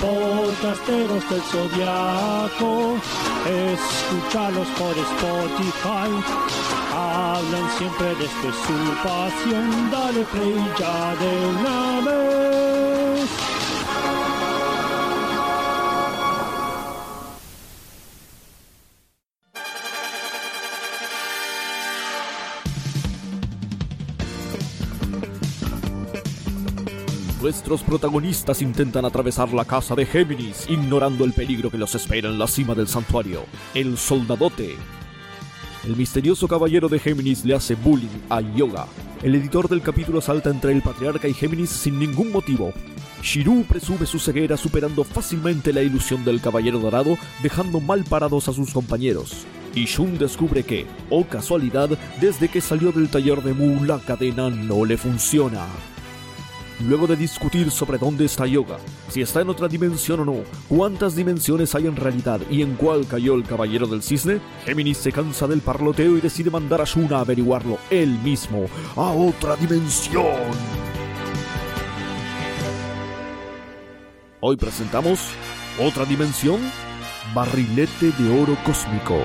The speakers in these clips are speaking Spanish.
Podcasteros del Zodiaco, escúchalos por Spotify. Hablan siempre desde su pasión, dale play ya de una vez. Nuestros protagonistas intentan atravesar la casa de Géminis, ignorando el peligro que los espera en la cima del santuario, el soldadote. El misterioso caballero de Géminis le hace bullying a Yoga. El editor del capítulo salta entre el patriarca y Géminis sin ningún motivo. Shiru presume su ceguera superando fácilmente la ilusión del caballero dorado, dejando mal parados a sus compañeros. Y Shun descubre que, oh casualidad, desde que salió del taller de Mu, la cadena no le funciona. Luego de discutir sobre dónde está Yoga, si está en otra dimensión o no, cuántas dimensiones hay en realidad y en cuál cayó el caballero del cisne, Géminis se cansa del parloteo y decide mandar a Shun a averiguarlo él mismo, a otra dimensión. Hoy presentamos Otra Dimensión, Barrilete de Oro Cósmico.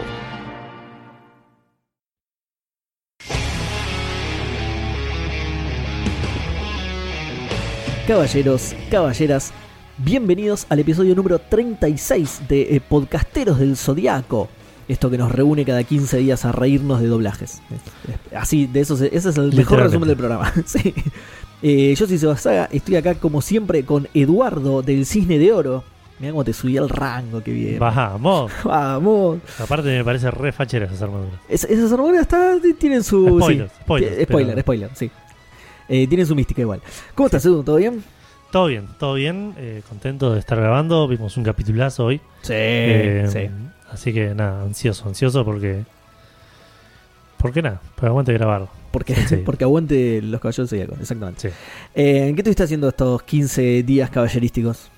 Caballeros, caballeras, bienvenidos al episodio número 36 de eh, Podcasteros del Zodiaco. Esto que nos reúne cada 15 días a reírnos de doblajes. Es- es- Así, de eso, se- ese es el mejor resumen del programa. Sí. Eh, yo soy Sebasaga, estoy acá como siempre con Eduardo del Cisne de Oro. Mira cómo te subí el rango, que bien. Vamos. Vamos. Aparte me parece re fachera esas armaduras. Es- esas armaduras está- tienen su. Spoilers, sí. spoilers, Eh, spoiler, pero- spoiler, sí. Eh, tienen su mística igual. ¿Cómo estás, Edu? ¿Todo bien? Todo bien, todo bien. eh, contento de estar grabando. Vimos un capitulazo hoy. Sí, Eh, Así que nada, ansioso, ansioso porque. Porque nada, porque aguante grabar. Porque, Sí. porque aguante los caballeros zodíacos, exactamente. Sí. Eh, ¿Qué estuviste haciendo estos 15 días caballerísticos?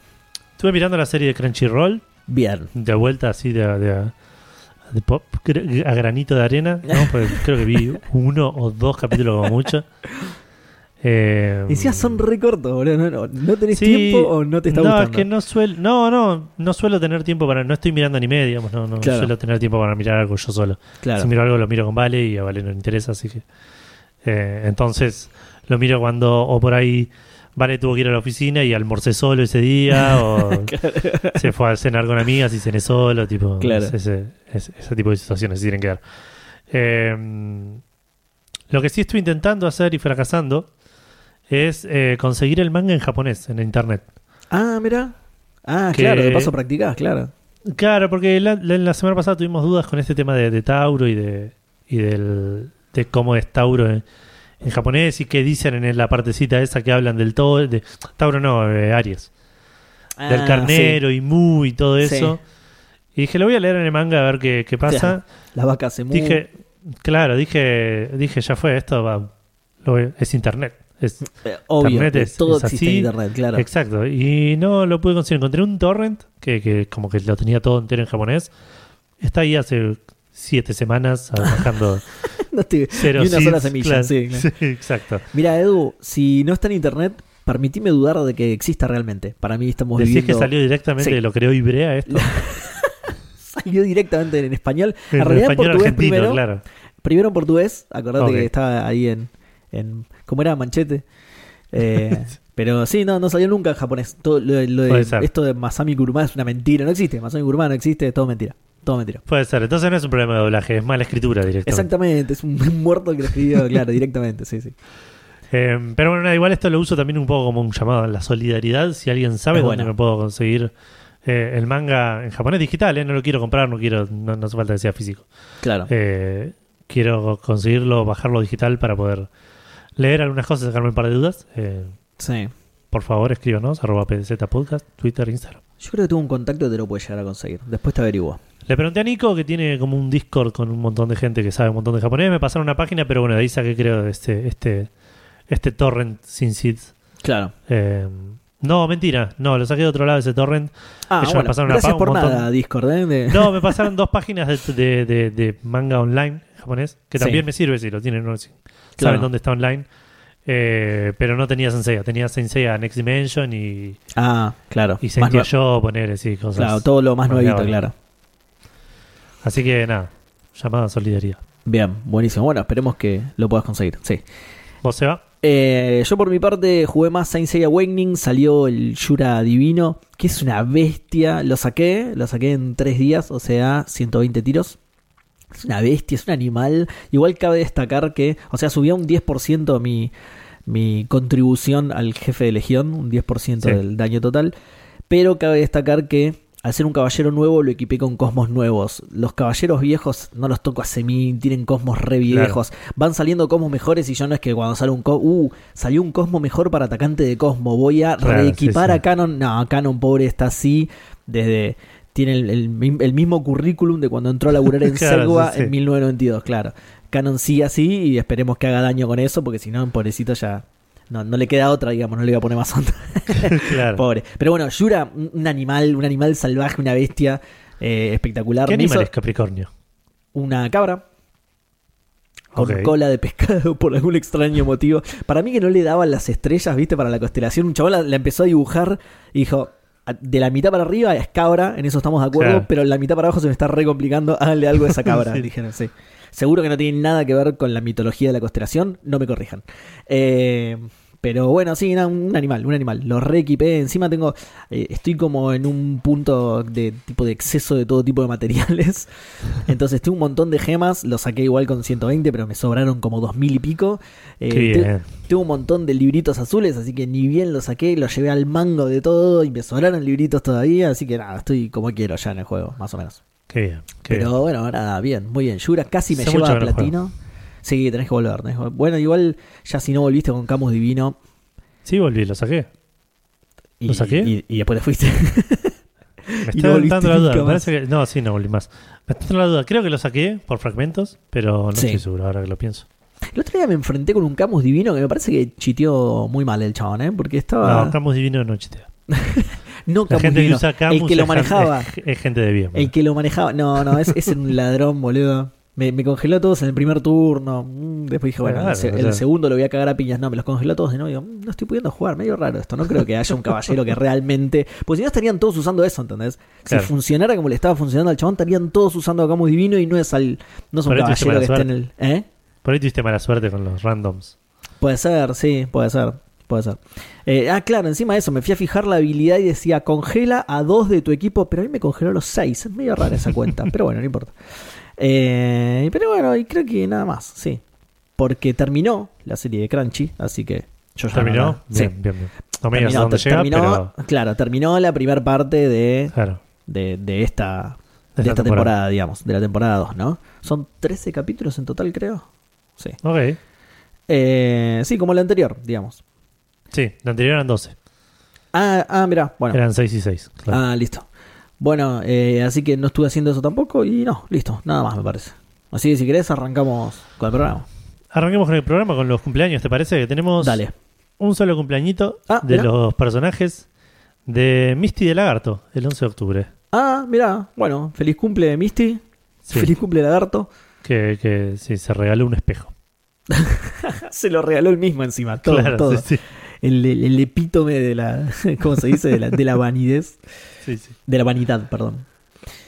Estuve mirando la serie de Crunchyroll, Bien. de vuelta así de, de, de pop, a granito de arena. ¿no? Porque creo que vi uno o dos capítulos como mucho. Eh, Decías son re cortos, boludo. ¿No, no, no tenés Sí, tiempo o no te está no, gustando? es que no suelo, no, no, no suelo tener tiempo para, no estoy mirando anime, digamos, no, no Claro. suelo tener tiempo para mirar algo yo solo. Claro. Si miro algo lo miro con Vale y a Vale no le interesa, así que, eh, entonces lo miro cuando, o por ahí Vale tuvo que ir a la oficina y almorcé solo ese día, o se fue a cenar con amigas y cené solo, tipo, Claro. ese, ese, ese tipo de situaciones se tienen que dar. Eh, lo que sí estoy intentando hacer y fracasando es eh, conseguir el manga en japonés en internet. Ah, mira. Ah, Que- claro, de paso practicás, claro. Claro, porque la, la- la semana pasada tuvimos dudas con este tema de, de Tauro y de y del, de cómo es Tauro en, en japonés y qué dicen en la partecita esa que hablan del todo, de Tauro no, eh, Aries, del Ah, carnero y Mu y todo Sí. eso. Y dije, lo voy a leer en el manga a ver qué, qué pasa. La vaca se mueve. Dije, claro, dije, dije, ya fue, esto va, lo es internet. Es, Eh, obvio, Internet que es- todo es existe en así. internet, claro. Exacto, y no lo pude conseguir. Encontré un torrent que, que como que lo tenía todo entero en japonés. Está ahí hace siete semanas bajando No cero ni una sola semilla. claro. sí, claro. Sí, exacto. Mira, Edu, si no está en internet, permitime dudar de que exista realmente. Para mí estamos Decís viviendo... que salió directamente Sí. lo creó Ibrea esto. Salió directamente en español. En realidad español portugués argentino, primero. claro. Primero en portugués, acordate que estaba ahí en, en. ¿Cómo era? Manchete. Eh, pero sí, no, no salió nunca en japonés. Todo lo, lo de- esto de Masami Kuruma es una mentira. No existe. Masami Kuruma no existe. Es todo mentira. Todo mentira. Puede ser. Entonces no es un problema de doblaje, es mala escritura directamente. Exactamente. Es un muerto que lo escribió, claro, directamente. Sí, sí. Eh, pero bueno, igual esto lo uso también un poco como un llamado a la solidaridad. Si alguien sabe dónde me puedo conseguir eh, el manga en japonés digital, eh, no lo quiero comprar, no quiero, no, no hace falta que sea físico. Claro. Eh, quiero conseguirlo, bajarlo digital para poder leer algunas cosas, sacarme un par de dudas. Eh, Sí. por favor escríbanos, arroba PDZ Podcast, Twitter, Instagram. Yo creo que tuvo un contacto que te lo puede llegar a conseguir. Después te averiguo. Le pregunté a Nico, que tiene como un Discord con un montón de gente que sabe un montón de japonés. Me pasaron una página, pero bueno, de ahí saqué creo este, este, este torrent sin seeds. Claro. Eh, no, mentira. No, lo saqué de otro lado ese torrent. Ah, Ellos me bueno, pasaron gracias por un nada, Discord. ¿eh? De- No, me pasaron dos páginas de, de- manga online japonés, que Sí. también me sirve si lo tienen, no si Claro. saben dónde está online. Eh, pero no tenía Senseiya, tenía Senseiya Next Dimension y, Ah, claro. y Sentía yo poner así cosas. Claro, todo lo más nuevito, claro. Así que nada, llamada solidaridad. Bien, buenísimo. Bueno, esperemos que lo puedas conseguir. Sí. ¿Vos se va? Eh, yo por mi parte jugué más Saint Seiya Awakening, salió el Yura Divino, que es una bestia. Lo saqué, lo saqué en tres días, o sea, 120 tiros. Es una bestia, es un animal. Igual cabe destacar que, o sea, subía un 10% mi, mi contribución al jefe de legión, un 10% Sí. del daño total. Pero cabe destacar que al ser un caballero nuevo lo equipé con cosmos nuevos. Los caballeros viejos no los toco hace mil, tienen cosmos re Claro. viejos. Van saliendo cosmos mejores y yo no es que cuando sale un cosmo, uh, salió un cosmo mejor para atacante de cosmo, voy a Claro, reequipar sí, sí. a Canon. No, Canon pobre está así desde... Tiene el, el mi- el mismo currículum de cuando entró a laburar en Claro, Segua sí, sí. en 1992, claro. Canon sigue así y esperemos que haga daño con eso, porque si no, pobrecito ya no, no le queda otra, digamos, no le voy a poner más onda. claro. Pobre. Pero bueno, Yura, un animal, un animal salvaje, una bestia eh, espectacular. ¿Qué animal es Capricornio? Una cabra con cola de pescado por algún extraño motivo. Para mí que no le daban las estrellas, viste, para la constelación. Un chaval la, la empezó a dibujar y dijo, "A- de la mitad para arriba es cabra, en eso estamos de acuerdo, Claro. pero la mitad para abajo se me está re complicando, háganle algo a esa cabra. Sí. Dijeron, sí. Seguro que no tiene nada que ver con la mitología de la constelación, no me corrijan. Eh, pero bueno, sí, nada, un animal, un animal. Lo reequipé. Encima tengo. eh, estoy como en un punto de tipo de exceso de todo tipo de materiales. Entonces tengo un montón de gemas. Lo saqué igual con 120, pero me sobraron como 2000 y pico. Eh, Qué te- bien. tengo un montón de libritos azules, así que ni bien lo saqué, lo llevé al mango de todo y me sobraron libritos todavía. Así que nada, estoy como quiero ya en el juego, más o menos. Qué bien. qué Pero bien. bueno, nada, bien, muy bien. Yura casi me lleva a no platino. Sí, tenés que volver. tenés que vol- Bueno, igual ya si no volviste con Camus Divino. Sí, volví, lo saqué. Y, ¿Lo saqué? Y, y después te fuiste. Me está no dando la duda. nunca me parece que... No, sí, no volví más. Me está dando la duda. Creo que lo saqué por fragmentos, pero no Sí. estoy seguro ahora que lo pienso. El otro día me enfrenté con un Camus Divino que me parece que chiteó muy mal el chabón, ¿eh? Porque estaba. No, Camus Divino no chitea. No, La Camus gente que Divino. usa Camus el que lo manejaba. Es, es gente de bien. El que lo manejaba. No, no, es, es un ladrón, boludo. Me, me congeló a todos en el primer turno. Mm, Después dije, bueno, Claro, el, o el sea. segundo lo voy a cagar a piñas. No, me los congeló a todos de nuevo. Digo, mm, no estoy pudiendo jugar, medio raro esto. No creo que haya un caballero que realmente. Pues si no estarían todos usando eso, ¿entendés? Claro. Si funcionara como le estaba funcionando al chabón, estarían todos usando a Camus Divino y no es al. No es un caballero que esté en el. ¿Eh? Por ahí tuviste mala suerte con los randoms. Puede ser, sí, puede ser. Puede ser. Eh, ah, claro, encima de eso, me fui a fijar la habilidad y decía congela a dos de tu equipo, pero a mí me congeló a los seis. Es medio rara esa cuenta, pero bueno, no importa. Eh, pero bueno, y creo que nada más, sí. Porque terminó la serie de Crunchy, así que yo ya ¿Terminó? no- sí. Bien, bien, bien. No me digas Terminó, dónde llega, terminó- pero... Claro, terminó la primera parte de, Claro. de, de esta, De de esta esta temporada. digamos, de la temporada 2, ¿no? Son 13 capítulos en total, creo. Sí. Ok. Eh, sí, como la anterior, digamos. Sí, la anterior eran 12. Ah, ah mira, bueno. Eran 6 y 6. Claro. Ah, listo. Bueno, eh, así que no estuve haciendo eso tampoco y no, listo, nada más me parece. Así que si querés arrancamos con el programa. Arranquemos con el programa, con los cumpleaños, ¿te parece? Que tenemos Dale. un solo cumpleañito Ah, de mirá. los personajes de Misty de Lagarto, el 11 de octubre. Ah, mira, bueno, feliz cumple Misty, Sí, feliz cumple Lagarto. que, que sí, se regaló un espejo. Se lo regaló el mismo encima, todo, Claro, todo. sí, sí. El, el- el epítome de la, ¿cómo se dice? De la, de la vanidez, Sí, sí. de la vanidad, perdón.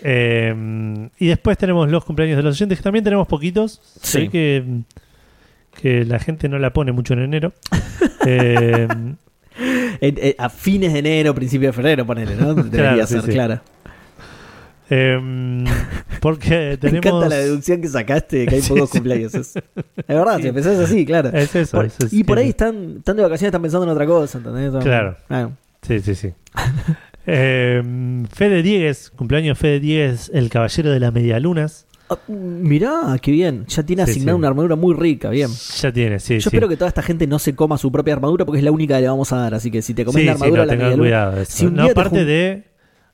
Eh, y después tenemos los cumpleaños de los oyentes, que también tenemos poquitos. Sí. Sé que, que la gente no la pone mucho en enero. Eh, en- a fines de enero, principio de febrero, ponele, ¿no? Debería Claro, ser, sí. claro. eh, porque Me tenemos. encanta la deducción que sacaste de que hay Sí, pocos sí. cumpleaños. Es, es verdad, Sí. si empezás así, claro. Es eso. Por- eso y por ahí están, están de vacaciones, están pensando en otra cosa, ¿entendés? Claro. Ah, Sí, sí, sí. Eh, Fede Diegues, cumpleaños Fede Diegues, el caballero de las medialunas. Ah, mirá, qué bien. Ya tiene Sí, asignada sí. una armadura muy rica, bien. Ya tiene, sí. Yo sí. espero que toda esta gente no se coma su propia armadura porque es la única que le vamos a dar. Así que si te comes la armadura, no, la cuidado. Si un no, día te aparte de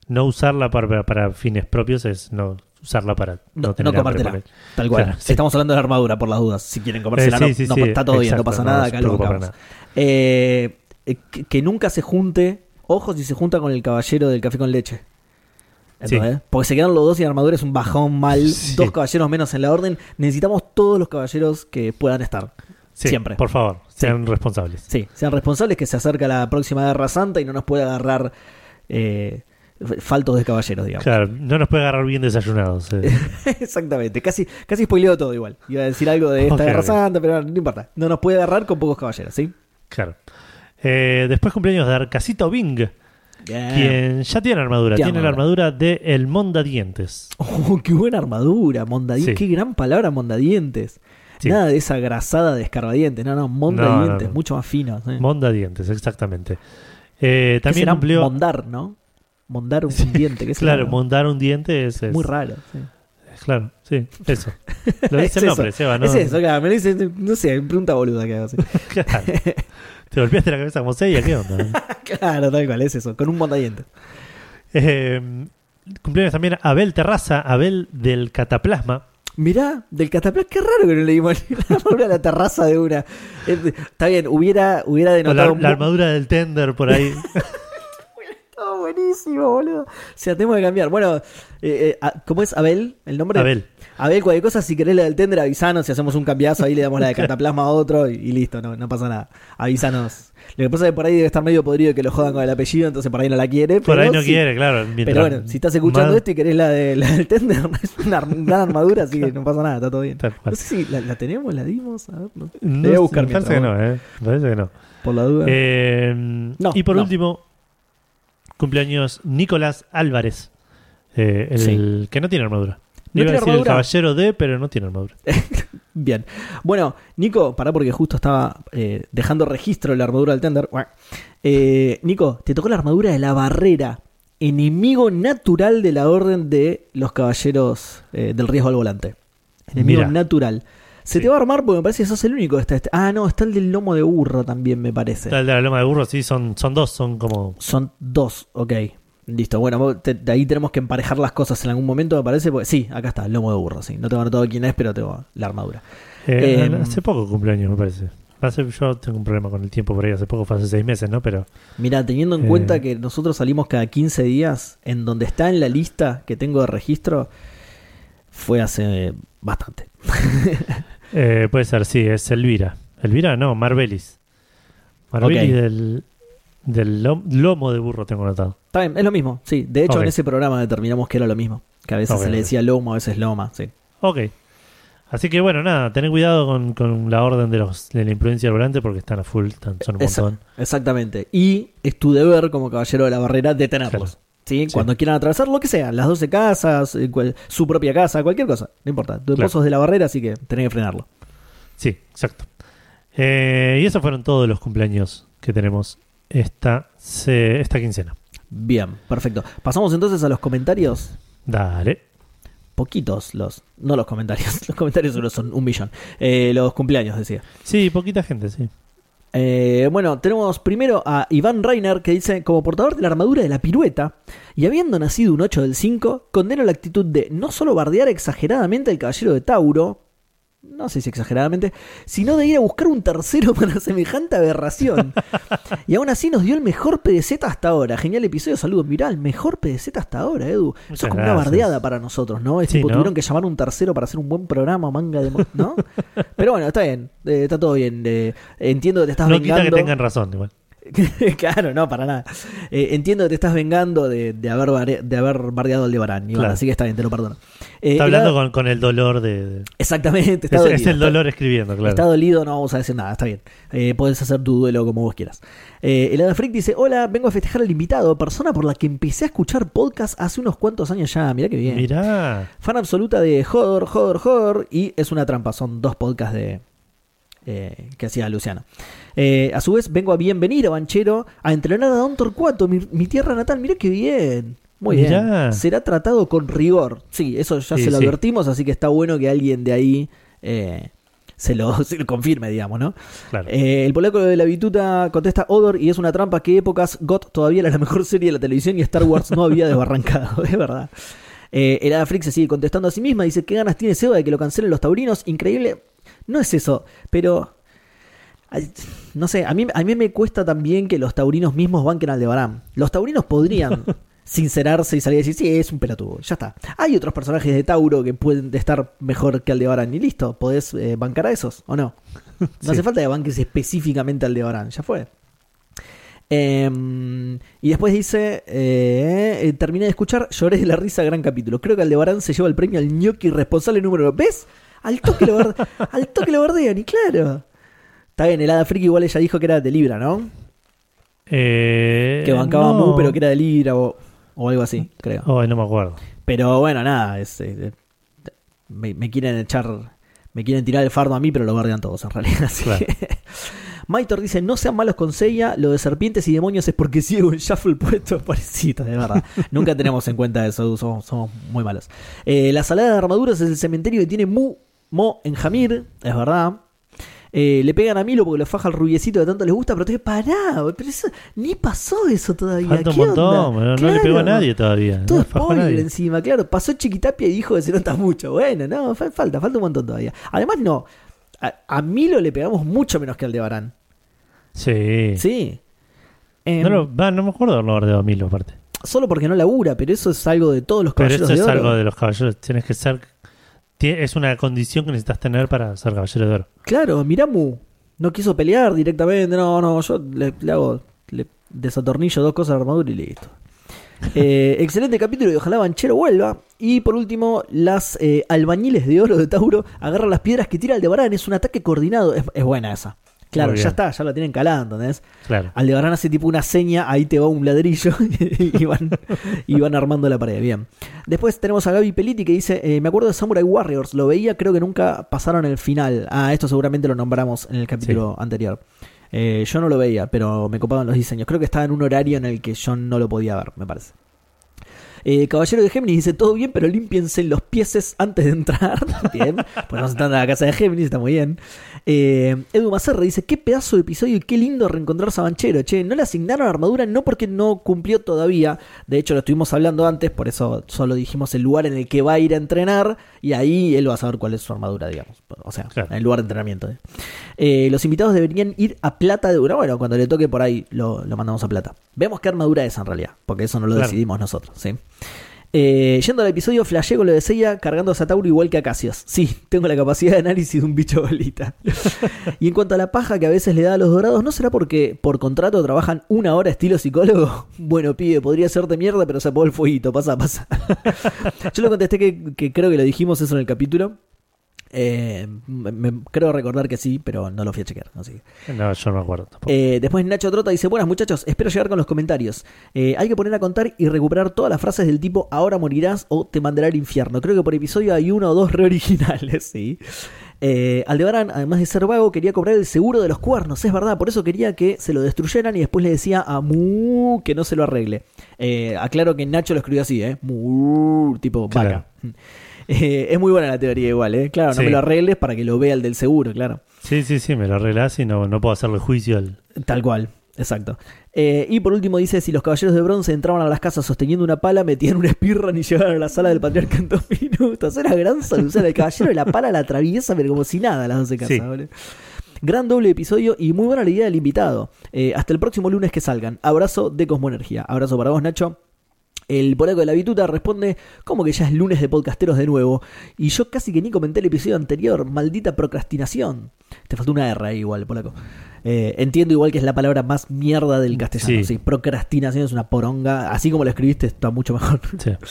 no usarla para, para fines propios, es no usarla para no, No, tener no comértela. Tal cual. Claro. Estamos hablando de la armadura por las dudas. Si quieren comérsela, Eh, no, está todo bien, no pasa nada. Acá lo. Eh, eh, que, que nunca se junte. Ojo si se junta con el caballero del café con leche. Sí. ¿Entendés? Porque se quedan los dos y armadura es un bajón mal. Sí. Dos caballeros menos en la orden. Necesitamos todos los caballeros que puedan estar. Sí, Siempre. Por favor, sean responsables. Sí, sean responsables que se acerca la próxima Guerra Santa y no nos puede agarrar eh, faltos de caballeros, digamos. Claro, no nos puede agarrar bien desayunados. eh. Exactamente, casi, casi spoileó todo igual. Iba a decir algo de esta Guerra. Santa, pero no importa. No nos puede agarrar con pocos caballeros, ¿sí? claro. Eh, después cumpleaños de Arcasito Bing, quien ya tiene armadura. Tiene la armadura de El Mondadientes. Oh, qué buena armadura, mondadientes. Sí. Qué gran palabra, mondadientes. Sí. Nada de esa grasada de escarbadientes. No, no, mondadientes, No, no, no. mucho más fino. ¿sí? Mondadientes, exactamente. Eh, ¿Qué también cumplió. mondar, ¿no? Mondar un diente. ¿qué será? Claro, mondar un diente es. es- Muy raro. sí. Claro, sí, eso. Lo Es dice el nombre, eso. Seba, ¿no? Es eso, claro. Me lo dice, no sé, pregunta boluda que hago así. Claro. Te golpeaste la cabeza como sella, ¿qué onda? claro, tal cual, es eso, con un mondadientes. Eh, cumpleaños también Abel Terraza, Abel del Cataplasma. Mirá, del cataplasma, qué raro que no leímos la armadura de la terraza de una. Está bien, hubiera, hubiera la, denotado un la bu- armadura del Tender por ahí. Oh, buenísimo, boludo. O sea, tenemos que cambiar. Bueno, eh, eh, a- ¿cómo es Abel? ¿El nombre? Abel. Abel, cualquier cosa, si querés la del tender, avisanos. Si hacemos un cambiazo, ahí le damos la de cataplasma a otro y, y listo, no, no pasa nada. Avísanos. Lo que pasa es que por ahí debe estar medio podrido que lo jodan con el apellido, entonces por ahí no la quiere. Por ahí no quiere, claro. Pero bueno, si estás escuchando esto y querés la, de, la del tender, es una gran armadura, así que no pasa nada, está todo bien. No sé si la, la tenemos, la dimos. A ver, no. No, voy a buscar me parece que no, ¿eh? Me parece que no. Por la duda. Eh, No, y por último, cumpleaños Nicolás Álvarez, eh, el que no tiene armadura. ¿No Iba a tiene decir armadura? el caballero de, pero no tiene armadura. Bien. Bueno, Nico, pará porque justo estaba eh, dejando registro de la armadura del Tender. Eh, Nico, te tocó la armadura de la barrera. Enemigo natural de la orden de los caballeros eh, del riesgo al volante. Enemigo natural. Se Sí. te va a armar porque me parece que sos el único que está. Este. Ah, no, está el del lomo de burro también, me parece. El de la loma de burro, sí, son, son dos, son como. Son dos, ok. Listo, bueno, te- de ahí tenemos que emparejar las cosas en algún momento, me parece. Porque, sí, acá está, lomo de burro, sí. No tengo anotado quién es, pero tengo la armadura. eh, Em, hace poco cumpleaños, me parece. Hace- yo tengo un problema con el tiempo por ahí, hace poco fue hace seis meses, ¿no? Pero Mira, teniendo en Eh. cuenta que nosotros salimos cada 15 días, en donde está en la lista que tengo de registro, fue hace bastante. eh, puede ser, sí, es Elvira. Elvira, no. Marbelis Ok. del, del lom- lomo de burro tengo anotado. Está bien, es lo mismo, sí. De hecho, en ese programa determinamos que era lo mismo. Que a veces se le decía lomo, a veces loma, sí. Ok. Así que bueno, nada, ten cuidado con, con la orden de los de la imprudencia del volante porque están a full, están- son un montón. Exactamente. Y es tu deber como caballero de la barrera detenerlos. Claro. ¿sí? Sí. Cuando quieran atravesar lo que sea, las 12 casas, eh, su propia casa, cualquier cosa, no importa. Tu Claro. esposo es de la barrera, así que tenés que frenarlo. Sí, exacto. Eh, y esos fueron todos los cumpleaños que tenemos esta, se- esta quincena. Bien, perfecto. Pasamos entonces a los comentarios. Dale. Poquitos los, no los comentarios, los comentarios solo son un millón. Eh, los cumpleaños, decía. Sí, poquita gente, sí. Eh, bueno, tenemos primero a Iván Reiner que dice, como portador de la armadura de la pirueta, y habiendo nacido un 8 del 5, condeno la actitud de no solo bardear exageradamente al caballero de Tauro, no sé si exageradamente, sino de ir a buscar un tercero para semejante aberración. y aún así nos dio el mejor PDZ hasta ahora. Genial episodio, saludos. Mirá, el mejor PDZ hasta ahora, Edu. Eso es como una bardeada para nosotros, ¿no? Es Sí, tipo, ¿no? tuvieron que llamar un tercero para hacer un buen programa, manga de... ¿No? Pero bueno, está bien, eh, está todo bien. eh, entiendo que te estás No vengando. quita que tengan razón, igual. claro, no, para nada. Eh, entiendo que te estás vengando de, de haber, bare- de haber bardeado al de Barán. Claro. Así que está bien, te lo perdono. Eh, Está hablando la- con, con el dolor de. Exactamente, está es, dolido. es el está- dolor escribiendo, claro. Está dolido, no vamos a decir nada, está bien. Eh, puedes hacer tu duelo como vos quieras. Eh, el Ada Freak dice: Hola, vengo a festejar al invitado, persona por la que empecé a escuchar podcast hace unos cuantos años ya. Mirá que bien. Mirá. Fan absoluta de Hodor, Hodor, Hodor. Y es una trampa, son dos podcasts de eh, que hacía Luciano. Eh, a su vez, vengo a bienvenir a Banchero a entrenar a Don Torcuato, mi, mi tierra natal. Mirá qué bien. Muy bien. Será tratado con rigor. Sí, eso ya Sí, se lo sí. advertimos, así que está bueno que alguien de ahí eh, se, lo, se lo confirme, digamos, ¿no? Claro. Eh, el polaco de la bituta contesta Odor y es una trampa que épocas GOT todavía era la mejor serie de la televisión y Star Wars no había desbarrancado, es verdad. Eh, el Ada Frick se sigue contestando a sí misma, dice, ¿qué ganas tiene Seba de que lo cancelen los taurinos? Increíble. No es eso, pero... No sé, a mí, a mí me cuesta también que los taurinos mismos banquen al Aldebarán. Los taurinos podrían sincerarse y salir a decir, sí, es un pelotudo, ya está. Hay otros personajes de Tauro que pueden estar mejor que Aldebarán y listo, podés eh, bancar a esos, ¿o no? No Sí. hace falta que banques específicamente al Aldebarán, ya fue. Em, y después dice, eh, eh, terminé de escuchar, lloré de la risa, gran capítulo. Creo que Aldebarán se lleva el premio al ñoqui responsable número... ¿Ves? Al toque lo, al toque lo bardean, y claro. Está bien, el Hada Friki igual ella dijo que era de Libra, ¿no? Eh, Que bancaba no. Mu, pero que era de Libra o, o algo así, creo. Ay, no me acuerdo. Pero bueno, nada, es, eh, me, me quieren echar, me quieren tirar el fardo a mí, pero lo bardean todos en realidad. Así Claro. que- Maitor dice, no sean malos con Seiya, lo de serpientes y demonios es porque sigue un shuffle puesto parecito, de verdad. Nunca tenemos en cuenta eso, somos, somos muy malos. Eh, la salada de armaduras es el cementerio que tiene Mu, Mo en Jamir, es verdad. Eh, le pegan a Milo porque lo faja el rubiecito de tanto les gusta, pero te pará, pero eso, ni pasó eso todavía. Falta un ¿qué montón, onda? pero no le pegó a Claro. nadie todavía. Todo no spoiler encima, claro. Pasó Chiquitapia y dijo que se nota mucho. Bueno, no, fa- falta, falta un montón todavía. Además, no. A, a Milo le pegamos mucho menos que al de Barán. Sí. Sí. Em, No, lo- no me acuerdo haberlo guardado a Milo, aparte. Solo porque no labura, pero eso es algo de todos los Pero caballeros eso es oro. algo de los caballeros. Tienes que ser. Es una condición que necesitas tener para ser caballero de oro. Claro, Miramu no quiso pelear directamente. No, no, yo le, le hago. Le desatornillo dos cosas de armadura y listo. Eh, excelente capítulo y ojalá Banchero vuelva. Y por último, las eh, albañiles de oro de Tauro agarran las piedras que tira Aldebarán. Es un ataque coordinado. Es, es buena esa. Claro, ya está, ya la tienen calada, ¿entendés? Claro. Aldebarán hace tipo una seña, ahí te va un ladrillo y van, y van armando la pared. Bien. Después tenemos a Gaby Peliti que dice: eh, Me acuerdo de Samurai Warriors, lo veía, creo que nunca pasaron el final. Ah, esto seguramente lo nombramos en el capítulo anterior. Eh, yo no lo veía, pero me copaban los diseños. Creo que estaba en un horario en el que yo no lo podía ver, me parece. Eh, Caballero de Géminis dice: Todo bien, pero límpiense los pieses antes de entrar. bien, pues no se están en la casa de Géminis, está muy bien. Eh, Edu Macerra dice: Qué pedazo de episodio y qué lindo reencontrarse a Banchero. Che, no le asignaron armadura, no porque no cumplió todavía. De hecho, lo estuvimos hablando antes, por eso solo dijimos el lugar en el que va a ir a entrenar. Y ahí él va a saber cuál es su armadura, digamos. O sea, Claro. en el lugar de entrenamiento. eh. Eh, los invitados deberían ir a plata de una. Bueno, cuando le toque por ahí lo, lo mandamos a plata. Vemos qué armadura es en realidad, porque eso no lo Claro. decidimos nosotros. ¿sí? Eh, yendo al episodio, flashé con lo de Seiya cargando a Satauro igual que a Cassius. Sí, tengo la capacidad de análisis de un bicho bolita. y en cuanto a la paja que a veces le da a los dorados, ¿no será porque por contrato trabajan una hora estilo psicólogo? Bueno, pibe, podría serte mierda, pero se apagó el fueguito, pasa, pasa. Yo le contesté que, que creo que lo dijimos eso en el capítulo. Eh, me- me- creo recordar que sí, pero no lo fui a chequear. Así que- No, yo no me acuerdo tampoco. eh, después Nacho Trota dice, buenas muchachos, espero llegar con los comentarios. Eh, hay que poner a contar y recuperar todas las frases del tipo ahora morirás o te mandará al infierno. Creo que por episodio hay uno o dos re originales, sí. Eh, Aldebarán, además de ser vago, quería cobrar el seguro de los cuernos, es verdad, por eso quería que se lo destruyeran y después le decía a Mu que no se lo arregle. Eh, aclaro que Nacho lo escribió así, ¿eh? Mu, tipo Claro. vaca. Eh, es muy buena la teoría igual, ¿eh? Claro, no Sí. me lo arregles para que lo vea el del seguro, claro. Sí, sí, sí, me lo arreglás y no, no puedo hacerle juicio al. Tal cual, exacto. Eh, y por último dice, si los caballeros de bronce entraban a las casas sosteniendo una pala, metían una espirra y llegaban a la sala del patriarca en dos minutos. Era gran solución. El caballero de la pala la atraviesa, pero como si nada, las 12 casas. Sí. boludo. Gran doble episodio y muy buena la idea del invitado. Eh, hasta el próximo lunes que salgan. Abrazo de Cosmoenergía. Abrazo para vos, Nacho. El polaco de la bituta responde, como que ya es lunes de podcasteros de nuevo? Y yo casi que ni comenté el episodio anterior, maldita procrastinación. Te faltó una R ahí igual, polaco. Eh, entiendo igual que es la palabra más mierda del castellano. Sí. Sí. procrastinación es una poronga. Así como lo escribiste, está mucho mejor. Sí.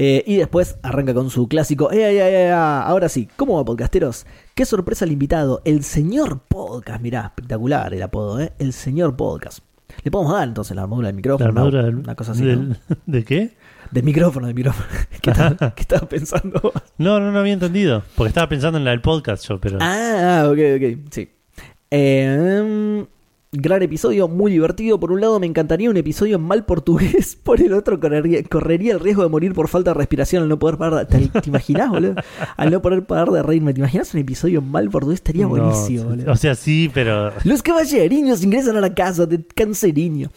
Eh, y después arranca con su clásico. ¡Eh, eh, eh, eh! Ahora sí, ¿cómo va, podcasteros? Qué sorpresa el invitado, el señor podcast. Mirá, espectacular el apodo, ¿eh? El señor podcast. Le podemos dar entonces la armadura del La micrófono. armadura una, del, una cosa así. del- ¿no? ¿De qué? Del micrófono, del micrófono. ¿Qué estaba, qué estaba pensando? No, no, no había entendido. Porque estaba pensando en la del podcast yo, pero. ah, ok, ok. Sí. Eh, Gran episodio, muy divertido. Por un lado, me encantaría un episodio en mal portugués. Por el otro, correría, correría el riesgo de morir por falta de respiración al no poder parar. ¿Te, te imaginas, boludo? Al no poder parar de reírme. ¿Te imaginas un episodio en mal portugués? Estaría No, buenísimo, boludo. O sea, sí, pero. Los caballeriños ingresan a la casa de Canceriño.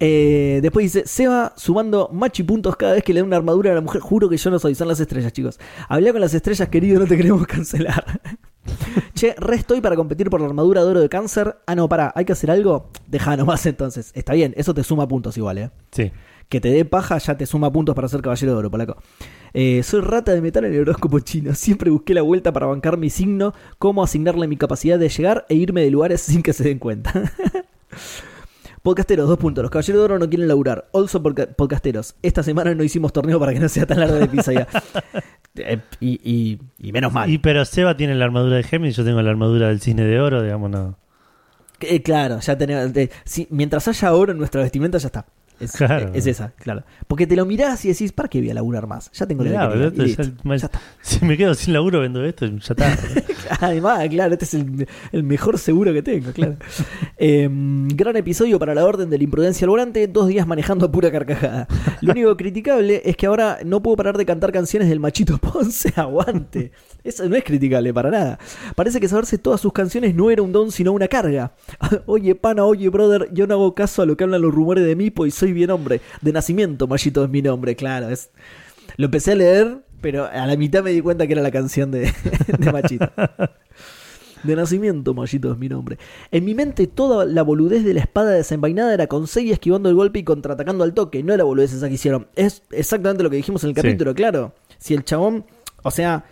Eh, después dice, Seba sumando machi puntos cada vez que le da una armadura a la mujer. Juro que yo no soy, son las estrellas, chicos. Hablá con las estrellas, querido, no te queremos cancelar. che, re estoy para competir por la armadura de oro de cáncer. Ah, no, pará, hay que hacer algo. Deja nomás entonces. Está bien, eso te suma puntos igual, eh. Sí. Que te dé paja ya te suma puntos para ser caballero de oro, polaco. Eh, soy rata de metal en el horóscopo chino. Siempre busqué la vuelta para bancar mi signo, cómo asignarle mi capacidad de llegar e irme de lugares sin que se den cuenta. Podcasteros, dos puntos. Los caballeros de oro no quieren laburar. Also podca- podcasteros. Esta semana no hicimos torneo para que no sea tan largo el episodio. Eh, y, y- y menos mal. Y pero Seba tiene la armadura de Géminis, yo tengo la armadura del cine de oro, digamos, no. Eh, claro, ya tenemos. eh, sí, mientras haya oro en nuestra vestimenta, ya está. Es, Claro. es esa, claro. Porque te lo mirás y decís, ¿para qué voy a laburar más? Ya tengo lo Mirá, que ya- ya está. Si me quedo sin laburo, vendo esto, ya está. Además, claro, este es el, el mejor seguro que tengo, claro. Eh, gran episodio para la orden de la imprudencia al volante, dos días manejando a pura carcajada. Lo único criticable es que ahora no puedo parar de cantar canciones del Machito Ponce, aguante. Eso no es criticable para nada. Parece que saberse todas sus canciones no era un don, sino una carga. Oye, pana, oye, brother, yo no hago caso a lo que hablan los rumores de mí, pues soy bien hombre. De nacimiento, Machito es mi nombre, claro. Es... Lo empecé a leer, pero a la mitad me di cuenta que era la canción de, de Machito. De nacimiento, Mallito es mi nombre. En mi mente, toda la boludez de la espada desenvainada era con Sei esquivando el golpe y contraatacando al toque. No era boludez esa que hicieron. Es exactamente lo que dijimos en el Sí. capítulo, claro. Si el chabón, o sea,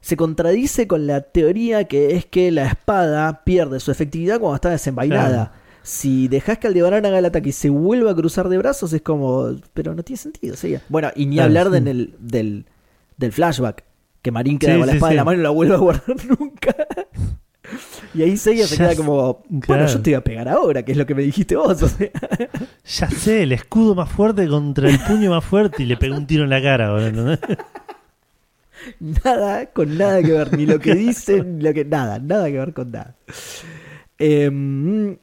se contradice con la teoría que es que la espada pierde su efectividad cuando está desenvainada. Claro. Si dejas que Aldebarán haga el ataque y se vuelva a cruzar de brazos, es como. Pero no tiene sentido, sí. Bueno, y ni Claro, hablar sí. de en el- del, del flashback. Que Marín queda Sí, con la sí, espada sí. en la mano y no la vuelve a guardar nunca. Y ahí Seiya se queda como, bueno, claro. yo te voy a pegar ahora, que es lo que me dijiste vos. o sea. Ya sé, el escudo más fuerte contra el puño más fuerte y le pegó un tiro en la cara, boludo. ¿no? nada con nada que ver, ni lo que dicen, ni lo que nada, nada que ver con nada. Em,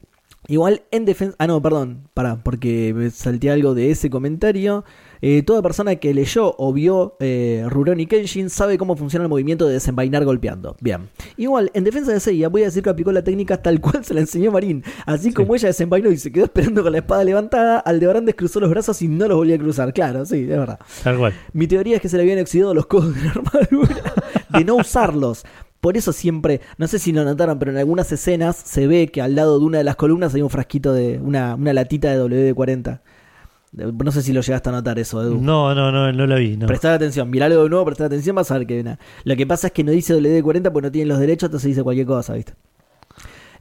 igual en defensa, ah no, perdón, para, porque me salté algo de ese comentario. Eh, toda persona que leyó o vio eh, Rurouni Kenshin sabe cómo funciona el movimiento de desenvainar golpeando. Bien. Igual, en defensa de Seiya, voy a decir que aplicó la técnica tal cual se la enseñó Marín. Así como ella desenvainó y se quedó esperando con la espada levantada, Aldebarán descruzó los brazos y no los volvió a cruzar. Claro, sí, es verdad. Tal cual. Mi teoría es que se le habían oxidado los codos de la armadura, de no usarlos. Por eso siempre, no sé si lo notaron, pero en algunas escenas se ve que al lado de una de las columnas hay un frasquito de una, una latita de WD-40. Eh, No sé si lo llegaste a notar eso, Edu. No, no, no, no la vi. No. Prestar atención, miralo de nuevo, prestar atención, vas a ver que. Lo que pasa es que no dice WD-40 porque no tienen los derechos, entonces dice cualquier cosa, ¿viste?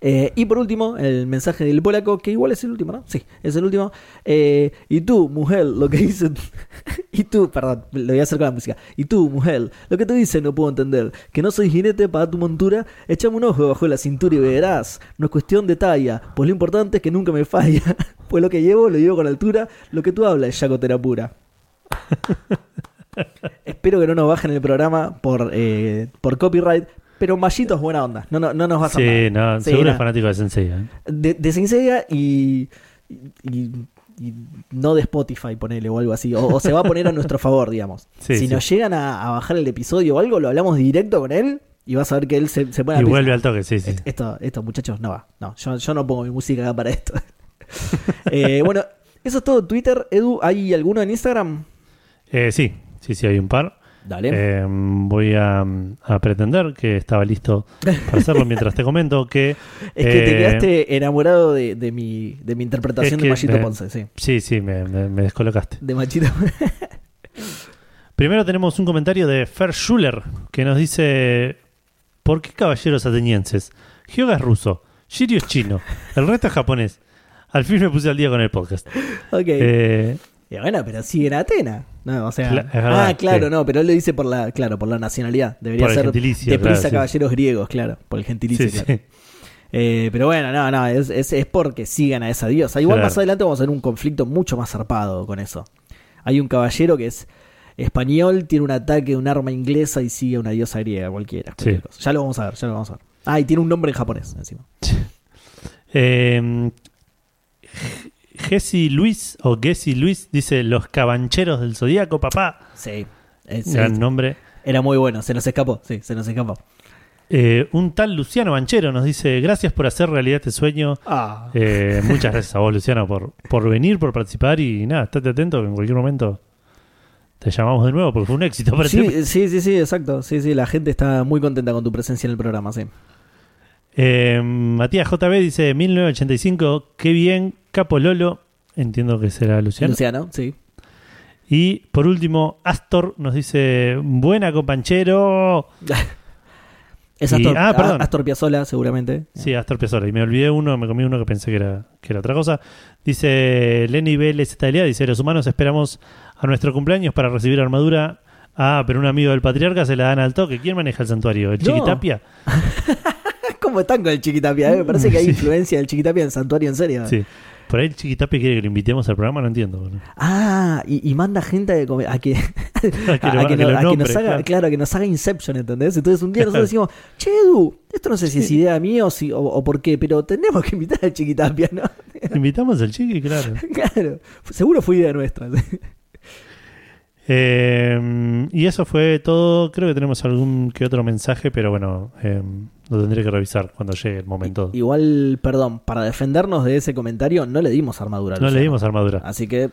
Eh, y por último, el mensaje del polaco, que igual es el último, ¿no? Sí, es el último. Eh, y tú, mujer, lo que dice. y tú, perdón, lo voy a hacer con la música. Y tú, mujer, lo que te dice no puedo entender. Que no soy jinete para tu montura. Echame un ojo bajo la cintura y verás. No es cuestión de talla, pues lo importante es que nunca me falla. pues lo que llevo, lo llevo con altura. Lo que tú hablas es yacotera pura. Espero que no nos bajen el programa por, eh, por copyright. Pero Mallito es buena onda. No, no, no nos va a Sí, no, Sí, seguro es fanático de Sensei. ¿eh? De, de Saint Seiya y, y- y no de Spotify, ponele o algo así. O, o se va a poner a nuestro favor, digamos. Sí, si sí. nos llegan a, a bajar el episodio o algo, lo hablamos directo con él y vas a ver que él se, se pone a Y vuelve al toque, sí, sí. Est- Esto, esto, muchachos, no va. No, yo, yo no pongo mi música acá para esto. Eh, bueno, eso es todo. Twitter, Edu, ¿hay alguno en Instagram? Eh, sí, sí, sí, hay un par. Dale. Eh, voy a, a pretender que estaba listo para hacerlo mientras te comento que... es que te eh, quedaste enamorado de, de mi, de mi interpretación de Machito me- Ponce, sí. Sí, sí, me, me- me descolocaste. De Machito. Primero tenemos un comentario de Fer Schuller que nos dice: ¿Por qué caballeros atenienses? Hyoga es ruso, Shiryu es chino, el resto es japonés. Al fin me puse al día con el podcast. ok. Eh, Y bueno, pero sigue en Atena. No, o sea. Cla- es verdad, ah, claro, sí. no, pero él lo dice por la, claro, por la nacionalidad. Debería Por ser deprisa claro, sí. caballeros griegos, claro, por el gentilicio. sí, claro. sí. Eh, pero bueno, no, no, es, es, es porque sigan a esa diosa. Igual Claro. más adelante vamos a ver un conflicto mucho más zarpado con eso. Hay un caballero que es español, tiene un ataque de un arma inglesa y sigue a una diosa griega cualquiera. cualquier Sí. Ya lo vamos a ver, ya lo vamos a ver. Ah, y tiene un nombre en japonés encima. Eh, Jesse Luis o Gessi Luis dice Los Cabancheros del Zodíaco, papá. Sí. Sí, Gran nombre. Era muy bueno, se nos escapó, sí, se nos escapó. Eh, un tal Luciano Banchero nos dice: Gracias por hacer realidad este sueño. Ah. Eh, muchas gracias a vos, Luciano, por, por venir, por participar y nada, estate atento que en cualquier momento te llamamos de nuevo porque fue un éxito para ti. Sí, sí, sí, sí, exacto. Sí, sí, la gente está muy contenta con tu presencia en el programa, sí. Eh, Matías JB dice: 1985, qué bien, Capo Lolo. Entiendo que será Luciano. Luciano, sí. Y por último, Astor nos dice: Buena, companchero. Es Y- Astor, ah, perdón. Astor Piazzolla, seguramente. Sí, Astor Piazzolla. Y me olvidé uno, me comí uno que pensé que era, que era otra cosa. Dice Lenny Vélez Italia, dice, los humanos esperamos a nuestro cumpleaños para recibir armadura. Ah, pero un amigo del patriarca se la dan al toque. ¿Quién maneja el santuario? ¿El No. Chiquitapia? ¿Cómo están con el Chiquitapia? eh? Me parece que hay Sí. influencia del Chiquitapia en Santuario, en serio. Sí. Por ahí el Chiquitapia quiere que lo invitemos al programa, no entiendo. Ah, y, y manda gente a, que, a que, nos haga, claro. claro, que nos haga Inception, ¿entendés? Entonces un día nosotros decimos, che Edu, esto no sé si es idea mía o, si, o, o por qué, pero tenemos que invitar al Chiquitapia, ¿no? Invitamos al Chiqui, claro. claro, seguro fue idea nuestra. Eh, y eso fue todo. Creo que tenemos algún que otro mensaje, pero bueno, eh, lo tendré que revisar cuando llegue el momento. Igual, perdón, para defendernos de ese comentario, no le dimos armadura. a no le dimos armadura. Así que,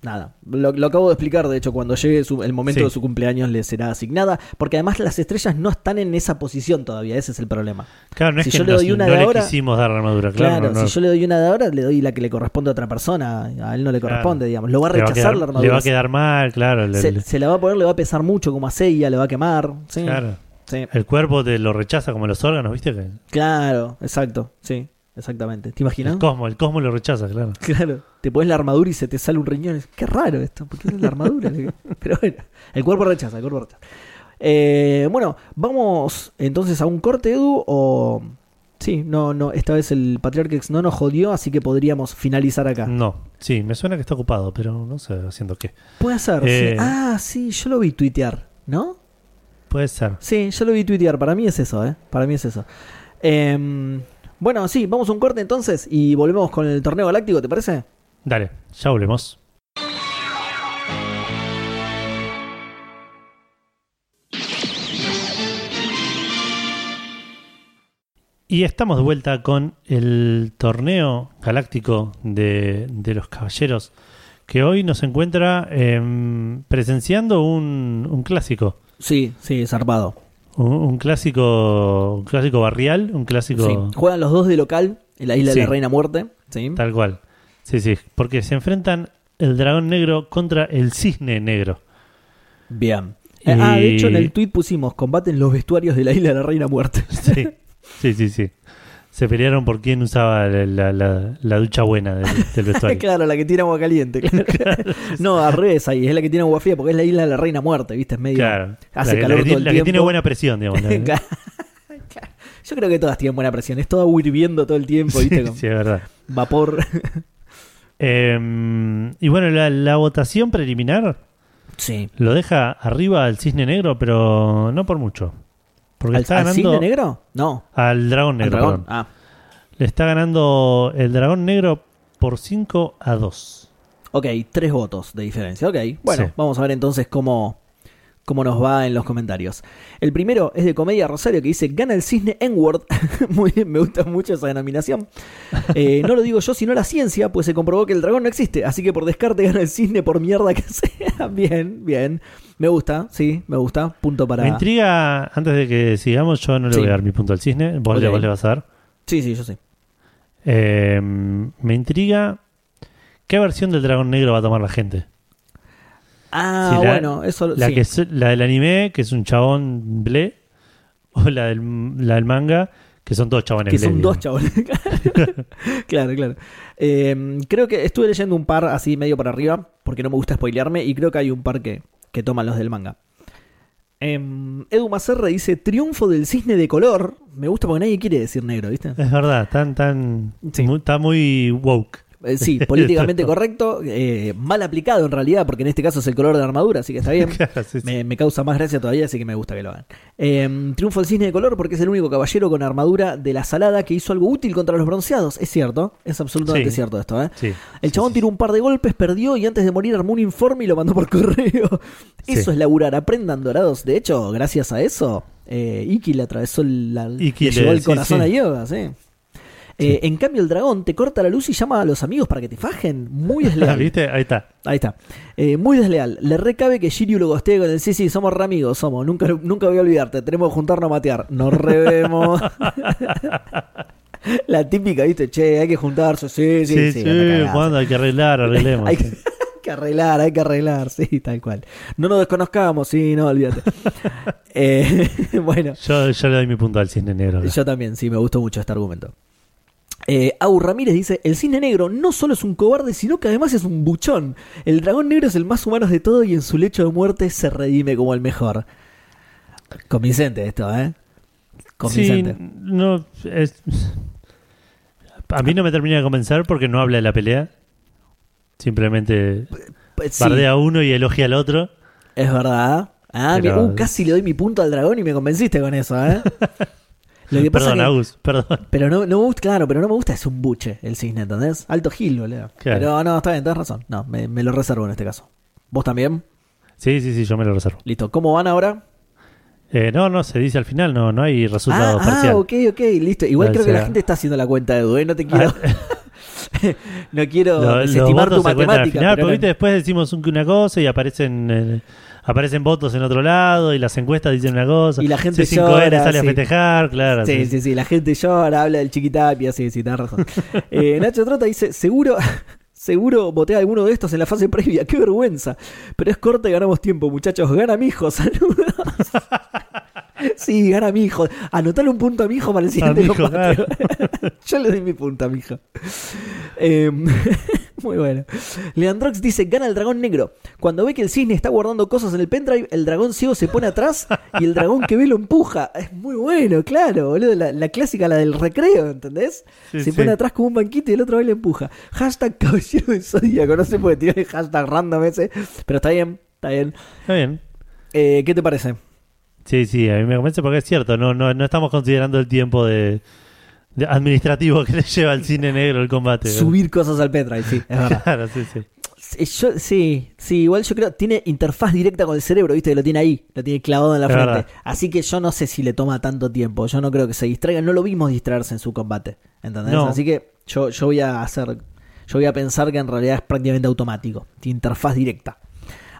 nada. Lo, lo acabo de explicar, de hecho, cuando llegue su- el momento Sí. de su cumpleaños le será asignada, porque además las estrellas no están en esa posición todavía, ese es el problema. Claro, no es Si que yo le nos- doy una no de le ahora- quisimos dar armadura, claro. Claro, no, no. si yo le doy una de ahora, le doy la que le corresponde a otra persona, a él no le corresponde, digamos. Lo va a Le rechazar quedar- la armadura. Le va a quedar mal, claro. se, se la va a poner, le va a pesar mucho como a Seiya, le va a quemar. Sí, claro. Sí. El cuerpo te lo rechaza como los órganos, ¿viste? Que Claro, exacto, sí, exactamente. ¿Te imaginas? El cosmo, el cosmo lo rechaza, claro. Claro, te pones la armadura y se te sale un riñón. Qué raro esto, ¿por qué es la armadura? Pero bueno, el cuerpo rechaza, el cuerpo rechaza. Eh, bueno, vamos entonces a un corte, Edu, o... Sí, no, no, esta vez el Patriarchex no nos jodió, así que podríamos finalizar acá. No, sí, me suena que está ocupado, pero no sé haciendo qué. Puede ser, Eh. sí. Ah, sí, yo lo vi tuitear, ¿no? Puede ser. Sí, yo lo vi tuitear, para mí es eso, ¿eh? Para mí es eso. Em, bueno, sí, vamos a un corte entonces y volvemos con el torneo galáctico, ¿te parece? Dale, ya volvemos. Y estamos de vuelta con el torneo galáctico de, de los caballeros, que hoy nos encuentra em, presenciando un, un clásico. Sí, sí, zarpado. Un, un clásico un clásico barrial, un clásico Sí. Juegan los dos de local en la isla Sí. de la Reina Muerte. Sí. tal cual. Sí, sí, porque se enfrentan el dragón negro contra el cisne negro. Bien. Eh, Ah, de hecho en el tweet pusimos combaten los vestuarios de la isla de la Reina Muerte. Sí, sí, sí, sí. Se pelearon por quién usaba la, la- la- la ducha buena del, del vestuario. claro, la que tiene agua caliente. claro. no, al revés ahí, es la que tiene agua fría porque es la isla de la Reina Muerte, ¿viste? Es medio. Claro. Hace la, calor que, todo el la que tiene tiempo. buena presión, digamos. Yo creo que todas tienen buena presión, es todo hirviendo todo el tiempo, ¿viste? Con sí, es verdad. vapor. Eh, y bueno, la, la votación preliminar sí. lo deja arriba al cisne negro, pero no por mucho. Porque ¿Al, está al ganando cisne negro? No. al dragón ¿Al negro. dragón? Ah, Le está ganando el dragón negro por 5 a 2. ok, tres votos de diferencia. Ok, bueno, Sí. vamos a ver entonces cómo, cómo nos va en los comentarios. El primero es de Comedia Rosario que dice: Gana el cisne N-Word. Muy bien, me gusta mucho esa denominación. Eh, no lo digo yo, sino la ciencia, pues se comprobó que el dragón no existe. Así que por descarte gana el cisne por mierda que sea. bien, bien. Me gusta, sí, me gusta. Punto para. Me intriga, antes de que sigamos, yo no le Sí. voy a dar mi punto al cisne. Vos, le, Ok. vos le vas a dar. Sí, sí, yo sé. Eh, me intriga qué versión del dragón negro va a tomar la gente. Ah, la- bueno, eso La, sí. que es- la del anime, que es un chabón ble, o la del, la del manga, que son dos chabones Que ble, son dos chabones. claro, claro. Eh, creo que estuve leyendo un par así medio para arriba, porque no me gusta spoilearme, y creo que hay un par que, que toman los del manga. Em, Edu Macerre dice, triunfo del cisne de color. Me gusta porque nadie quiere decir negro, ¿viste? Es verdad, tan, tan, Sí. está muy woke. Eh, sí, políticamente correcto, eh, mal aplicado en realidad, porque en este caso es el color de la armadura, así que está bien. Claro, sí, sí. Me, me causa más gracia todavía, así que me gusta que lo hagan. Eh, triunfo el cisne de color porque es el único caballero con armadura de la salada que hizo algo útil contra los bronceados. Es cierto, es absolutamente Sí. cierto esto. ¿eh? El chabón tiró un par de golpes, perdió y antes de morir armó un informe y lo mandó por correo. Eso es laburar, aprendan dorados. De hecho, gracias a eso, eh, Iki le atravesó la, Iki le le- llevó el corazón a Yoga, sí. Eh, en cambio, el dragón te corta la luz y llama a los amigos para que te fajen. Muy desleal. ¿Viste? Ahí está. Ahí está. Eh, muy desleal. Le recabe que Shiryu lo gostee con el sí, sí, somos re amigos, somos. Nunca, nunca voy a olvidarte. Tenemos que juntarnos a matear. Nos revemos. La típica, viste, che, hay que juntarse. Sí, sí, Sí, sí. cuando hay que arreglar, arreglemos. hay, que, arreglar, hay que arreglar, sí, tal cual. No nos desconozcamos, sí, no, olvídate. Eh, bueno, Yo, yo le doy mi punto al cisne negro. yo también, sí, me gustó mucho este argumento. Eh, Au Ramírez dice: El cisne negro no solo es un cobarde, sino que además es un buchón. El dragón negro es el más humano de todo y en su lecho de muerte se redime como el mejor. Convincente esto, ¿eh? Convincente. Sí, no, es- a mí no me termina de convencer porque no habla de la pelea. Simplemente Pues sí, bardea a uno y elogia al otro. es verdad. Ah, Pero- uh, casi le doy mi punto al dragón y me convenciste con eso, ¿eh? Lo que pasa Perdón, Agus, perdón. Pero no, no me gusta, claro, pero no me gusta es un buche el cisne, ¿entendés? Alto gil, boludo. Claro. Pero no, está bien, tenés razón. No, me, me lo reservo en este caso. ¿Vos también? Sí, sí, sí, yo me lo reservo. Listo. ¿Cómo van ahora? Eh, no, no, se dice al final, no, no hay resultado ah, parcial. ah, ok, ok, listo. Igual O creo que la gente está haciendo la cuenta de Edu, ¿eh? No te quiero. no quiero Lo- los desestimar tu al matemática. final, pero porque ¿viste? después decimos un- una cosa y aparecen eh, aparecen votos en otro lado y las encuestas dicen una cosa. Y la gente C5N llora, sale sí. a festejar, claro. Sí, sí, sí, la gente llora, habla del chiquitapia, sí, sí, tenés razón. Eh, Nacho Trota dice, seguro, seguro voté a alguno de estos en la fase previa, qué vergüenza. Pero es corta y ganamos tiempo, muchachos. Gana mi hijo, saludos. Sí, gana mi hijo. Anotale un punto a mi hijo para el siguiente. Yo le doy mi punto a mi hijo. Eh, muy bueno. Leandrox dice: Gana el dragón negro. Cuando ve que el cisne está guardando cosas en el pendrive, el dragón ciego se pone atrás y el dragón que ve lo empuja. Es muy bueno, claro, boludo. La, la clásica, la del recreo, ¿entendés? Sí, se sí. pone atrás como un banquito y el otro y le empuja. Hashtag caballero del zodíaco. No se puede tirar el hashtag random ese. Pero está bien, está bien. Está bien. Eh, ¿Qué te parece? Sí, sí, a mí me convence porque es cierto, no, no, no estamos considerando el tiempo de, de administrativo que le lleva al cine negro el combate. Subir cosas al pendrive, sí, es verdad. Claro, sí, sí. Sí, Yo, sí, sí, igual yo creo tiene interfaz directa con el cerebro, viste, que lo tiene ahí, lo tiene clavado en la frente. verdad. Así que yo no sé si le toma tanto tiempo. Yo no creo que se distraiga. No lo vimos distraerse en su combate. ¿Entendés? No. Así que yo, yo voy a hacer. Yo voy a pensar que en realidad es prácticamente automático. Tiene interfaz directa.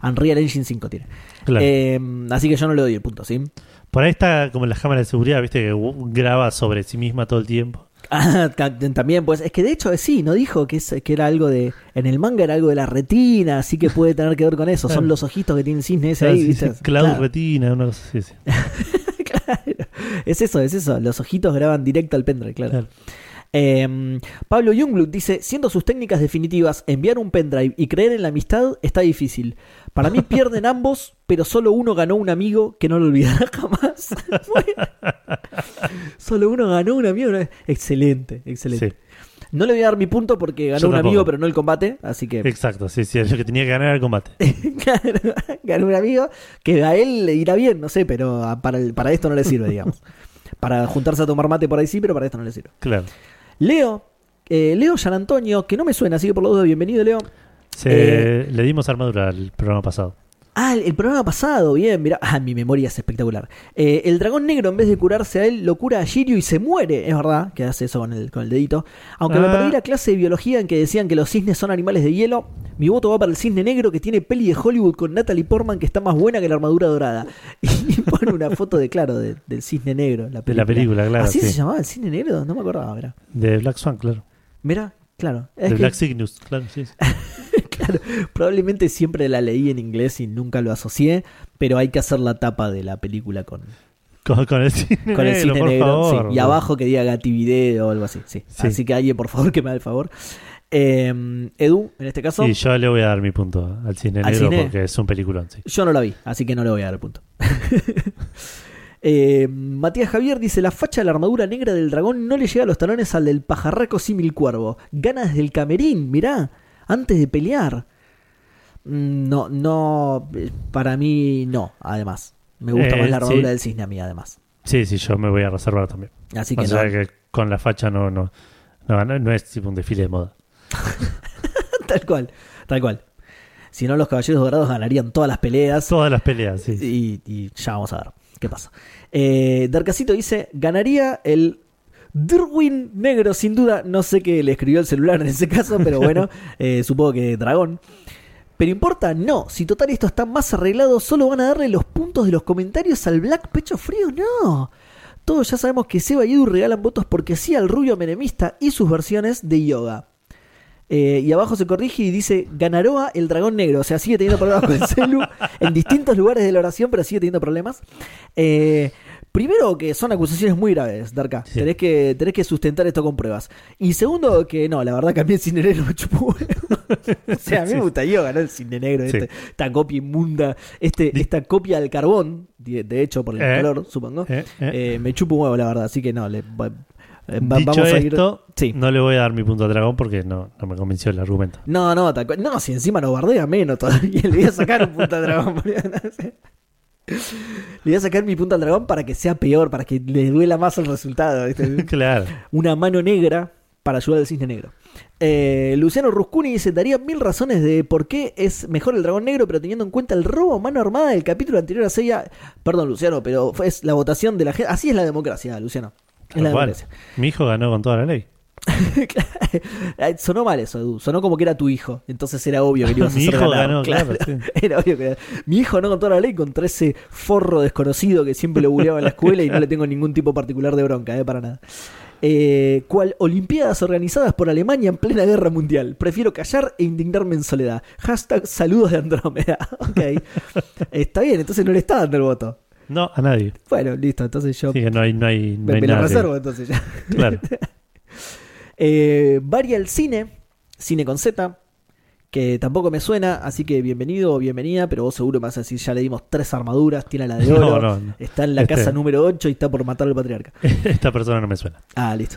Unreal Engine 5 tiene. Claro. Eh, así que yo no le doy el punto, ¿sí? Por ahí está como en las cámaras de seguridad, viste, que graba sobre sí misma todo el tiempo. Ah, ta- también, pues, es que de hecho sí, no dijo que, es, que era algo de. En el manga era algo de la retina, así que puede tener que ver con eso. Son los ojitos que tiene el cisne ese Ah, ahí, sí, ¿viste? sí, Cloud Claro. Retina, sí. Claro. Es eso, es eso. Los ojitos graban directo al pendrive, claro. Claro. Eh, Pablo Youngblood dice: Siendo sus técnicas definitivas, enviar un pendrive y creer en la amistad está difícil. Para mí pierden ambos, pero solo uno ganó un amigo que no lo olvidará jamás. solo uno ganó un amigo. Excelente, excelente. Sí, No le voy a dar mi punto porque ganó Yo un tampoco. amigo, pero no el combate. Así que, exacto, sí, sí, es lo que tenía que ganar el combate. claro, ganó un amigo que a él le irá bien, no sé, pero para, el- para esto no le sirve, digamos. Para juntarse a tomar mate por ahí sí, pero para esto no le sirve. Claro. Leo, eh, Leo San Antonio, que no me suena, así que por lo duda, bienvenido, Leo. Se- Le dimos armadura al programa pasado. Ah, el, el programa pasado, bien, mira, ah, mi memoria es espectacular. Eh, el dragón negro, en vez de curarse a él, lo cura a Shiryu y se muere, es verdad, que hace eso con el, con el dedito. Aunque me Ah. perdí la clase de biología en que decían que los cisnes son animales de hielo, mi voto va para el cisne negro que tiene peli de Hollywood con Natalie Portman que está más buena que la armadura dorada. Y pone una foto de, claro, de- del cisne negro, la De película. la película, claro. ¿Así se llamaba el cisne negro? No me acordaba, mira. De Black Swan, claro. Mira, claro. Es de que- Black Cygnus, claro, sí. sí. Claro, probablemente siempre la leí en inglés y nunca lo asocié, pero hay que hacer la tapa de la película con, Con, con el cine con el negro, cine por negro. favor, sí, y abajo que diga Gativideo o algo así. Sí. Sí. Así que alguien, por favor, que me haga el favor. Eh, Edu, en este caso, Sí, yo le voy a dar mi punto al cine ¿Al negro cine? porque es un peliculón, sí. yo no lo vi, así que no le voy a dar el punto. Eh, Matías Javier dice: La facha de la armadura negra del dragón no le llega a los talones al del pajarraco símil cuervo. Gana desde el camerín, mirá, antes de pelear. Mm, No, no, eh, para mí no, además. Me gusta Eh, más la armadura sí. del cisne a mí, además. Sí, sí, yo me voy a reservar también. Así O que sea no, que con la facha no, no, no, no, no es tipo un desfile de moda. tal cual, tal cual. Si no, los caballeros dorados ganarían todas las peleas. Todas las peleas, sí. Y, y ya vamos a ver qué pasa. Eh, Darkacito dice: ganaría el Durwin negro, sin duda. No sé qué le escribió el celular en ese caso, pero bueno, eh, supongo que dragón. Pero importa, no. Si total esto está más arreglado, solo van a darle los puntos de los comentarios al Black Pecho Frío. No. Todos ya sabemos que Seba y Edu regalan votos porque sí al rubio menemista y sus versiones de yoga. Eh, y abajo se corrige y dice Ganaroa el dragón negro. O sea, sigue teniendo problemas con el celu en distintos lugares de la oración, pero sigue teniendo problemas. Eh, primero que son acusaciones muy graves, Darka. Sí. Tenés, que, tenés que sustentar esto con pruebas. Y segundo, que no, la verdad que a mí el cine negro me chupó. huevo. o sea, a mí me Sí. gusta yoga, ¿no? El cine negro, Sí. este, esta copia inmunda, este, esta copia al carbón, de, de hecho, por el Eh. color, supongo. Eh, eh. Eh, me chupa un huevo, la verdad. Así que no, le, va- eh, Dicho vamos a ir. esto, Sí. no le voy a dar mi punto al dragón porque no, no me convenció el argumento. No, no, no, si encima nos bardea menos todavía. Le voy a sacar un punto al dragón. Le voy a sacar mi punto al dragón para que sea peor, para que le duela más el resultado. ¿viste? claro. Una mano negra para ayudar al cisne negro. Eh, Luciano Ruscuni dice: Daría mil razones de por qué es mejor el dragón negro, pero teniendo en cuenta el robo a mano armada del capítulo anterior a Seiya. Perdón, Luciano, pero fue es la votación de la gente. Así es la democracia, Luciano. Es la democracia. Mi hijo ganó con toda la ley. Sonó mal eso, Edu. Sonó como que era tu hijo. Entonces era obvio que le ibas a Mi hacer hijo ganar. ganó, claro, sí. Era obvio que era- Mi hijo no con toda la ley contra ese forro desconocido que siempre lo buleaba en la escuela y no le tengo ningún tipo particular de bronca, eh, para nada. Eh, ¿Cuál? Olimpiadas organizadas por Alemania en plena guerra mundial. Prefiero callar e indignarme en soledad. Hashtag saludos de Andrómeda. ok. Está bien, entonces no le está dando el voto. No, a nadie. Bueno, listo, entonces yo que no hay, no hay, no me, hay me nada que- reservo entonces ya. Claro. Eh, Varia el cine, cine con Z, que tampoco me suena, así que bienvenido o bienvenida, pero vos seguro me vas a decir, ya le dimos tres armaduras, tiene la de oro, No, no, no. está en la Este- casa número 8 y está por matar al patriarca. Esta persona no me suena. Ah, listo.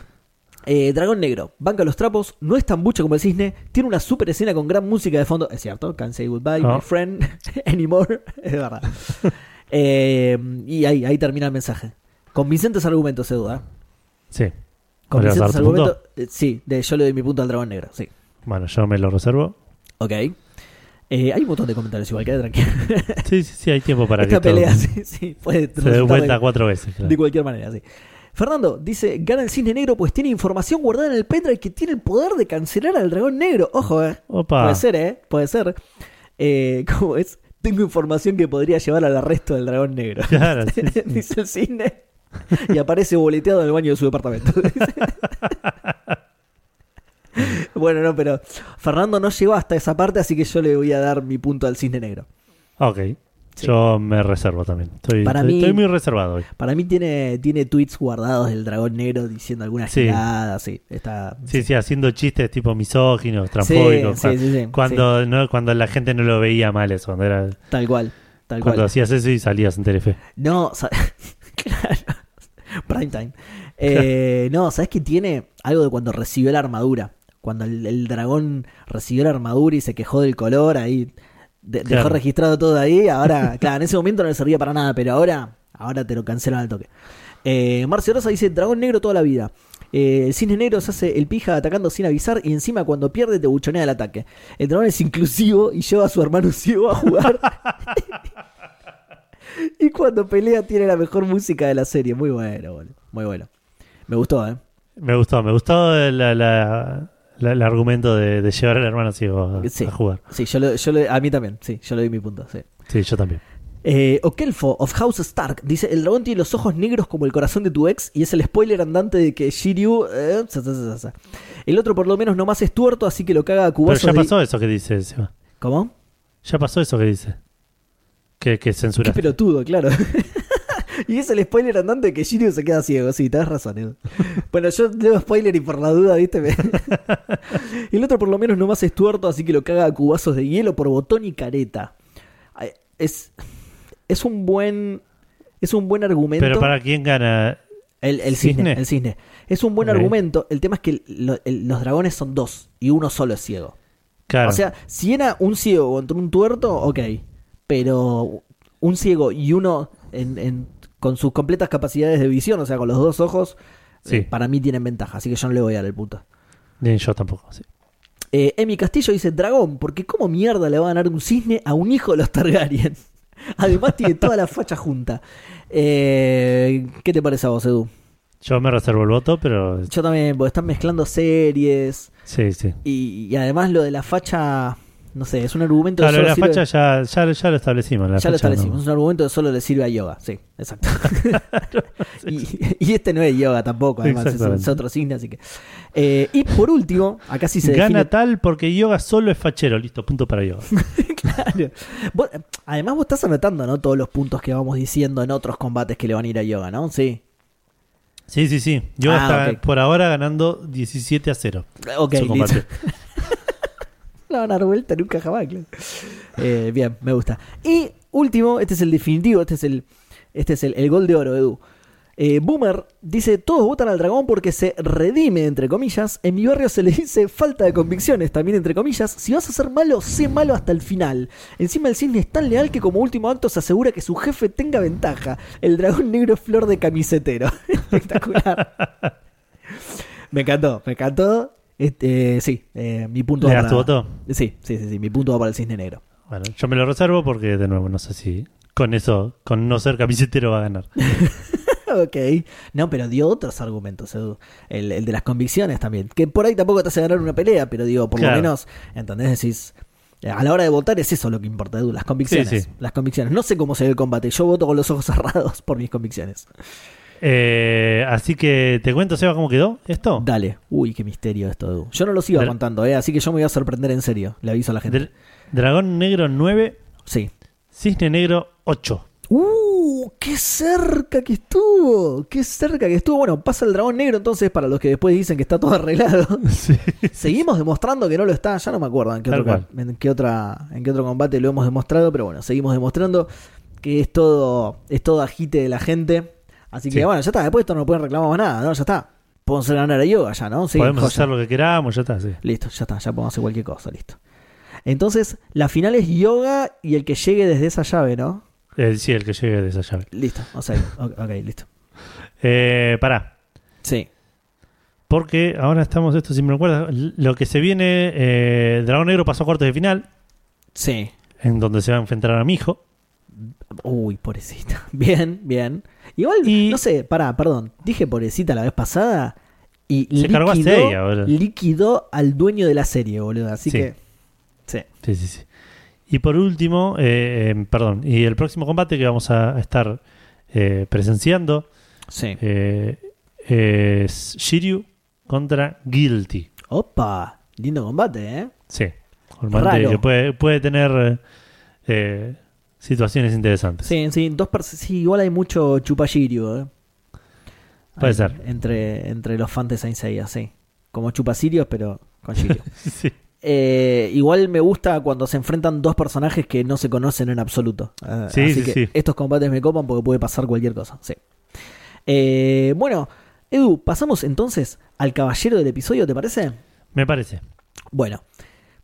Eh, Dragón Negro, banca los trapos, no es tan bucho como el cisne, tiene una super escena con gran música de fondo, es cierto, Can't Say Goodbye. My Friend, Anymore, es verdad. Eh, y ahí, ahí termina el mensaje. Convincentes argumentos, Edu, ¿eh? Sí. ¿Le vas a dar Convincentes tu argumentos, punto? eh, sí, de, yo le doy mi punto al Dragón Negro, sí. Bueno, yo me lo reservo. Ok. Eh, hay un montón de comentarios igual, queda tranquilo. Sí, sí, sí, hay tiempo para Esta que todo pelea, sí, sí, puede se dé resultar vuelta de, cuatro veces. claro. de cualquier manera, sí. Fernando dice, gana el cisne negro pues tiene información guardada en el pendrive que tiene el poder de cancelar al dragón negro. Ojo, eh. Opa. Puede ser, eh. Puede ser. Eh, ¿Cómo es? Tengo información que podría llevar al arresto del dragón negro. Claro, sí, sí. dice el cisne. Y aparece boleteado en el baño de su departamento. bueno, no, pero Fernando no llegó hasta esa parte, así que yo le voy a dar mi punto al cisne negro. Ok. Sí. Yo me reservo también. Estoy, Para estoy, mí- estoy muy reservado hoy. Para mí tiene, tiene tweets guardados del dragón negro diciendo algunas Sí. giradas, sí. Está, Sí, sí, haciendo chistes tipo misóginos, transfóbicos. sí, sí, sí, cuando, no, cuando la gente no lo veía mal eso. Cuando, era, Tal cual, tal cuando cual. hacías eso y salías en Telefe. No, claro. Prime time. Eh, no, ¿sabes qué tiene? Algo de cuando recibió la armadura. Cuando el, el dragón recibió la armadura y se quejó del color, ahí de- dejó registrado todo ahí. Ahora, claro, en ese momento no le servía para nada, pero ahora, ahora te lo cancelan al toque. Eh, Marcio Rosa dice: Dragón negro toda la vida. Eh, el cisne negro se hace el pija atacando sin avisar y encima cuando pierde te buchonea el ataque. El dragón es inclusivo y lleva a su hermano ciego a jugar. y cuando pelea tiene la mejor música de la serie. Muy bueno, boludo. Muy bueno. Me gustó, ¿eh? Me gustó, me gustó la- la- la- el argumento de, de llevar al hermano ciego a, Sí. a jugar. Sí, yo, lo- yo lo- a mí también. Sí, yo le doy mi punto. Sí. Sí, yo también. Eh, Okelfo of House Stark dice: El dragón tiene los ojos negros como el corazón de tu ex y es el spoiler andante de que Shiryu. eh, sa, sa, sa, sa. El otro, por lo menos, nomás es tuerto, así que lo caga a Pero cubazos. ya de- pasó eso que dice. ¿Cómo? Ya pasó eso que dice. Que, que Qué censuraste. pelotudo, claro. y es el spoiler andante que Shiryu se queda ciego. Sí, tenés razón. Bueno, yo leo spoiler y por la duda, ¿viste? Me- el otro, por lo menos, nomás es tuerto, así que lo caga a cubazos de hielo por botón y careta. Es, es un buen. Es un buen argumento. Pero para quién gana. El, el cisne, ¿Cisne? el cisne. Es un buen argumento. El tema es que lo- el- los dragones son dos y uno solo es ciego. Claro. O sea, si era un ciego contra un tuerto, ok. Pero un ciego y uno en- en- con sus completas capacidades de visión, o sea, con los dos ojos, Sí. eh, para mí tienen ventaja. Así que yo no le voy a dar el punto. Ni yo tampoco. sí. Eh, Emi Castillo dice dragón, porque ¿cómo mierda le va a ganar un cisne a un hijo de los Targaryen? Además tiene toda la facha junta. Eh, ¿Qué te parece a vos, Edu? Yo me reservo el voto, pero. Yo también, porque están mezclando series Sí, sí. y, y además lo de la facha, no sé, es un argumento Claro, que solo la sirve- facha ya, ya, ya lo establecimos. La ya lo no. establecimos, es un argumento que solo le sirve a yoga, sí, exacto. y, y este no es yoga tampoco, además, es, otro signo, así que... Eh, y por último, acá sí se Gana define... tal porque yoga solo es fachero. Listo, punto para yoga. Claro. Vos- además vos estás anotando, ¿no? Todos los puntos que vamos diciendo en otros combates que le van a ir a yoga, ¿no? Sí. Sí, sí, sí. Yoga Ah, está por ahora ganando 17 a 0. Ok, su combate. No van a dar vuelta nunca jamás, claro. Eh, bien, me gusta. Y último, este es el definitivo, este es el, este es el, el gol de oro, Edu. Eh, Boomer dice, todos votan al dragón porque se redime, entre comillas. En mi barrio se le dice falta de convicciones, también entre comillas. Si vas a ser malo, sé malo hasta el final. Encima el cisne es tan leal que como último acto se asegura que su jefe tenga ventaja. El dragón negro flor de camisetero. Espectacular. me encantó, me encantó. Este, sí, eh, mi punto ¿Le va das tu para- voto? Sí, sí, sí, sí, mi punto va para el cisne negro. Bueno, yo me lo reservo porque, de nuevo, no sé si con eso, con no ser camisetero va a ganar. ok. No, pero dio otros argumentos, Edu. El, el de las convicciones también. Que por ahí tampoco te hace ganar una pelea, pero digo, por Claro. lo menos, ¿entendés? Decís. eh, A la hora de votar es eso lo que importa, Edu, las convicciones. Sí, sí. Las convicciones. No sé cómo se ve el combate. Yo voto con los ojos cerrados por mis convicciones. Eh, así que te cuento, Seba, cómo quedó esto. Dale. Uy, qué misterio esto, Edu. Yo no los iba Dra- contando, ¿eh? Así que yo me voy a sorprender en serio. Le aviso a la gente. Dr- Dragón negro 9, Sí. cisne negro 8. ¡Uh! ¡Qué cerca que estuvo! ¡Qué cerca que estuvo! Bueno, pasa el dragón negro entonces para los que después dicen que está todo arreglado. Sí. Seguimos demostrando que no lo está, ya no me acuerdo en qué, otro, en qué otra en qué otro combate lo hemos demostrado, pero bueno, seguimos demostrando que es todo es todo agite de la gente. Así que Sí. bueno, ya está, después de esto no pueden reclamar más nada, ¿no? Ya está. Podemos hacer ganar a yoga ya, ¿no? Sí, Podemos joya. hacer lo que queramos, ya está. Sí. Listo, ya está, ya podemos hacer cualquier cosa, listo. Entonces, la final es yoga y el que llegue desde esa llave, ¿no? Eh, sí, el que llegue de esa llave. Listo, o sea, ok, ok, listo. Eh, pará. Sí. Porque ahora estamos, esto si me recuerdas, lo que se viene, eh, Dragón Negro pasó a cuartos de final, Sí. en donde se va a enfrentar a mi hijo. Uy, pobrecita. Bien, bien. Igual, Y- no sé, pará, perdón. Dije pobrecita la vez pasada y Se cargó a liquidó, Seiya, boludo. liquidó al dueño de la serie, boludo. Así Sí. que, sí. Sí, sí, sí. Y por último, eh, eh, perdón, y el próximo combate que vamos a estar eh, presenciando Sí. es Shiryu contra Guilty. Opa, lindo combate, ¿eh? Sí, Raro. que puede, puede tener eh, situaciones interesantes. Sí, sí, dos sí, igual hay mucho chupashiryu, ¿eh? Puede Hay- ser. Entre, entre los fans de Saint Seiya, sí. Como chupasirios, pero con Shiryu. Sí. Eh, igual me gusta cuando se enfrentan dos personajes que no se conocen en absoluto. Eh, Sí, así sí, que sí. estos combates me copan porque puede pasar cualquier cosa. Sí. Bueno, Edu, pasamos entonces al caballero del episodio, ¿te parece? Me parece. Bueno,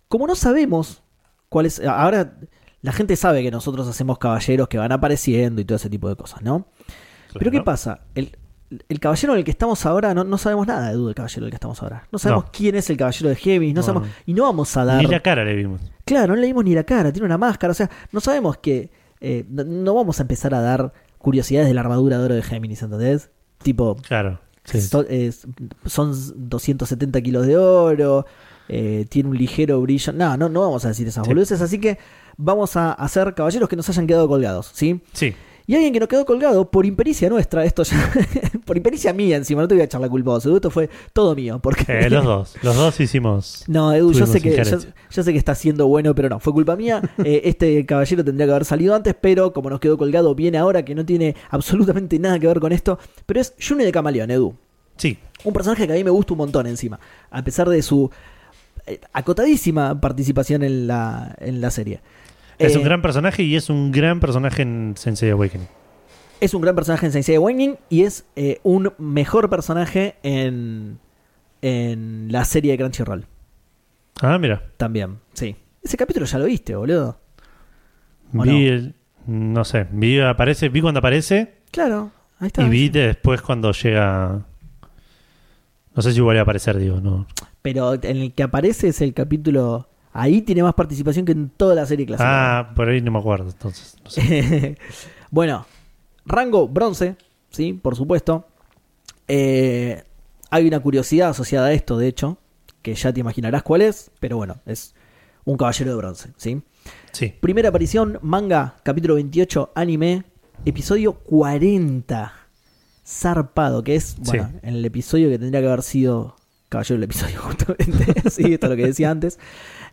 como no sabemos cuál es. Ahora la gente sabe que nosotros hacemos caballeros que van apareciendo y todo ese tipo de cosas, ¿no? Pero ¿qué pasa? El, el caballero en el que estamos ahora, no, no sabemos nada, Edu, del caballero en el que estamos ahora. No sabemos No. quién es el caballero de Heavy, no, No, sabemos. Y no vamos a dar. Ni la cara le vimos. Claro, no le dimos ni la cara, tiene una máscara, o sea, no sabemos que... eh, no, vamos a empezar a dar curiosidades de la armadura de oro de Géminis, ¿entendés? Tipo, Claro. sí. so- son 270 kilos de oro, eh, tiene un ligero brillo... No, no, no vamos a decir esas Sí. boludeces, así que vamos a hacer caballeros que nos hayan quedado colgados, ¿sí? Sí. Y alguien que nos quedó colgado por impericia nuestra, esto ya... por impericia mía encima, no te voy a echar la culpa a vos, Edu, esto fue todo mío, porque... Eh, los dos. Los dos hicimos. No, Edu, yo sé, que, yo, sé que está siendo bueno, pero no, fue culpa mía. Eh, este caballero tendría que haber salido antes, pero como nos quedó colgado, viene ahora que no tiene absolutamente nada que ver con esto. Pero es June de Camaleón, Edu. Sí. Un personaje que a mí me gusta un montón encima, a pesar de su acotadísima participación en la, en la serie. Es Eh, un gran personaje y es un gran personaje en Sensei Awakening. Es un gran personaje en Sensei Awakening y es eh, un mejor personaje en, en la serie de Crunchyroll. Ah, mira. También, sí. Ese capítulo ya lo viste, boludo. ¿O Vi no? el. No sé, vi, aparece, vi cuando aparece Claro, ahí está. y vi después cuando llega. No sé si vuelve a aparecer, digo, no. Pero en el que aparece es el capítulo. Ahí tiene más participación que en toda la serie clásica. Ah, por ahí no me acuerdo, entonces. no sé. bueno, rango bronce, sí, por supuesto. Eh, hay una curiosidad asociada a esto, de hecho, que ya te imaginarás cuál es, pero bueno, es un caballero de bronce, ¿sí? Sí. Primera aparición, manga, capítulo 28, anime, episodio 40. Zarpado, que es, bueno, Sí. en el episodio que tendría que haber sido caballero del episodio, justamente. sí, esto es lo que decía antes.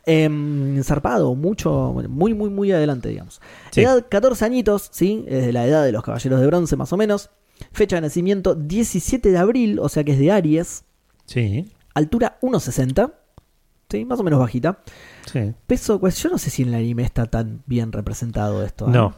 Em, zarpado, mucho, muy, muy, muy adelante, digamos. Sí. Edad 14 añitos, ¿sí? Es de la edad de los caballeros de bronce, más o menos. Fecha de nacimiento 17 de abril, o sea que es de Aries. Sí. Altura 1,60. Sí, más o menos bajita. Sí. Peso, pues yo no sé si en el anime está tan bien representado esto. ¿eh? No.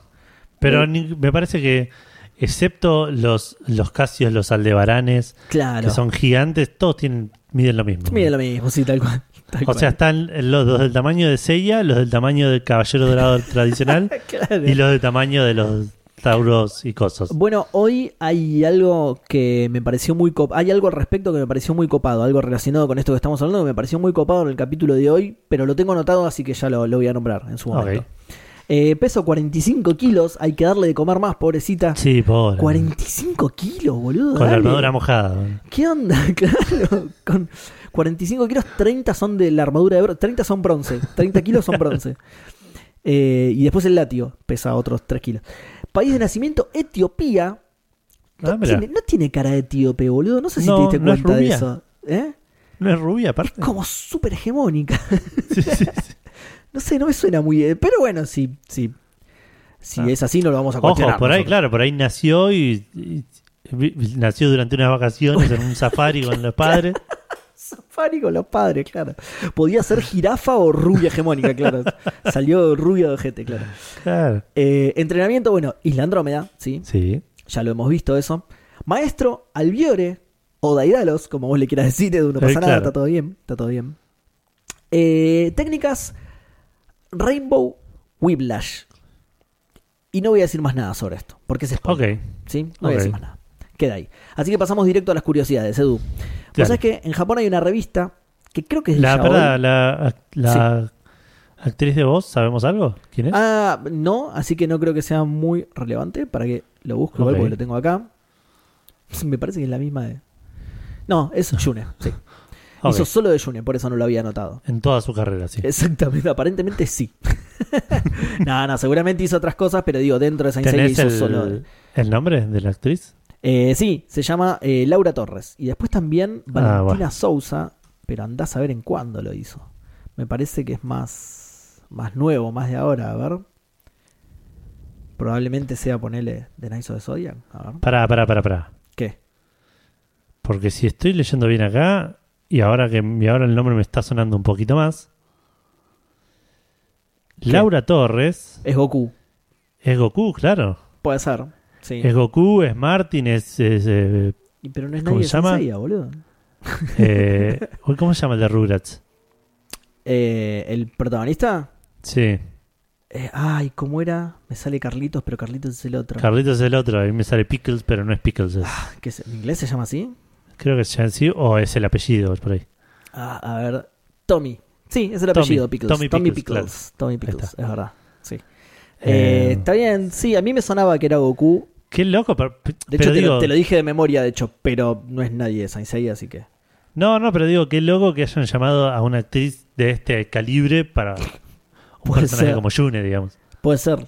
Pero ni- me parece que, excepto los, los casios, los aldebaranes, Claro. que son gigantes, todos tienen, miden lo mismo. Mira lo mismo, sí, tal cual. tal O cual. sea, están los, los del tamaño de Seiya, los del tamaño del caballero dorado tradicional Claro. y los del tamaño de los tauros y cosos. Bueno, hoy hay algo que me pareció muy copado. Hay algo al respecto que me pareció muy copado. Algo relacionado con esto que estamos hablando que me pareció muy copado en el capítulo de hoy. Pero lo tengo anotado, así que ya lo, lo voy a nombrar en su momento. Ok. Eh, peso 45 kilos. Hay que darle de comer más, pobrecita. Sí, pobre. 45 kilos, boludo. Con la dale. armadura mojada. ¿Qué onda? Claro. Con 45 kilos, 30 son de la armadura de bronce. 30 son bronce. 30 kilos son bronce. Eh, y después el latio pesa otros 3 kilos. País de nacimiento, Etiopía. No, Ah, tiene, no tiene cara de etíope, boludo. No sé si No, te diste no es cuenta de rubia. eso. ¿Eh? ¿No es rubia aparte? Como súper hegemónica. Sí, sí, sí. No sé, no me suena muy. Pero bueno, sí, sí. Si Ah. es así, no lo vamos a cuestionar. Ojo, por ahí, nosotros. claro, por ahí nació y, nació durante unas vacaciones en un safari con los padres. Safari con los padres, claro. Podía ser jirafa o rubia hegemónica, claro. Salió rubia de ojete, claro. Claro. Eh, entrenamiento, bueno, Isla Andrómeda, sí, Sí. ya lo hemos visto eso. Maestro Albiore, o Daidalos, como vos le quieras decir, Edu, no pasa Eh, nada, claro. está todo bien, está todo bien. Eh, técnicas Rainbow Whiplash. Y no voy a decir más nada sobre esto, porque es spoiler. Ok. ¿sí? No voy a decir más nada. Queda ahí. Así que pasamos directo a las curiosidades, Edu. Vos sabés que en Japón hay una revista que creo que es de La, verdad, la, actriz de voz, ¿sabemos algo? ¿Quién es? Ah, no, así que no creo que sea muy relevante para que lo busque igual porque lo tengo acá. Me parece que es la misma de. No, es Yune, sí. Hizo solo de Yune, por eso no lo había anotado. En toda su carrera, sí. Exactamente, aparentemente sí. no, no, seguramente hizo otras cosas, pero digo, dentro de Saint Seiya ¿Tenés hizo el, solo. de- el nombre de la actriz? Eh, sí, se llama eh, Laura Torres. Y después también Valentina Ah, bueno. Sousa, pero andás a ver en cuándo lo hizo. Me parece que es más, más nuevo, más de ahora. A ver. Probablemente sea ponerle de Nice of the Zodiac. A ver. Pará, pará, pará, pará. ¿Qué? Porque si estoy leyendo bien acá, y ahora que y ahora el nombre me está sonando un poquito más. ¿Qué? Laura Torres Es Goku. es Goku, claro. Puede ser. Sí. Es Goku, es Martin, es. es, eh, Pero no es ¿cómo nadie se llama? Boludo. eh, ¿Cómo se llama el de Rugrats? Eh, ¿El protagonista? Sí, Eh, ay, ¿cómo era? Me sale Carlitos, pero Carlitos es el otro. Carlitos es el otro. A mí me sale Pickles, pero no es Pickles. es- ¿Qué es? ¿En inglés se llama así? Creo que es así, o es el apellido por ahí. Ah, a ver. Tommy. Sí, es el Tommy. apellido Pickles. Tommy Tommy, Pickles, Pickles. Tommy Pickles, es verdad. Sí. Eh, Eh, está bien, sí, a mí me sonaba que era Goku. Qué loco, pero, De hecho, te, lo, te lo dije de memoria, de hecho, pero no es nadie de Saint Seiya, así que. No, no, pero digo, qué loco que hayan llamado a una actriz de este calibre para un personaje ser. como June, digamos. Puede ser.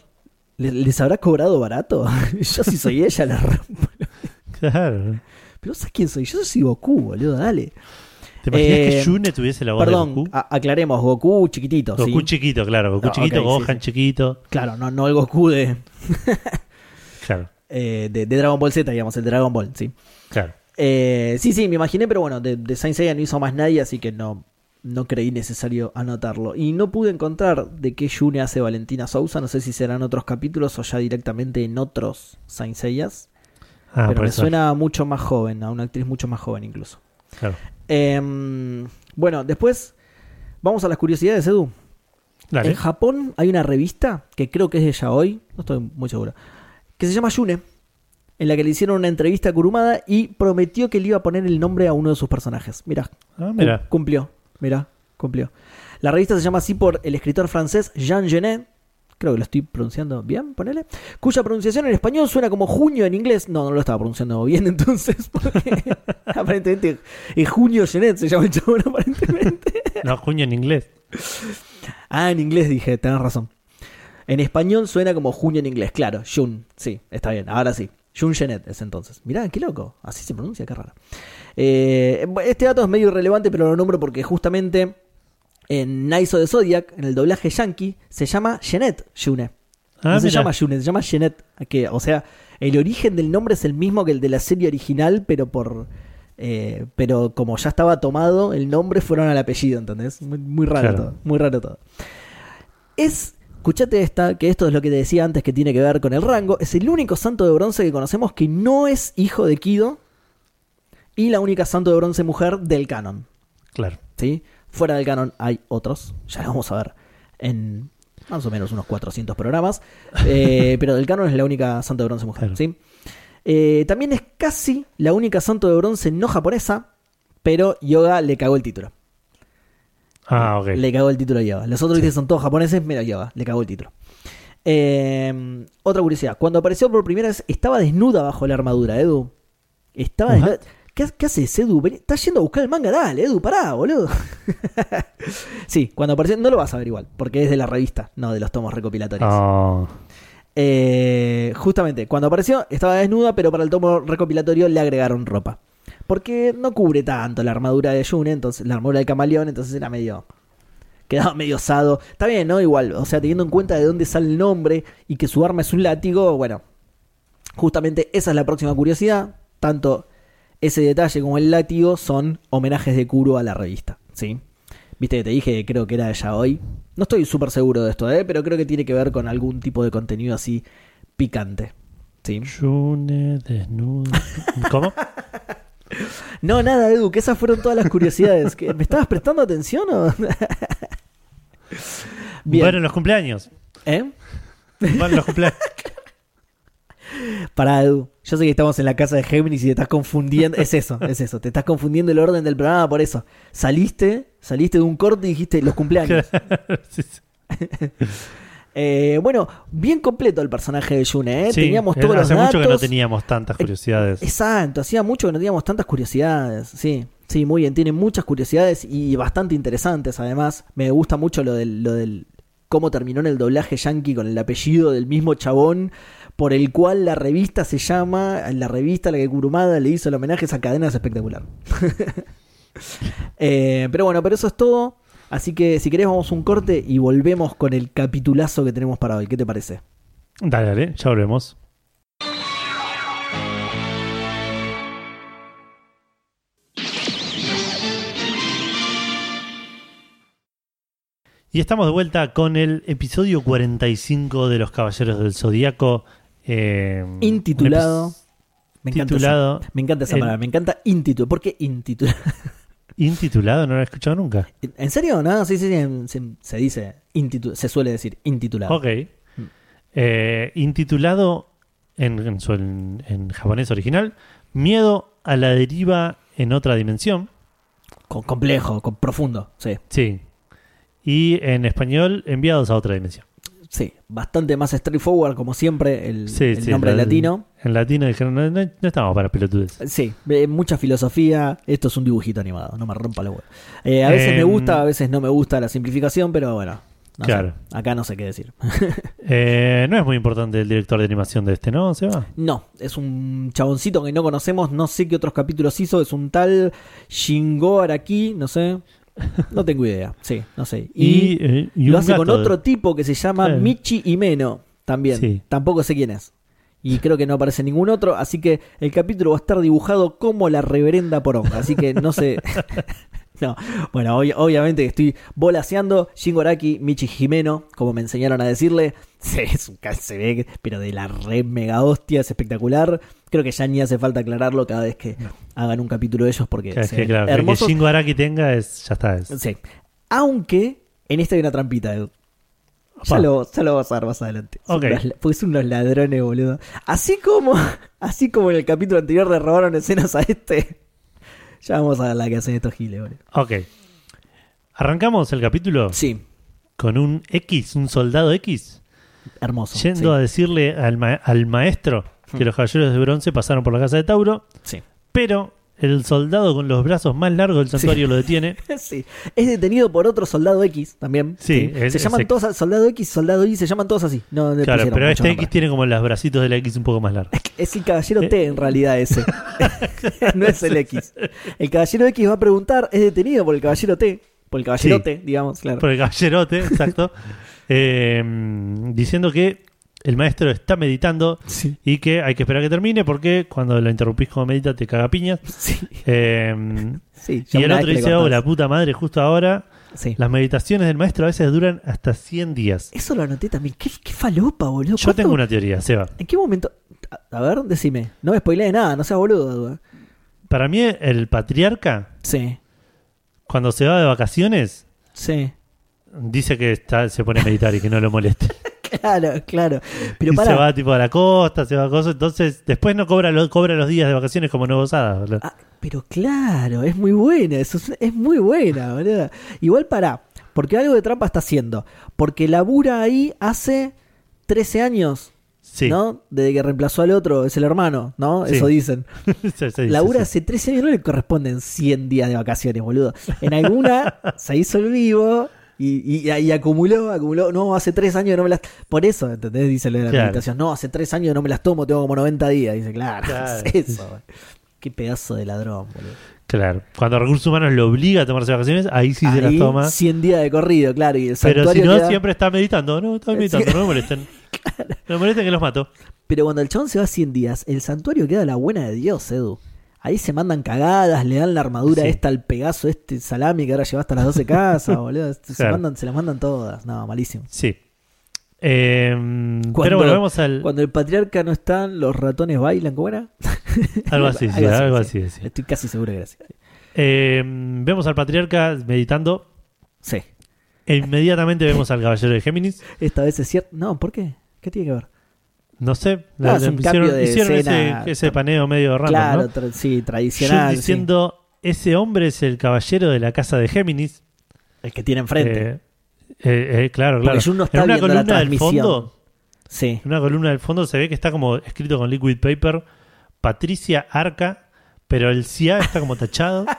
¿Le- ¿Les habrá cobrado barato? Yo si soy ella, la rompo. Claro. Pero ¿sabes quién soy? Yo soy Goku, boludo, dale. ¿Te imaginas Eh, que June tuviese la voz Perdón, de Goku? a- aclaremos, Goku chiquitito, Goku sí. chiquito, claro. Goku chiquito, ok, sí, Gohan sí. chiquito. Claro, no, no el Goku de, Claro, eh, de, de Dragon Ball Z, digamos, el Dragon Ball, sí. claro. Eh, sí, sí, me imaginé, pero bueno, de, de Saint Seiya no hizo más nadie, así que no, no creí necesario anotarlo. Y no pude encontrar de qué Yune hace Valentina Sousa. No sé si serán otros capítulos o ya directamente en otros Saint Seiyas. Ah, pero me eso. suena mucho más joven, a una actriz mucho más joven incluso. Claro. Em, bueno, después vamos a las curiosidades, Edu. Dale. En Japón hay una revista que creo que es de Yaoi, no estoy muy seguro, que se llama Yune, en la que le hicieron una entrevista a Kurumada y prometió que le iba a poner el nombre a uno de sus personajes. Mirá, Ah. Cum- Cumplió, mira, cumplió. La revista se llama así por el escritor francés Jean Genet, creo que lo estoy pronunciando bien, ponele, cuya pronunciación en español suena como junio en inglés. No, no lo estaba pronunciando bien entonces, porque aparentemente es junio Genet, se llama el chabón aparentemente. No, junio en inglés. Ah, en inglés dije, tenés razón. En español suena como junio en inglés, claro, Jun, sí, está bien, ahora sí. Jun Genet es entonces. Mirá, qué loco, así se pronuncia, qué raro. Eh, este dato es medio irrelevante, pero lo nombro porque justamente en Nice de Zodiac, en el doblaje yankee, se llama Jeanette June. Ah, no se llama June, se llama Jeanette. Que, o sea, el origen del nombre es el mismo que el de la serie original, pero por. eh, pero como ya estaba tomado, el nombre fueron al apellido, ¿entendés? Muy, muy raro Claro. todo. Muy raro todo. Es. Escuchate esta, que esto es lo que te decía antes que tiene que ver con el rango. Es el único santo de bronce que conocemos que no es hijo de Kido. Y la única santo de bronce mujer del canon. Claro. ¿sí? Fuera del canon hay otros, ya lo vamos a ver en más o menos unos 400 programas, eh, pero del canon es la única santo de bronce mujer, Claro. ¿sí? Eh, también es casi la única santo de bronce no japonesa, pero Yoga le cagó el título. Ah, ok. Le cagó el título a Yoga. Los otros que son todos japoneses, menos Yoga, le cagó el título. Eh, otra curiosidad, cuando apareció por primera vez estaba desnuda bajo la armadura, Edu. Estaba desnuda. ¿Qué, qué haces, Edu? Estás yendo a buscar el manga, dale, Edu, pará, boludo. sí, cuando apareció, no lo vas a ver igual, porque es de la revista, no de los tomos recopilatorios. Oh, Eh, justamente, cuando apareció estaba desnuda, pero para el tomo recopilatorio le agregaron ropa. Porque no cubre tanto la armadura de June, entonces la armadura del camaleón, entonces era medio. Quedaba medio osado. Está bien, ¿no? Igual, o sea, teniendo en cuenta de dónde sale el nombre y que su arma es un látigo, bueno. Justamente esa es la próxima curiosidad. Tanto ese detalle como el látigo son homenajes de Kuro a la revista, ¿sí? Viste que te dije que creo que era de Yaoi. No estoy súper seguro de esto, ¿eh? pero creo que tiene que ver con algún tipo de contenido así picante. ¿Sí? June desnudo. ¿Cómo? No, nada, Edu, que esas fueron todas las curiosidades. ¿Que- ¿Me estabas prestando atención o...? Bien. Bueno, los cumpleaños. ¿Eh? Bueno, los cumpleaños. Pará, Edu. Yo sé que estamos en la casa de Géminis y te estás confundiendo. Es eso, es eso. Te estás confundiendo el orden del programa por eso. Saliste, saliste de un corte y dijiste los cumpleaños. Sí, sí. Eh, bueno, bien completo el personaje de June, ¿eh? Sí, Teníamos eh, todos los Hace mucho que no datos. teníamos tantas curiosidades. Exacto, hacía mucho que no teníamos tantas curiosidades. Sí, sí, muy bien. Tiene muchas curiosidades y bastante interesantes además. Me gusta mucho lo del, lo del cómo terminó en el doblaje yankee con el apellido del mismo chabón por el cual la revista se llama, la revista a la que Kurumada le hizo el homenaje esa cadena es espectacular. Eh, pero bueno, pero eso es todo. Así que si querés vamos a un corte y volvemos con el capitulazo que tenemos para hoy. ¿Qué te parece? Dale, dale, ya volvemos. Y estamos de vuelta con el episodio 45 de Los Caballeros del Zodíaco. Eh, Intitulado. Me encanta, Titulado. esa, me encanta esa palabra, me encanta intitulado. ¿Por qué intitulado? Intitulado, no lo he escuchado nunca. ¿En serio? No, sí, sí, sí, se, se dice, intitu- se suele decir intitulado. Ok. Eh, intitulado en, en su- en- en japonés original, Miedo a la deriva en otra dimensión. Con- complejo, con profundo, sí. Sí. Y en español, Enviados a otra dimensión. Bastante más straightforward, como siempre, el, Sí, el sí, nombre la- latino. En latino dijeron, no, no- no estamos para pelotudes. Sí, eh, mucha filosofía. Esto es un dibujito animado, no me rompa la hueá. Eh, a veces me Em, gusta, a veces no me gusta la simplificación, pero bueno. no sé. Claro. acá no sé qué decir. Eh, no es muy importante el director de animación de este, ¿no, Seba? No, es un chaboncito que no conocemos, no sé qué otros capítulos hizo, es un tal Shingo Araki, no sé. No tengo idea, sí, no sé. Y, eh, y lo hace con de- otro tipo que se llama Claro. Michi Imeno, también. Sí. Tampoco sé quién es. Y creo que no aparece ningún otro, así que el capítulo va a estar dibujado como la reverenda poronga. Así que no sé, No, bueno, obvi- obviamente que estoy volaseando. Shingoraki, Michi Jimeno, como me enseñaron a decirle, se, es un se ve, pero de la re mega hostia, es espectacular. Creo que ya ni hace falta aclararlo cada vez que hagan un capítulo de ellos porque Que, se que, claro. Shingo Araki tenga es, ya está. Es, Sí. Aunque en esta hay una trampita, Edu. Ya lo, ya lo vas a ver más adelante. Son Ok. unos Porque son unos ladrones, boludo. Así como, así como en el capítulo anterior le robaron escenas a este. Ya vamos a ver la que hacen estos giles, boludo. Ok. Arrancamos el capítulo Sí, con un X, un soldado X, hermoso. yendo sí. a decirle al, ma- al maestro que Hmm. los caballeros de bronce pasaron por la casa de Tauro, Sí. pero el soldado con los brazos más largos del santuario lo detiene. Sí. Es detenido por otro soldado X también. Sí, es- se llaman es- todos soldado X, soldado Y, se llaman todos así. No, Claro, pero este. X tiene como los bracitos de la X un poco más largos. Es el caballero Eh. T en realidad ese. no es el X. El caballero X va a preguntar, es detenido por el caballero T. Por el caballero Sí. T, digamos, claro. Por el caballerote, exacto. Eh, diciendo que el maestro está meditando Sí. y que hay que esperar a que termine porque cuando lo interrumpís como medita te caga piñas. Sí. Eh, sí y el otro dice, oh, la puta madre, justo ahora Sí. las meditaciones del maestro a veces duran hasta 100 días. Eso lo anoté también. ¿Qué, qué falopa, boludo? Yo ¿Cuánto- tengo una teoría, Seba. ¿En qué momento? A, ver, decime. No me spoilees nada, no seas boludo. Para mí el patriarca, Sí. cuando se va de vacaciones, Sí. dice que está, se pone a meditar y que no lo moleste. Claro, claro. Pero y para. se va tipo a la costa, se va a cosas, entonces después no cobra, lo- cobra los días de vacaciones como no gozada. Ah, pero claro, es muy buena, eso es, es muy buena, boludo. Igual para, porque algo de trampa está haciendo. Porque labura ahí hace 13 años, sí. ¿no? Desde que reemplazó al otro, es el hermano, ¿no? Sí. Eso dicen. Dice, Labura sí. hace 13 años, no le corresponden 100 días de vacaciones, boludo. En alguna se hizo el vivo y, y- y acumuló, acumuló. No, hace 3 años no me las. Por eso, ¿entendés? Dice la Claro. meditación. No, hace 3 años no me las tomo, tengo como 90 días. Dice, claro, Claro. es eso, boludo. Qué pedazo de ladrón, boludo. Claro. Cuando Recursos Humanos lo obliga a tomarse vacaciones, ahí sí se las toma. 100 días de corrido, claro. Y el Pero si no, queda- siempre está meditando. No, está meditando, Sí. no me molesten. No me molesten que los mato. Pero cuando el chabón se va 100 días, el santuario queda a la buena de Dios, Edu. Ahí se mandan cagadas, le dan la armadura Sí. esta al Pegaso, este salami que ahora lleva hasta las 12 casas, boludo. Se, Claro. mandan, se las mandan todas. No, malísimo. Sí. Eh, Cuando- pero bueno, vemos al. Cuando el patriarca no está, los ratones bailan, ¿cómo era? Algo así, sí, algo así. sí. Estoy casi seguro que era así. Eh, vemos al patriarca meditando. Sí. E inmediatamente vemos al caballero de Géminis. Esta vez es cierto. No, ¿por qué? ¿Qué tiene que ver? No sé, No, la- es la- un hicieron, cambio de hicieron escena. ese, ese paneo medio random, claro, ¿no? tra- sí, tradicional. sí. diciendo, ese hombre es el caballero de la casa de Géminis. El que tiene enfrente. Eh, eh, eh, claro, claro. Jun no está en una columna del fondo, sí. en una columna del fondo se ve que está como escrito con liquid paper Patricia Arca, pero el CIA está como tachado.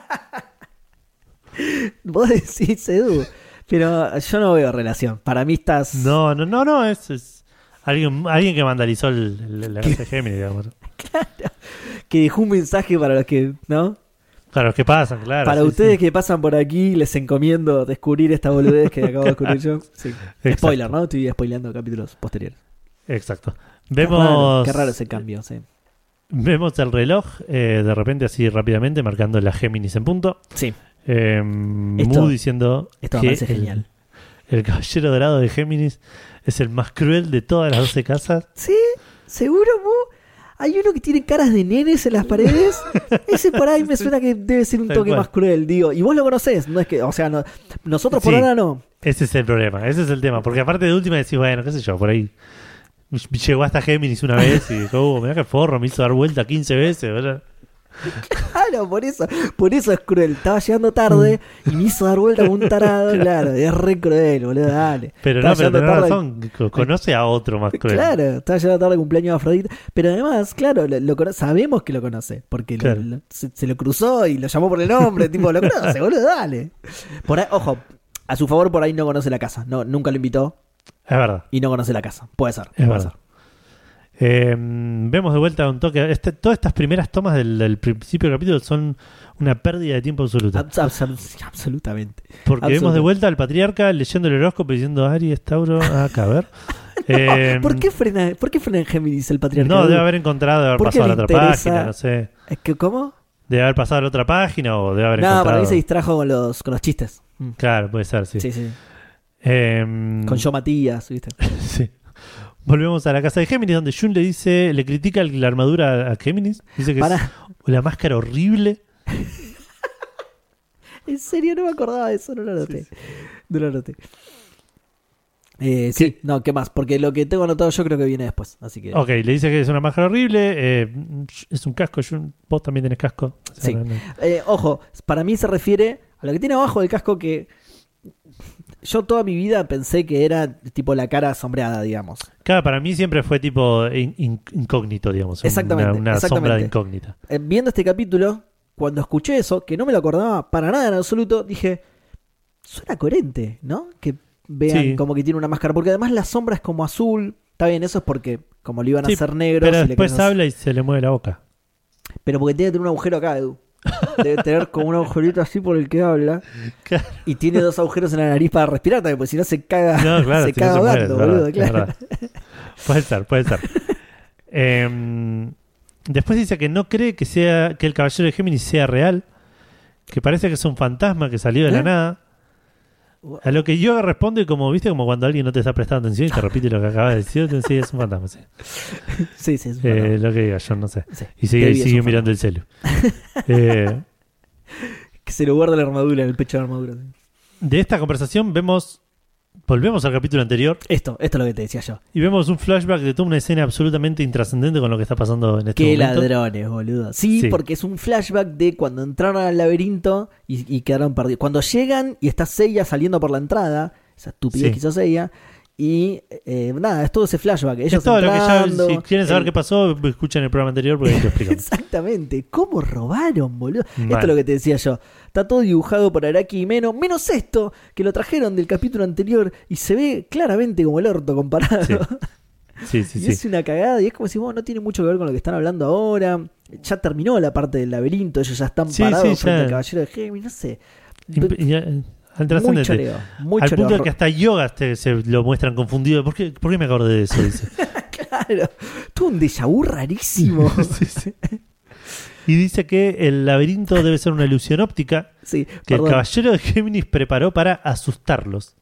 Vos decís, Edu. Pero yo no veo relación. Para mí estás. No, no, no, no, es, es alguien, alguien que vandalizó el- el- la casa de Géminis, digamos. Que dejó un mensaje para los que. ¿No? Claro, que pasan, claro. para sí, ustedes sí. que pasan por aquí, les encomiendo descubrir esta boludez que acabo de descubrir yo. Sí. Spoiler, ¿no? Estoy spoileando capítulos posteriores. Exacto. Qué raro, Vemos, Qué raro ese cambio, sí. vemos el reloj, eh, de repente así rápidamente, marcando la Géminis en punto. Sí, Eh, Esto- Mu diciendo esto me parece el, genial. el caballero dorado de Géminis es el más cruel de todas las 12 casas. ¿Sí? ¿Seguro, Mu? Hay uno que tiene caras de nenes en las paredes. Ese por ahí me suena que debe ser un Tal toque cual. más cruel, digo. Y vos lo conocés, no es que, o sea, no- nosotros por Sí. ahora no. Ese es el problema, ese es el tema. Porque aparte de última decís, bueno, qué sé yo, por ahí. Llegó hasta Géminis una vez y dijo, oh, mirá que forro, me hizo dar vuelta 15 veces, ¿verdad? Claro, por eso, por eso es cruel. Estaba llegando tarde y me hizo dar vuelta como un tarado, claro. Es re cruel, boludo, dale. Pero Estaba no, pero tenés tarde- razón, co- conoce a otro más cruel. Claro, estaba llegando tarde el cumpleaños de Afrodita. Pero además, claro, lo, lo sabemos que lo conoce. Porque lo- Claro. lo- se, se lo cruzó y lo llamó por el nombre. tipo, lo conoce, boludo, dale. Por ahí, ojo, a su favor, por ahí no conoce la casa. No, nunca lo invitó Es verdad. y no conoce la casa. Puede ser. Es puede verdad. Eh, vemos de vuelta un toque. Este- todas estas primeras tomas del, del principio del capítulo son una pérdida de tiempo absoluta. Abs- abs- absolutamente. Porque vemos de vuelta al patriarca leyendo el horóscopo y diciendo Aries, Tauro, acá, a ver. Eh, ¿Por qué frena, ¿Por qué frena en Géminis el patriarca? No, debe haber encontrado, debe haber ¿Por qué pasado a la otra interesa? página, no sé. Es que, ¿Cómo? Debe haber pasado a la otra página o debe haber No, encontrado. para mí se distrajo con los, con los chistes. Claro, puede ser, sí. Sí, sí. Em, Con Yo Matías, ¿viste? sí. Volvemos a la casa de Géminis, donde Jun le dice, le critica la armadura a Géminis. Dice que es la máscara horrible. En serio, no me acordaba de eso, no lo noté. No lo noté. Eh, sí, no, ¿qué más? Porque lo que tengo anotado yo creo que viene después. Así que. Ok, le dice que es una máscara horrible. eh, es un casco. Jun, vos también tenés casco. O sea, Sí. no- no- Eh, ojo, para mí se refiere a lo que tiene abajo del casco que. Yo toda mi vida pensé que era tipo la cara sombreada, digamos. Claro, para mí siempre fue tipo in- in- incógnito, digamos. una- Exactamente, Una, sombra exactamente. de incógnita. Eh, viendo este capítulo, cuando escuché eso, que no me lo acordaba para nada en absoluto, dije, suena coherente, ¿no? Que vean Sí. como que tiene una máscara, porque además la sombra es como azul. Está bien, eso es porque como lo iban a hacer negro. Pero si después habla y se le mueve la boca. Pero porque tiene que tener un agujero acá, Edu. Debe tener como un agujerito así por el que habla. Claro. Y tiene dos agujeros en la nariz para respirar también, porque si no se caga, No, claro, se si no caga se muere, ahogando, es verdad, boludo, claro. Puede ser, puede ser. Em, después dice que no cree que sea que el caballero de Géminis sea real, que parece que es un fantasma que salió de la nada. A lo que Yoga responde como, viste, como cuando alguien no te está prestando atención y te repite lo que acabas de decir, dice, es un fantasma, sí. Sí, sí, es un Eh, fantasma. lo que diga, yo no sé. Sí. Y sigue, sigue mirando el celu. Eh, Que se le guarda la armadura en el pecho de la armadura. sí. de esta conversación vemos, volvemos al capítulo anterior Esto, esto es lo que te decía yo. y vemos un flashback de toda una escena absolutamente intrascendente con lo que está pasando en este Qué momento. ladrones, boludo. Sí, Sí. porque es un flashback de cuando entraron al laberinto y, y quedaron perdidos. Cuando llegan y está Seiya saliendo por la entrada, esa estupidez Sí. que hizo Seiya, y eh, nada, es todo ese flashback. Ellos Es todo lo que ya, entrando, si quieren saber el- qué pasó, escuchen el programa anterior porque ahí te explicamos. Exactamente, ¿cómo robaron, boludo? Esto es lo que te decía yo. Está todo dibujado por Araki y Meno, menos esto, que lo trajeron del capítulo anterior y se ve claramente como el orto comparado. Sí. Sí, sí, y sí. es una cagada y es como si vos no tiene mucho que ver con lo que están hablando ahora. Ya terminó la parte del laberinto, ellos ya están parados sí, frente ya. al caballero de Géminis, no sé. Imp- Muy trascendente. choreo, muy Al choreo. punto de que hasta yoga te- se lo muestran confundido. ¿Por qué, ¿Por qué me acordé de eso? Dice. Claro, tuvo un déjà vu rarísimo. Sí, sí. Y dice que el laberinto debe ser una ilusión óptica sí, que el caballero de Géminis preparó para asustarlos.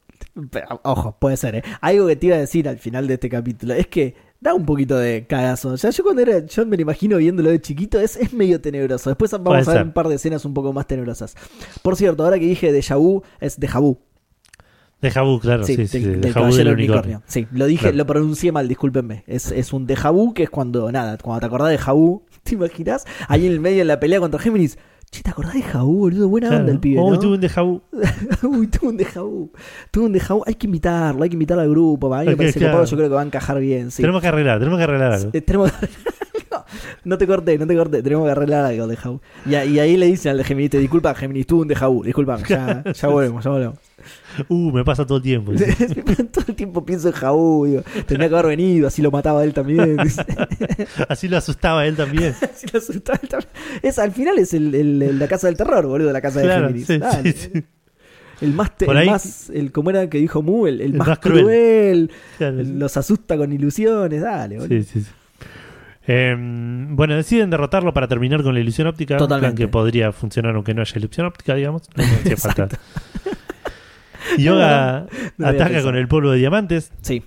Pero, Ojo, puede ser, ¿eh? Algo que te iba a decir al final de este capítulo es que da un poquito de cagazo. Sea, yo cuando era, yo me lo imagino viéndolo de chiquito, es, es medio tenebroso. Después vamos Puede a ver ser. un par de escenas un poco más tenebrosas. Por cierto, ahora que dije déjà vu, es déjà vu. De Jabú, claro. Sí, Sí, sí, del, del de Jabú caballero del unicornio. unicornio. Sí, lo dije, Claro. lo pronuncié mal, discúlpenme. Es, es un vu que es cuando, nada, cuando te acordás de Jabú, ¿te imaginas? Ahí en el medio de la pelea contra Géminis. Che, ¿te acordás de Jabú, boludo? Buena Claro. onda el pibe, Uy, ¿no? tuve un déjà vu. Uy, tuvo un déjà vu. Tuvo un déjà vu. Hay que invitarlo, hay que invitarlo al grupo. A mí me Ok, parece claro. copado, yo creo que va a encajar bien. Sí. Tenemos que arreglar, tenemos que arreglar algo. Eh, tenemos no, no te corté, no te corté. Tenemos que arreglar algo de vu. Y, ahí le dicen al de Géminis, te disculpa, Géminis, tuvo un déjà vu. Disculpame, ya, ya volvemos, ya volvemos. Uh, me pasa todo el tiempo. Todo el tiempo pienso en Jaú, digo, tendría que haber venido, así lo mataba él también. Así lo asustaba él también. así lo asustaba él también. Es, al final es el, el- el- la casa del terror, boludo, la casa de Géminis. sí, Dale. sí, sí. El más, te- el más, el, ¿cómo era que dijo Mu? El, el El más, más cruel. cruel, Claro, los asusta con ilusiones, dale, boludo. Sí, sí, sí. Em, bueno, deciden derrotarlo para terminar con la ilusión óptica. plan Totalmente. que podría funcionar aunque no haya ilusión óptica, digamos. No, hacía falta. Yoga No ataca con el polvo de diamantes. Sí,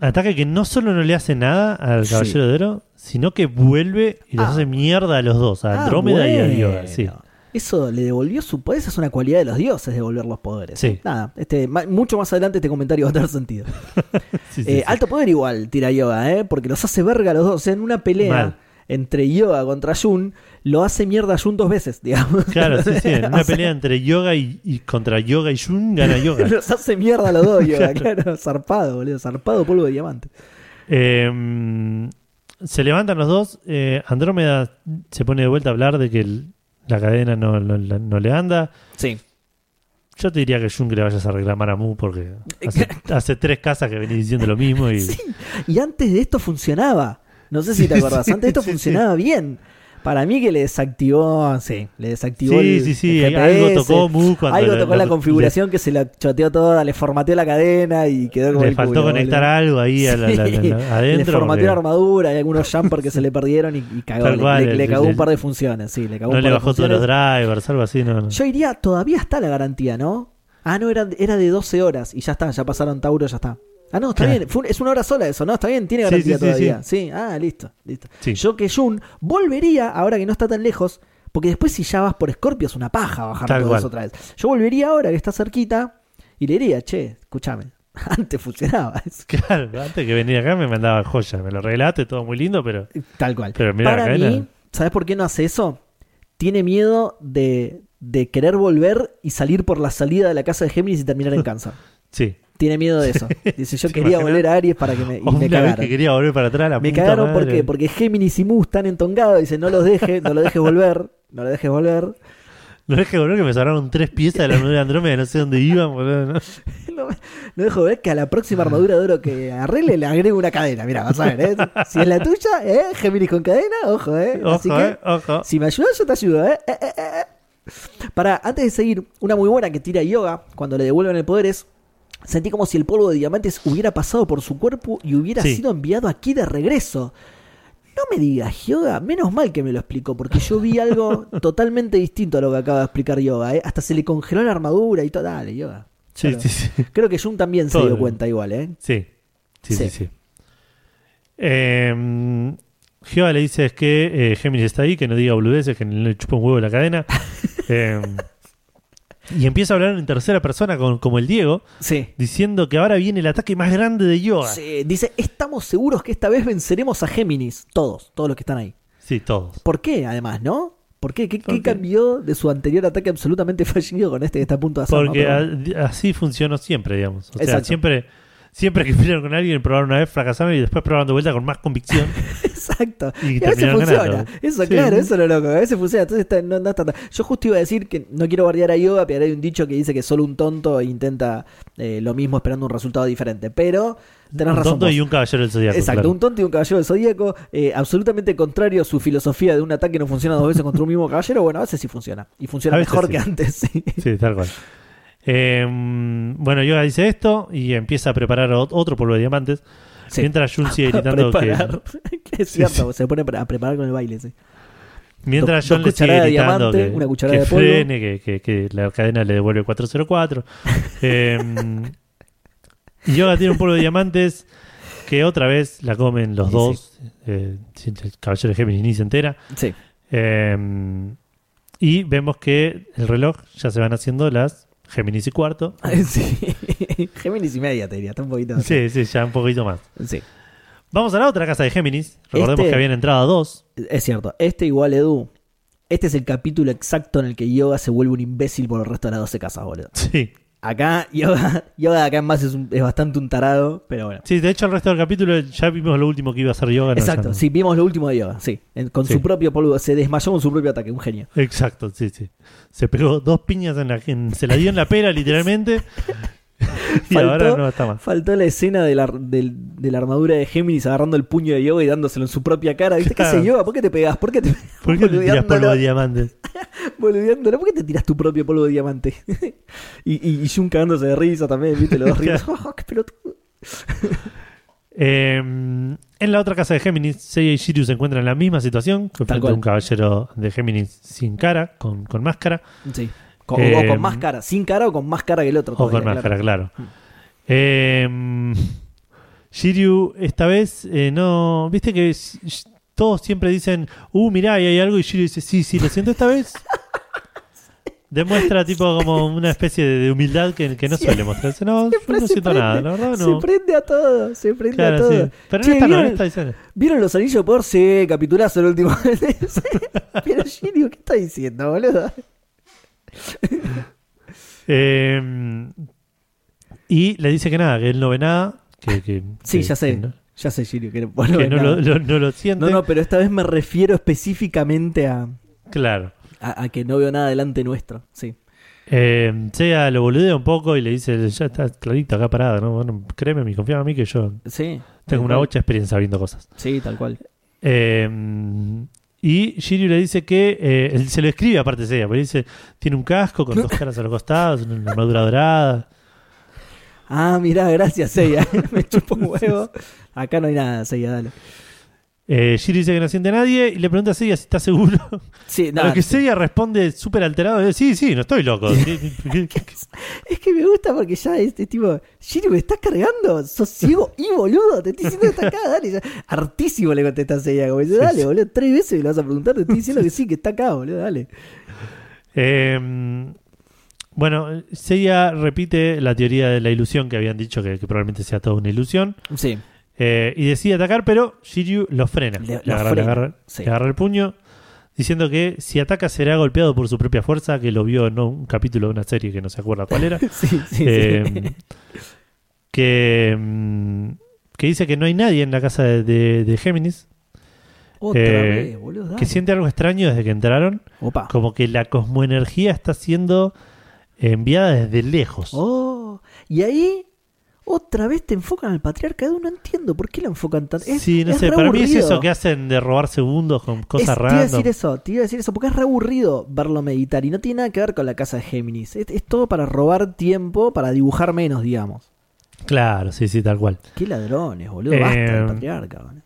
Ataca que no solo no le hace nada al Sí. caballero de oro, sino que vuelve y los Ah. hace mierda a los dos, a Ah, Andrómeda y a. Yoga. Sí. Eso le devolvió su poder. Esa es una cualidad de los dioses, devolver los poderes. Sí. Nada, este, ma- mucho más adelante este comentario va a tener sentido. Sí, Eh, sí. Alto poder igual tira Yoga, ¿eh? Porque los hace verga los dos. O sea, en una pelea Mal. entre Yoga contra Jun, lo hace mierda a Jun dos veces, digamos. Claro, sí, sí. En O una sea, pelea entre Yoga y, y contra Yoga y Jun gana Yoga. Los hace mierda a los dos, Yoga, claro. Zarpado, boludo. Zarpado polvo de diamante. Eh, se levantan los dos. eh, Andrómeda se pone de vuelta a hablar de que el- la cadena no, no- no le anda. Sí. Yo te diría que Jun que le vayas a reclamar a Mu porque hace, hace tres casas que venís diciendo lo mismo y Sí. Y antes de esto funcionaba. No sé si te acordás. antes de esto sí, funcionaba bien. Para mí que le desactivó, sí, le desactivó Sí, el, sí, sí, el algo GPS, tocó Mu cuando algo le- tocó la le- configuración que se la choteó toda, le formateó la cadena y quedó como Le el faltó culo, conectar boludo. algo ahí a la- adentro. Le formateó la armadura, hay algunos jumpers que se le perdieron y, y cagó. Le, cual, le- le cagó un par de funciones, sí, le cagó no un le par de bajó todos los drivers, algo así. No, no. Yo iría, todavía está la garantía, ¿no? Ah, no, era, era de 12 horas y ya está, ya pasaron Tauro, ya está. Ah, no, está Claro. bien, fue es una hora sola eso, ¿no? Está bien, tiene garantía sí, sí, todavía. Sí. ah, listo, listo. Yo que Jun volvería, ahora que no está tan lejos, porque después si ya vas por Scorpio es una paja bajar Tal todo cual. eso otra vez. Yo volvería ahora que está cerquita y le diría, che, escúchame, antes funcionaba. Claro, antes que venir acá me mandaba joya, me lo regalaste, todo muy lindo, pero Tal cual. Pero mira, Para mí, ¿sabes por qué no hace eso? Tiene miedo de, de querer volver y salir por la salida de la casa de Géminis y terminar en cáncer. sí. Tiene miedo de eso. Dice, yo ¿Te quería volver a Aries para que me, y me cagaron. que quería volver para atrás, la Me puta cagaron madre. porque, porque Géminis y Mu están entongados. Dice, no los dejes, no lo dejes volver. No lo dejes volver. No dejé volver que me sobraron tres piezas de la armadura de Andrómeda, no sé dónde iban, boludo. ¿no? No, no dejo ver que a la próxima armadura de oro que arregle le agrego una cadena. Mira, vas a ver, ¿eh? Si es la tuya, ¿eh? Géminis con cadena, ojo, ¿eh? Así Ojo, que, eh, ojo. Si me ayudas, yo te ayudo, ¿eh? Eh, eh, eh, eh. Para, antes de seguir, una muy buena que tira Yoga cuando le devuelven el poder es. Sentí como si el polvo de diamantes hubiera pasado por su cuerpo y hubiera Sí. sido enviado aquí de regreso. No me digas Yoga, menos mal que me lo explicó, porque yo vi algo totalmente distinto a lo que acaba de explicar Yoga, ¿eh? Hasta se le congeló la armadura y todo. Dale, Yoga. Sí, Claro. sí, sí. Creo que Jun también se dio cuenta igual, ¿eh? Sí, sí, sí. Sí. Eh, Jehová le dice es que eh, Géminis está ahí, que no diga boludeces, que no le chupa un huevo la cadena. Eh, y empieza a hablar en tercera persona con, como el Diego, Sí. diciendo que ahora viene el ataque más grande de Yoga. Sí, Sí, Dice, estamos seguros que esta vez venceremos a Géminis. Todos, todos los que están ahí. todos. ¿Por qué, además, no? ¿Por qué? ¿Qué, ¿Por qué qué? cambió de su anterior ataque absolutamente fallido con este que está a punto de hacer? Porque ¿no? Pero- a- así funcionó siempre, digamos. O sea, Exacto. siempre, siempre que pelearon con alguien, probaron una vez, fracasaron y después probaron de vuelta con más convicción. Exacto. Y Y a veces funciona. ganando. Eso, Sí. claro, eso es lo loco. A veces funciona. Entonces está- no, no está tan- Yo justo iba a decir que no quiero guardiar a Yoga, pero hay un dicho que dice que solo un tonto intenta eh, lo mismo esperando un resultado diferente. Pero tenés un razón. tonto vos. y un caballero del zodiaco. Exacto, claro. un tonto y un caballero del zodíaco, eh, absolutamente contrario a su filosofía de un ataque no funciona dos veces contra un mismo caballero. Bueno, a veces sí funciona. Y funciona mejor sí. que antes. sí. Sí, tal cual. Eh, bueno, Yoga dice esto y empieza a preparar ot- otro polvo de diamantes. Sí. Mientras Jun sigue gritando que. preparar. Que es Sí, cierto, se pone a preparar con el baile. Sí. Mientras John le sigue gritando diamante, que, una cucharada que de polvo. frene, que, que- que la cadena le devuelve 404. Eh, y Yoga tiene un polvo de diamantes que otra vez la comen los Sí, dos. Eh, el caballero de Géminis ni se entera. Sí. Eh, y vemos que el reloj ya se van haciendo las Géminis y cuarto. sí. Géminis y media, te diría. Está un poquito. Sí, sí, ya un poquito más. Sí. Vamos a la otra casa de Géminis. Recordemos Este- que habían entrado dos. Es cierto. Este igual, Edu. Este es el capítulo exacto en el que Yoga se vuelve un imbécil por el resto de las 12 casas, boludo. Sí. Acá, Yoga, Yoga de acá en más es, un- es bastante un tarado, pero bueno. Sí, de hecho, el resto del capítulo ya vimos lo último que iba a hacer yoga. Exacto, no. sí, vimos lo último de Yoga, sí. En- con Sí. su propio polvo, se desmayó con su propio ataque, un genio. Exacto, sí, sí. Se pegó dos piñas en la. en- se la dio en la pera, literalmente. y Faltó- ahora no está más. Faltó la escena de la, de la armadura de Géminis agarrando el puño de Yoga y dándoselo en su propia cara. ¿Viste qué Claro. hace Yoga? ¿Por qué te pegas? ¿Por qué te ¿Por qué te tiras polvo de diamantes? Boludeándolo. ¿Por qué te tiras tu propio polvo de diamante? y, y, y Jun cagándose de risa también, ¿viste? Los dos riendo. Oh, ¡Qué pelotudo! Eh, en la otra casa de Géminis, Seiya y Shiryu se encuentran en la misma situación. Que frente a un caballero de Géminis sin cara, con, con máscara. Sí. Con- Eh, o con más cara. ¿Sin cara o con más cara que el otro? O con todavía, máscara, claro. Eh, Shiryu, esta vez, eh, no. Viste que todos siempre dicen, uh, mirá, ahí hay algo. Y Shiryu dice, sí, sí, lo siento esta vez. Demuestra, tipo, como una especie de, humildad que, que no Sí. suele mostrarse. No, yo no se siento prende, nada, la verdad Se no. prende a todo, se prende a todo. sí. Pero está, no, ¿vieron, no está diciendo. ¿Vieron los anillos de poder? Sí, capitulazo el último. Pero Shiryu, ¿qué está diciendo, boludo? Eh, y le dice que nada, que él no ve nada. Que, que- Sí, que- ya sé. No, Ya sé, Shiryu, que, vos no que lo, lo- no lo siente. No, no, pero esta vez me refiero específicamente a, Claro. a, a que no veo nada delante nuestro. Sí. Eh, lo boludea un poco y le dice, ya está clarito acá parado, ¿no? Bueno, créeme, mi confía en mí que yo Sí. tengo una cual. mucha experiencia viendo cosas. Sí, tal cual. Eh, Y Shiryu le dice que, eh, él se lo escribe aparte de ella, porque dice, tiene un casco con dos caras a los costados, una armadura dorada. Ah, mirá, gracias, Seiya. Me chupo un huevo. Acá no hay nada, Seiya, dale. Eh, Shiryu dice que no siente a nadie y le pregunta a Seiya si está seguro. Sí, a nada. lo que Seiya responde súper alterado, eh, sí, sí, no estoy loco. Es que me gusta porque ya este tipo, Shiryu, ¿me estás cargando? Sos ciego y boludo, te estoy diciendo que está acá, dale. Ya. Hartísimo le contesta a Seiya, como dice, dale, boludo, tres veces me lo vas a preguntar, te estoy diciendo que sí, que está acá, boludo, dale. Eh, bueno, Seiya repite la teoría de la ilusión que habían dicho que, que probablemente sea toda una ilusión. Sí, Eh, y decide atacar, pero Shiryu lo frena. Le- agarra, le agarra- sí. le agarra el puño, diciendo que si ataca será golpeado por su propia fuerza, que lo vio en un capítulo de una serie que no se acuerda cuál era. sí, sí. sí. Eh, que, mm, que dice que no hay nadie en la casa de, de- de Géminis, Otra eh, vez, boludo, dale. que siente algo extraño desde que entraron, Opa. como que la cosmoenergía está siendo enviada desde lejos. Oh, y ahí otra vez te enfocan al patriarca Edu, no entiendo por qué lo enfocan tanto. Es, sí, no es sé, para mí es aburrido. eso que hacen de robar segundos con Es- cosas Te iba a decir eso, te iba a decir eso, porque es re aburrido verlo meditar y no tiene nada que ver con la casa de Géminis. Es, es todo para robar tiempo, para dibujar menos, digamos. Claro, sí, sí, tal cual. Qué ladrones, boludo. Basta Eh, del patriarca. boludo.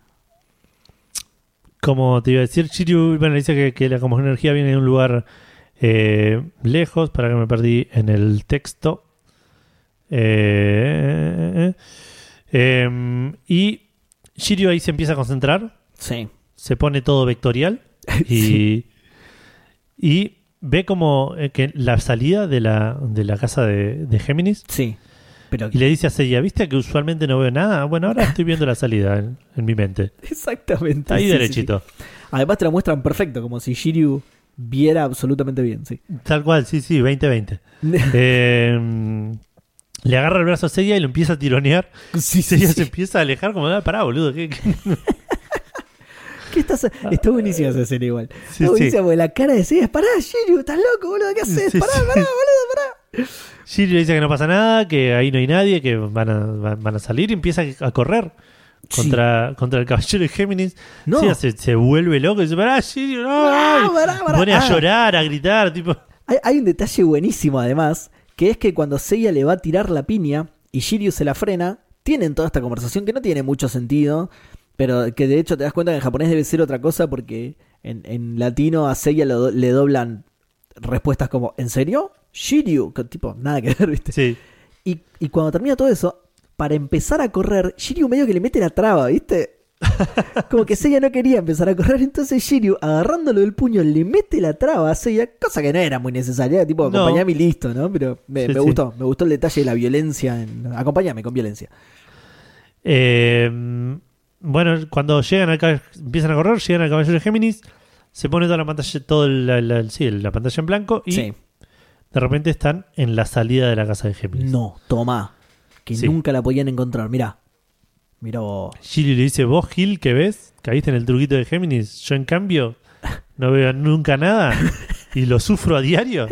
Como te iba a decir, Shiryu, bueno, dice que, que la como energía viene de un lugar eh, lejos, para que me perdí en el texto. Eh, eh, y Shiryu ahí se empieza a concentrar, Sí. se pone todo vectorial y, y ve como eh, que la salida de la, de la casa de, de Géminis Sí. Pero y le dice a Seiya, ¿viste que usualmente no veo nada? Bueno, ahora estoy viendo la salida en, en mi mente. exactamente. Ahí sí, derechito. sí. Además te la muestran perfecto, como si Shiryu viera absolutamente bien, sí. Tal cual, sí, sí, 2020. Eh, le agarra el brazo a Seiya y lo empieza a tironear. sí, Y Seiya se empieza a alejar como, ah, pará, boludo. ¿qué- qué?". ¿Qué estás? Está buenísima esa escena igual. Sí, está sí. buenísima porque la cara de Seiya es, pará, Shiryu, estás loco, boludo, ¿qué haces? Sí, pará, sí. pará, boludo, pará. Shiryu le dice que no pasa nada, que ahí no hay nadie, que van a, van a salir y empieza a correr contra, contra el caballero de Géminis. No. Seiya se, se vuelve loco y dice, pará, Shiryu, no. Pará, ay". pará, pará. Pone a Ah. llorar, a gritar, tipo... Hay, hay un detalle buenísimo además, que es que cuando Seiya le va a tirar la piña y Shiryu se la frena, tienen toda esta conversación que no tiene mucho sentido, pero que de hecho te das cuenta que en japonés debe ser otra cosa porque en, en latino a Seiya lo le doblan respuestas como ¿En serio? Shiryu, que tipo, nada que ver, ¿viste? Sí. Y, y cuando termina todo eso, para empezar a correr, Shiryu medio que le mete la traba, ¿viste? Como que Seiya no quería empezar a correr, entonces Shiryu, agarrándolo del puño, le mete la traba a Seiya, cosa que no era muy necesaria, tipo, No. acompañame y listo, ¿no? Pero me, Sí, me sí. gustó, me gustó el detalle de la violencia, en, acompañame con violencia. Eh, bueno, cuando llegan cab- empiezan a correr, llegan al caballero de Géminis, se pone toda la pantalla, toda la, la- sí, la pantalla en blanco y de repente están en la salida de la casa de Géminis. No, toma, que nunca la podían encontrar, mirá. Mirá vos. Shiryu le dice, vos Gil, ¿qué ves? ¿Caíste en el truquito de Géminis? Yo en cambio no veo nunca nada y lo sufro a diario.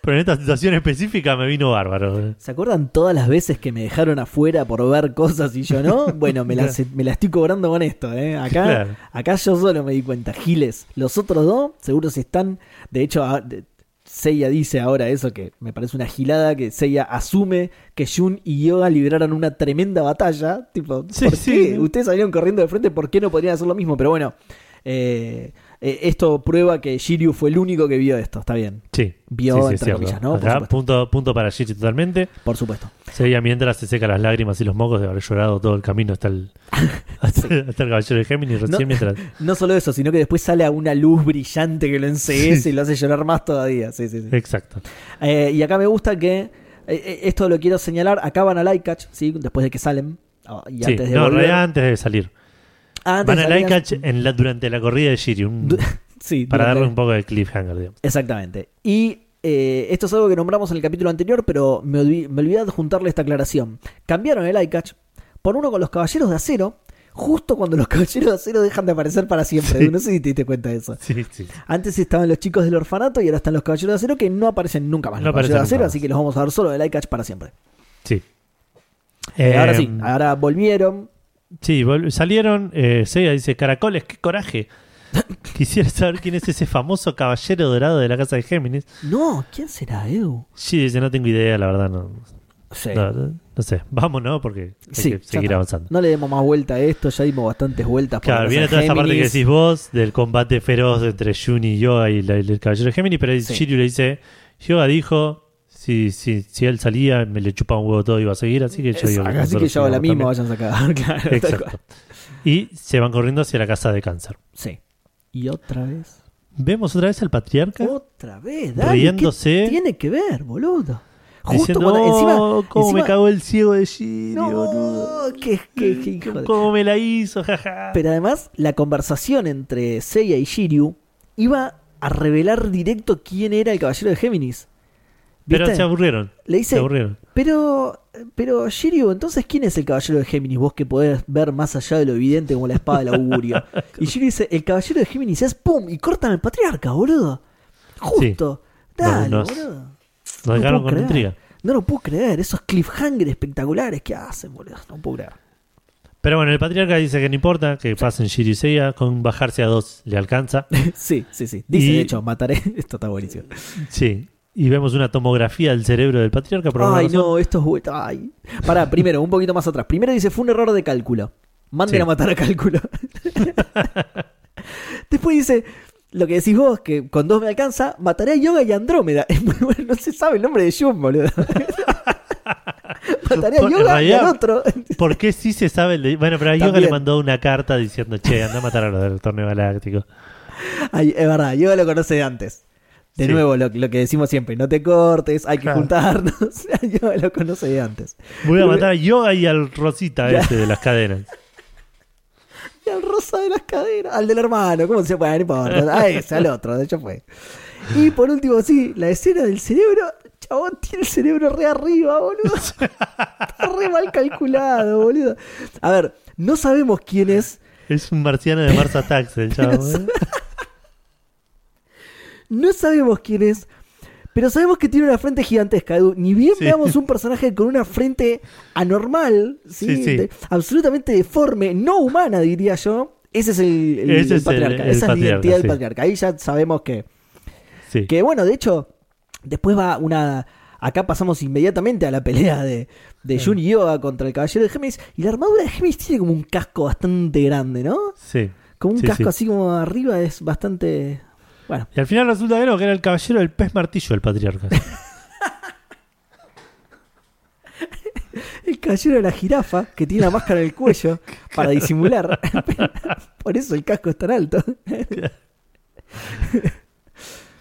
Pero en esta situación específica me vino bárbaro. ¿Se acuerdan todas las veces que me dejaron afuera por ver cosas y yo no? Bueno, me la, me la estoy cobrando con esto, ¿eh? Acá, Claro. acá yo solo me di cuenta. Giles, los otros dos seguro se están... De hecho, Seiya dice ahora eso que me parece una gilada, que Seiya asume que Jun y Yoga libraron una tremenda batalla. Tipo, ¿por sí, qué? Ustedes salieron corriendo de frente, ¿por qué no podrían hacer lo mismo? Pero bueno, eh, eh, esto prueba que Shiryu fue el único que vio esto, está bien. Sí. Vio, sí, sí, entre comillas, ¿no? Acá, punto, punto para Shiryu totalmente. Por supuesto. Se veía mientras se seca las lágrimas y los mocos de haber llorado todo el camino hasta el, hasta, hasta el caballero de Géminis recién No. mientras... No solo eso, sino que después sale a una luz brillante que lo enseguece y lo hace llorar más todavía. Sí, sí, sí. Exacto. Eh, y acá me gusta que, eh, eh, esto lo quiero señalar, acaban al iCatch, ¿sí? después de que salen. ah, y Sí, antes de no, volver. antes de salir. Ah, antes Van iCatch en la, durante la corrida de Shiryu. un- sí, para darle un poco de cliffhanger, digamos. Exactamente. Y eh, esto es algo que nombramos en el capítulo anterior, pero me, olvi- me olvidé de juntarle esta aclaración. Cambiaron el iCatch por uno con los caballeros de acero, justo cuando los caballeros de acero dejan de aparecer para siempre. Sí. No sé si te diste cuenta de eso. Sí, sí. Antes estaban los chicos del orfanato y ahora están los caballeros de acero que no aparecen nunca más. No los caballeros de acero, así que los vamos a ver solo del iCatch para siempre. Sí. Eh, ahora Eh, sí, ahora volvieron. Sí, salieron. Eh, Seiya dice: Caracoles, qué coraje. Quisiera saber quién es ese famoso caballero dorado de la casa de Géminis. No, ¿quién será, Edu? Sí, dice, no tengo idea, la verdad, no. Sí. No, no- sé, vámonos porque hay Sí, que seguir avanzando. No le demos más vuelta a esto, ya dimos bastantes vueltas. Claro, viene toda esta parte que decís vos del combate feroz entre Jun y Yoga y, la- y el caballero de Géminis, pero Sí. Shiryu le dice, Yoga dijo, si, si, si él salía, me le chupaba un huevo todo y iba a seguir, así que yo. Exacto, Así que yo la misma, vayan a sacar. Claro, Exacto. Y se van corriendo hacia la casa de cáncer. Sí. Y otra vez. Vemos otra vez al patriarca Otra vez, dale. riéndose, ¿Qué tiene que ver, boludo? Justo diciendo, cuando "Oh, encima. cómo me cagó el ciego de boludo. No, qué, qué- qué hijo de- ¿Cómo me la hizo? Jaja. Pero además, la conversación entre Seiya y Shiryu iba a revelar directo quién era el caballero de Géminis. Pero ¿Viste? se aburrieron. Le Se dice, aburrieron. pero, pero Shiryu, entonces, ¿quién es el caballero de Géminis? Vos que podés ver más allá de lo evidente como la espada del augurio. y Shiryu dice, el caballero de Géminis es ¡pum! Y cortan al patriarca, boludo. Justo. Dale, Nos- boludo. Nos No dejaron con creer. intriga. No lo puedo creer, esos cliffhangers espectaculares que hacen, boludo. No puedo creer. Pero bueno, el patriarca dice que no importa, que pasen Shiryu y Seiya, con bajarse a dos le alcanza. sí, sí, sí. Dice, Y- de hecho, mataré. Esto está buenísimo. Sí. Y vemos una tomografía del cerebro del patriarca. por Ay, razón. no, esto es. Ay. Pará, primero, un poquito más atrás. Primero dice, fue un error de cálculo. Manden Sí. a matar a cálculo. Después dice, lo que decís vos, que con dos me alcanza, mataré a Yoga y Andrómeda. Es muy bueno, no se sabe el nombre de Jun, boludo. mataré a Por- Yoga y al otro. ¿Por qué sí se sabe? el de- Bueno, pero a Yoga le mandó una carta diciendo, che, anda a matar a los del torneo galáctico. Ay, es verdad, Yoga lo conoce de antes. De Sí. nuevo, lo, lo que decimos siempre, no te cortes, hay que Claro. juntarnos. Yoga lo conoce de antes. Voy a matar a Yoga y al Rosita ese de las cadenas. Y al rosa de las caderas, al del hermano, ¿cómo se puede? No importa, a ese, al otro, de hecho fue. Y por último, sí, la escena del cerebro, chabón tiene el cerebro re arriba, boludo. Está re mal calculado, boludo. A ver, no sabemos quién es, Es un marciano de Mars Attacks el chavo. No sabemos quién es, pero sabemos que tiene una frente gigantesca, Edu. Ni bien Sí. veamos un personaje con una frente anormal, ¿sí? De- absolutamente deforme, no humana, diría yo. Ese es el, el- Ese el es el- patriarca, el esa es la identidad del patriarca. Ahí ya sabemos que, Sí. Que bueno, de hecho, después va una. Acá pasamos inmediatamente a la pelea de, de Jun y Yoga contra el Caballero de Géminis. Y la armadura de Géminis tiene como un casco bastante grande, ¿no? Sí. Como un casco sí. así como arriba es bastante. Bueno, Y al final resulta que no, que era el caballero del pez martillo el patriarca. el Caballero de la Jirafa, que tiene la máscara en el cuello para disimular. Por eso el casco es tan alto.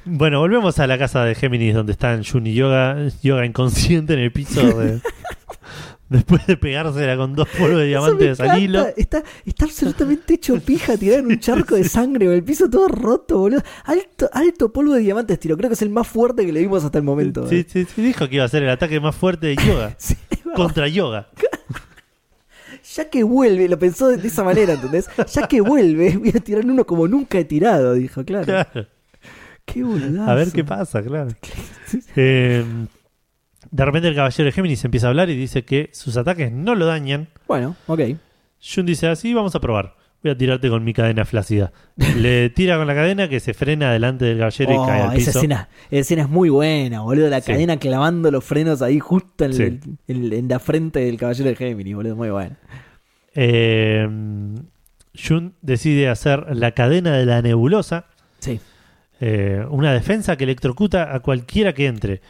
Bueno, volvemos a la casa de Géminis donde están Jun y Yoga, Yoga inconsciente en el piso de- después de pegársela con dos polvos de diamantes al hilo. Está, está absolutamente hecho pija, tirado en un charco de sangre el piso todo roto, boludo. Alto, alto polvo de diamantes tiro. Creo que es el más fuerte que le vimos hasta el momento. Sí, eh. sí, sí, dijo que iba a ser el ataque más fuerte de Yoga Sí, contra Yoga. Ya que vuelve, lo pensó de esa manera, ¿entendés? Ya que vuelve, voy a tirar uno como nunca he tirado, dijo, claro. Claro. Qué boludazo. A ver qué pasa, claro. Eh, de repente el caballero de Géminis empieza a hablar y dice que sus ataques no lo dañan. Bueno, ok. Jun dice así, vamos a probar. Voy a tirarte con mi cadena flácida. Le tira con la cadena que se frena delante del caballero Oh, y cae al esa piso. escena, esa escena es muy buena, boludo. La Sí. cadena clavando los frenos ahí justo en, Sí. el- en- en la frente del caballero de Géminis, boludo. Muy bueno. Eh, Jun decide hacer la cadena de la nebulosa, Sí. Eh, una defensa que electrocuta a cualquiera que entre.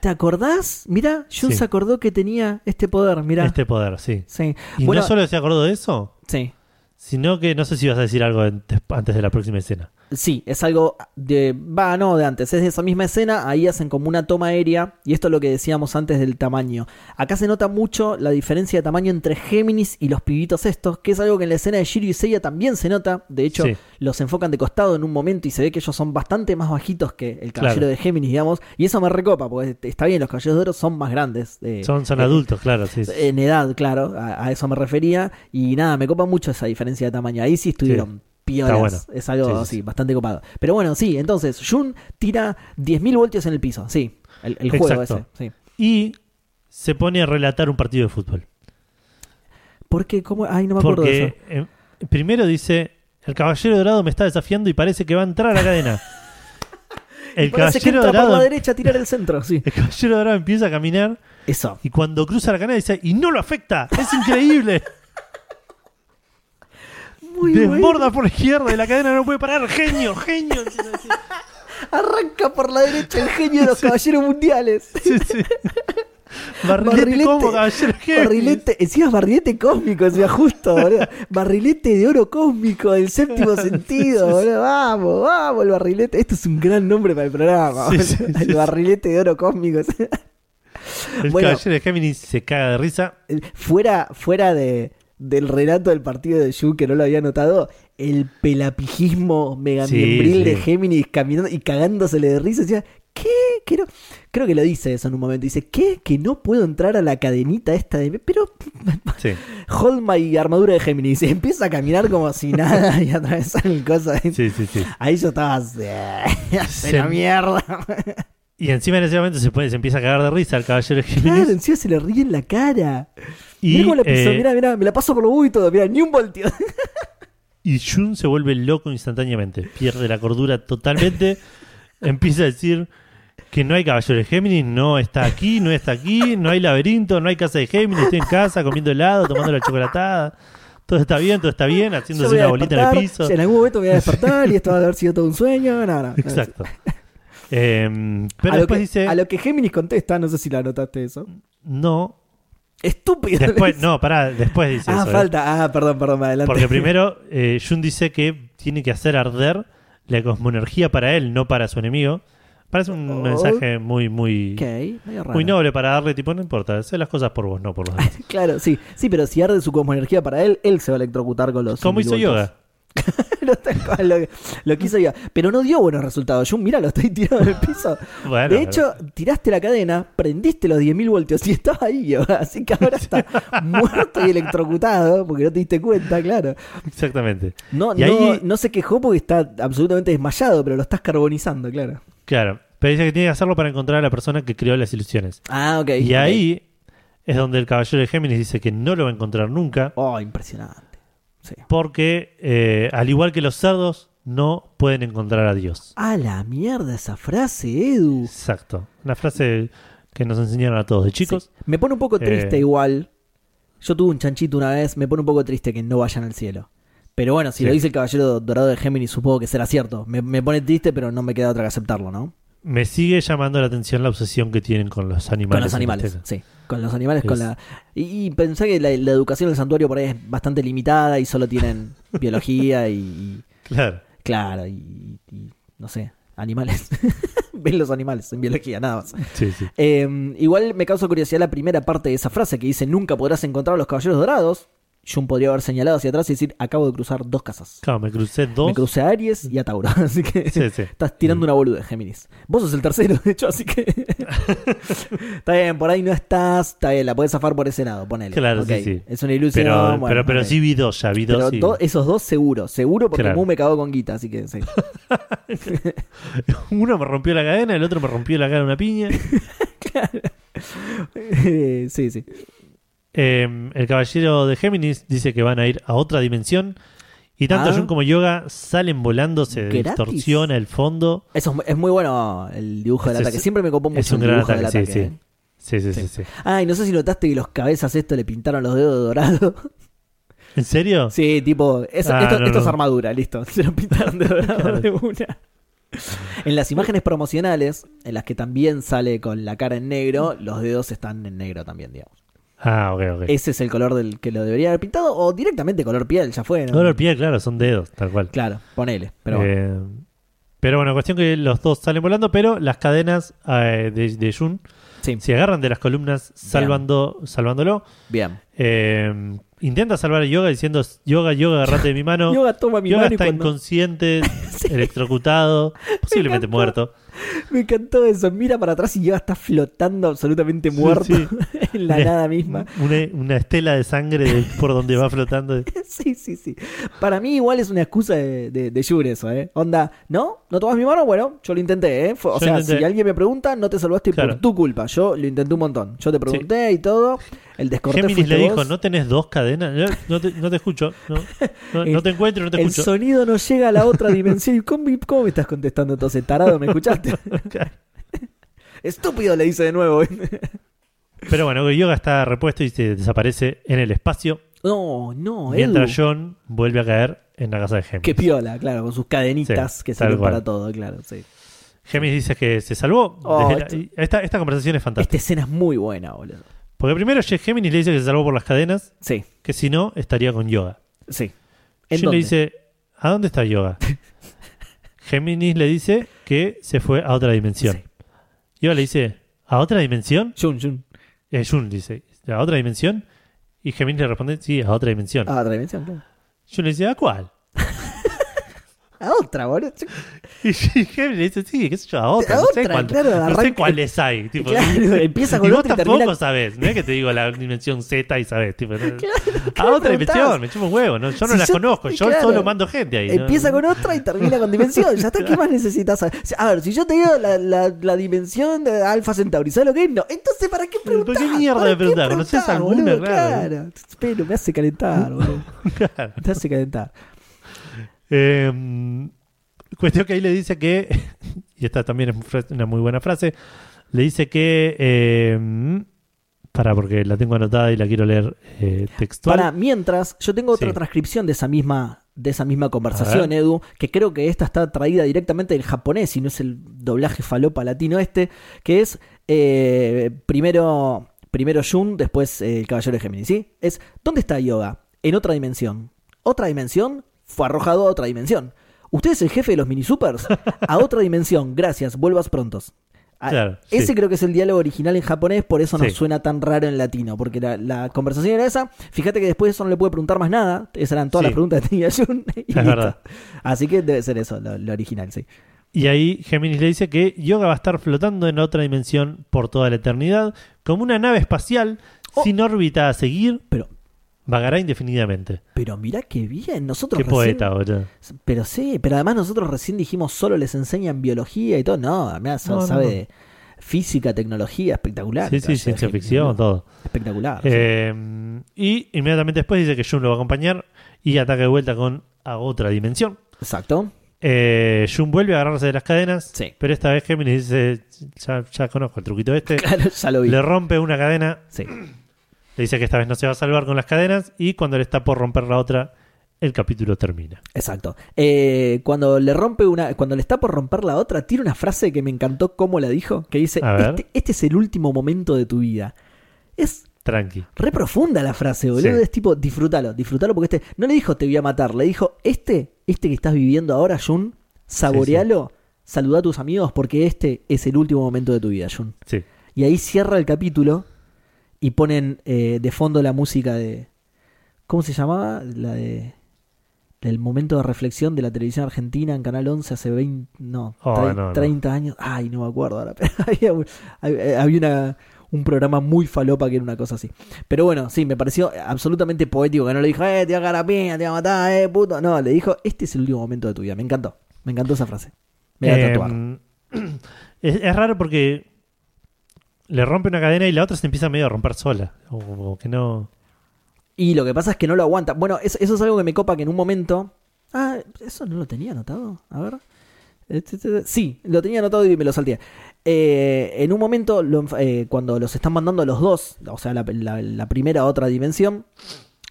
¿Te acordás? Mira, Jun Sí. se acordó que tenía este poder, mira. Este poder, sí. Sí. Y Bueno, no solo se acordó de eso, sí. sino que no sé si vas a decir algo antes, antes de la próxima escena. Sí, es algo de. Va, no, de antes. Es de esa misma escena. Ahí hacen como una toma aérea. Y esto es lo que decíamos antes del tamaño. Acá se nota mucho la diferencia de tamaño entre Géminis y los pibitos estos. Que es algo que en la escena de Shiryu y Seiya también se nota. De hecho, Sí. los enfocan de costado en un momento y se ve que ellos son bastante más bajitos que el caballero Claro. de Géminis, digamos. Y eso me recopa, porque está bien, los caballeros de oro son más grandes. eh, Son, son eh, adultos, claro, sí. sí. En edad, claro, a, a eso me refería. Y nada, me copa mucho esa diferencia de tamaño. Ahí sí estuvieron piolas. bueno. Es algo Sí, sí, así, sí. bastante copado. Pero bueno, sí, entonces, Jun tira 10.000 voltios en el piso. Sí, el, el juego ese. Sí. Y se pone a relatar un partido de fútbol. ¿Por qué? ¿Cómo? Ay, no me acuerdo de eso. Eh, primero dice, El caballero dorado me está desafiando y parece que va a entrar a la cadena. El Parece que caballero entra por la dorado, derecha a tirar el centro, sí. el caballero dorado empieza a caminar Eso. y cuando cruza la cadena dice, y no lo afecta, es increíble. Muy Desborda por la izquierda y la cadena no puede parar. Genio, genio. Arranca por la derecha el genio de los caballeros mundiales. Sí, sí. Barrilete, Barrilete. caballero. Barrilete, encima es barrilete cósmico, encima justo, boludo. Barrilete de oro cósmico del séptimo sentido, boludo. Vamos, vamos, el barrilete. Esto es un gran nombre para el programa. Sí, boludo. sí, el sí. barrilete de oro cósmico. El Bueno. caballero de Géminis se caga de risa. fuera fuera de, del relato del partido de Yu, que no lo había notado, el pelapijismo megamiembril Sí, de. Géminis caminando y cagándosele de risa. Decía, ¿qué? ¿Qué no? Creo que lo dice eso en un momento. Dice, ¿qué? Que no puedo entrar a la cadenita esta de... Pero Sí. Hold my armadura de Géminis. Y empieza a caminar como si nada y atravesar el cosa. Sí, sí, sí. Ahí yo estaba... "Se Se- la mierda. Y encima en ese momento se, puede, se empieza a cagar de risa el caballero de Claro, Géminis. encima se le ríe en la cara. Y, pisó, eh, mirá, mirá, me la paso por y todo, mirá, ni un voltio. y Jun se vuelve loco instantáneamente. Pierde la cordura totalmente. empieza a decir que no hay caballero de Géminis, no está aquí, no está aquí, no hay laberinto, no hay casa de Géminis, estoy en casa comiendo helado, tomando la chocolatada. Todo está bien, todo está bien, haciéndose una bolita en el piso. En algún momento me voy a despertar y esto va a haber sido todo un sueño. No, no. Exacto. Em, pero a, lo después que, dice, a lo que Géminis contesta, no sé si la notaste eso. no, Estúpido. después, no, pará, después dice Ah, eso. ¿eh? falta. Ah, perdón, perdón, me adelante. Porque primero eh, Jun dice que tiene que hacer arder la cosmoenergía para él, no para su enemigo. Parece un Oh. mensaje muy, muy, Ok, medio raro. muy noble para darle, tipo, no importa, hacer las cosas por vos, no por los demás. Claro, sí. Sí, pero si arde su cosmoenergía para él, él se va a electrocutar con los. Como hizo 1000 voltios. yoga. No, cual, lo, lo que hizo yo. Pero no dio buenos resultados. Yo, mira, lo estoy tirando en el piso. Bueno, de hecho, tiraste la cadena, prendiste los 10.000 voltios y estaba ahí, yo. Así que ahora está muerto y electrocutado porque no te diste cuenta, claro. exactamente. No, Y no, ahí- no se quejó porque está absolutamente desmayado, pero lo estás carbonizando, claro. Claro, pero dice que tiene que hacerlo para encontrar a la persona que creó las ilusiones. Ah, ok. Y ahí es donde el caballero de Géminis dice que no lo va a encontrar nunca, Oh, impresionante. Sí. porque eh, al igual que los cerdos, no pueden encontrar a Dios. A la mierda esa frase, Edu. Exacto. Una frase que nos enseñaron a todos de chicos. Sí. Me pone un poco triste Eh. igual. Yo tuve un chanchito una vez, me pone un poco triste que no vayan al cielo. Pero bueno, si Sí. lo dice el caballero dorado de Géminis, supongo que será cierto. Me, me pone triste, pero no me queda otra que aceptarlo, ¿no? Me sigue llamando la atención la obsesión que tienen con los animales. Con los animales, sí. Con los animales, con la... Y, y pensé que la, la educación del santuario por ahí es bastante limitada y solo tienen biología y... y- Claro. claro, y, y no sé, animales. Ven los animales en biología, nada más. Sí, sí. Eh, igual me causa curiosidad la primera parte de esa frase que dice nunca podrás encontrar a los caballeros dorados. Jun podría haber señalado hacia atrás y decir acabo de cruzar dos casas. Claro, me crucé dos. Me crucé a Aries y a Tauro, así que Sí, sí. estás tirando una boluda, Géminis. Vos sos el tercero, de hecho, así que está bien, por ahí no estás, está bien, la podés zafar por ese lado, ponele. Claro, Ok, sí, sí. Es una ilusión. Pero, bueno, pero, pero sí vi dos, ya vi dos. Pero y- do- esos dos seguro, seguro porque Claro. Mu me cagó con guita, así que sí. Uno me rompió la cadena, el otro me rompió la cara una piña. sí, sí. Eh, el caballero de Géminis dice que van a ir a otra dimensión. Y tanto Ah. Jun como Yoga salen volando, se ¿Gratis? distorsiona el fondo. Eso es, es muy bueno el dibujo del Ese ataque. es- Siempre me copó mucho Es un el gran dibujo ataque, del ataque. sí. ¿eh? Sí, sí, sí, Sí. sí. Ah, y no sé si notaste que los cabezas esto le pintaron los dedos dorados. ¿En serio? Sí, tipo, eso- Ah, esto, no, esto es armadura, listo. Se lo pintaron de dorado Claro. de una. En las imágenes promocionales, en las que también sale con la cara en negro, los dedos están en negro también, digamos. Ah, ok, ok. Ese es el color del que lo debería haber pintado, o directamente color piel, ya fue. ¿no? Todo el pie, claro, son dedos, tal cual. Claro, ponele. Pero bueno. Eh, pero bueno, cuestión que los dos salen volando, pero las cadenas eh, de, de Jun sí, se agarran de las columnas salvando, salvándolo. bien. Eh, intenta salvar a Yoga diciendo, Yoga, Yoga, agarrate de mi mano. Yoga toma mi Yoga mano y está cuando- inconsciente, electrocutado, posiblemente muerto. Me encantó eso. Mira para atrás y Yoga está flotando absolutamente muerto sí. en la Una- nada misma. Una, una estela de sangre de- por donde va flotando. Sí, sí, sí. Para mí igual es una excusa de, de, de Jure eso, ¿eh? Onda, ¿no? ¿No tomas mi mano? Bueno, yo lo intenté, ¿eh? Fue- o Yo sea, intenté. si alguien me pregunta, no te salvaste Claro. por tu culpa. Yo lo intenté un montón. Yo te pregunté y todo. El Géminis le dijo, vos. ¿no tenés dos cadenas? No, te, no te escucho. No, no, no te encuentro, no te El escucho. sonido no llega a la otra dimensión. ¿Y ¿Cómo, cómo me estás contestando entonces? Tarado, ¿me escuchaste? Estúpido, le dice de nuevo. Pero bueno, Yoga está repuesto y se desaparece en el espacio. No, no, mientras Edu. John vuelve a caer en la casa de Géminis. Qué piola, claro, con sus cadenitas Sí, que sirven para todo, claro, sí. Géminis dice que se salvó. Oh, la- esto- esta, esta conversación es fantástica. Esta escena es muy buena, boludo. Porque primero Géminis le dice que se salvó por las cadenas, Sí, que si no, estaría con Yoga. sí. ¿En John dónde? le dice, ¿a dónde está Yoga? Géminis le dice que se fue a otra dimensión. Sí. Yoga le dice, ¿a otra dimensión? Jun, Jun. Eh, Jun dice, ¿a otra dimensión? Y Géminis le responde, sí, a otra dimensión. Ah, otra dimensión, claro. Jun le dice, ¿a cuál? A otra, boludo. Y Géminis le dice, sí, qué sé yo, a otra. A no sé, otra, cuál- claro, no sé cuáles hay. Tipo, Claro, empieza con y vos otra y tampoco termina- sabés, no es que te digo la dimensión Z y sabés. Tipo, ¿no? ¿qué a otra dimensión, me chupo un huevo. ¿no? Yo no Si yo- conozco, yo solo mando gente ahí. Empieza con otra y termina con dimensión. Ya está, ¿qué más necesitas saber? A ver, si yo te digo la, la, la dimensión de Alpha Centauri, ¿sabes lo que es? No. Entonces, ¿para qué ¿Por qué preguntar? mierda ¿Para me qué preguntás? ¿Conoces preguntar, alguna? Claro. Claro. Pero me hace calentar, boludo. Claro. Me hace calentar. Eh, cuestión que ahí le dice que, y esta también es una muy buena frase, le dice que, eh, para porque la tengo anotada y la quiero leer eh, textual. Para, mientras, yo tengo otra Sí. transcripción de esa misma de esa misma conversación, ver. Edu, que creo que esta está traída directamente del japonés y no es el doblaje falopa latino este, que es eh, primero, primero Jun, después eh, el caballero de Géminis, ¿sí? Es, ¿dónde está Yoga? En otra dimensión. Otra dimensión fue arrojado a otra dimensión. ¿Usted es el jefe de los mini supers? A otra dimensión, gracias, vuelvas prontos. Ah, Claro, Ese sí. creo que es el diálogo original en japonés, por eso nos Sí. suena tan raro en latino, porque la, la conversación era esa. Fíjate que después eso no le puede preguntar más nada. Esas eran todas Sí. las preguntas que tenía Jun. y listo. verdad. Así que debe ser eso, lo, lo original, sí. Y ahí Géminis le dice que Yoga va a estar flotando en otra dimensión por toda la eternidad, como una nave espacial Oh. sin órbita a seguir, Pero, vagará indefinidamente. pero mirá qué bien. Nosotros Qué recién- poeta, boludo. Pero sí, pero además nosotros recién dijimos solo les enseñan biología y todo. No, además No, no, sabe de física, tecnología, espectacular. Sí, sí, ciencia ficción, todo. Espectacular. sí. Eh, y inmediatamente después dice que Jun lo va a acompañar y ataca de vuelta con a otra dimensión. Exacto. Eh, Jun vuelve a agarrarse de las cadenas, Sí. pero esta vez Géminis dice, ya, ya conozco el truquito este, Claro, ya lo vi. le rompe una cadena, Sí. Le dice que esta vez no se va a salvar con las cadenas y cuando le está por romper la otra, el capítulo termina. Exacto. Eh, cuando le rompe una, cuando le está por romper la otra, tiene una frase que me encantó cómo la dijo, que dice, este, este es el último momento de tu vida. Es Tranqui. re profunda la frase, boludo. Sí. Es tipo, disfrútalo, disfrútalo porque este, no le dijo te voy a matar, le dijo, este, este que estás viviendo ahora, Jun, saborealo, saluda a tus amigos porque este es el último momento de tu vida, Jun. Sí. Y ahí cierra el capítulo y ponen eh, de fondo la música de. ¿Cómo se llamaba? La de. Del momento de reflexión de la televisión argentina en Canal 11 hace 20. No, Oh, no, no. 30 años. Ay, no me acuerdo ahora. Pero había, un- había- había una, un programa muy falopa que era una cosa así. Pero bueno, sí, me pareció absolutamente poético que no le dijo, eh, te va a cagar a piña, te va a matar, eh, puto. No, le dijo, este es el último momento de tu vida. Me encantó. Me encantó esa frase. Me voy a Eh, tatuar. es, es raro porque le rompe una cadena y la otra se empieza medio a romper sola. O que no... Y lo que pasa es que no lo aguanta. Bueno, eso, es algo que me copa que en un momento. Ah, eso no lo tenía anotado. A ver. Este, este, Sí, lo tenía anotado y me lo salté. Eh, en un momento, eh, cuando los están mandando los dos, o sea, la, la- primera a otra dimensión,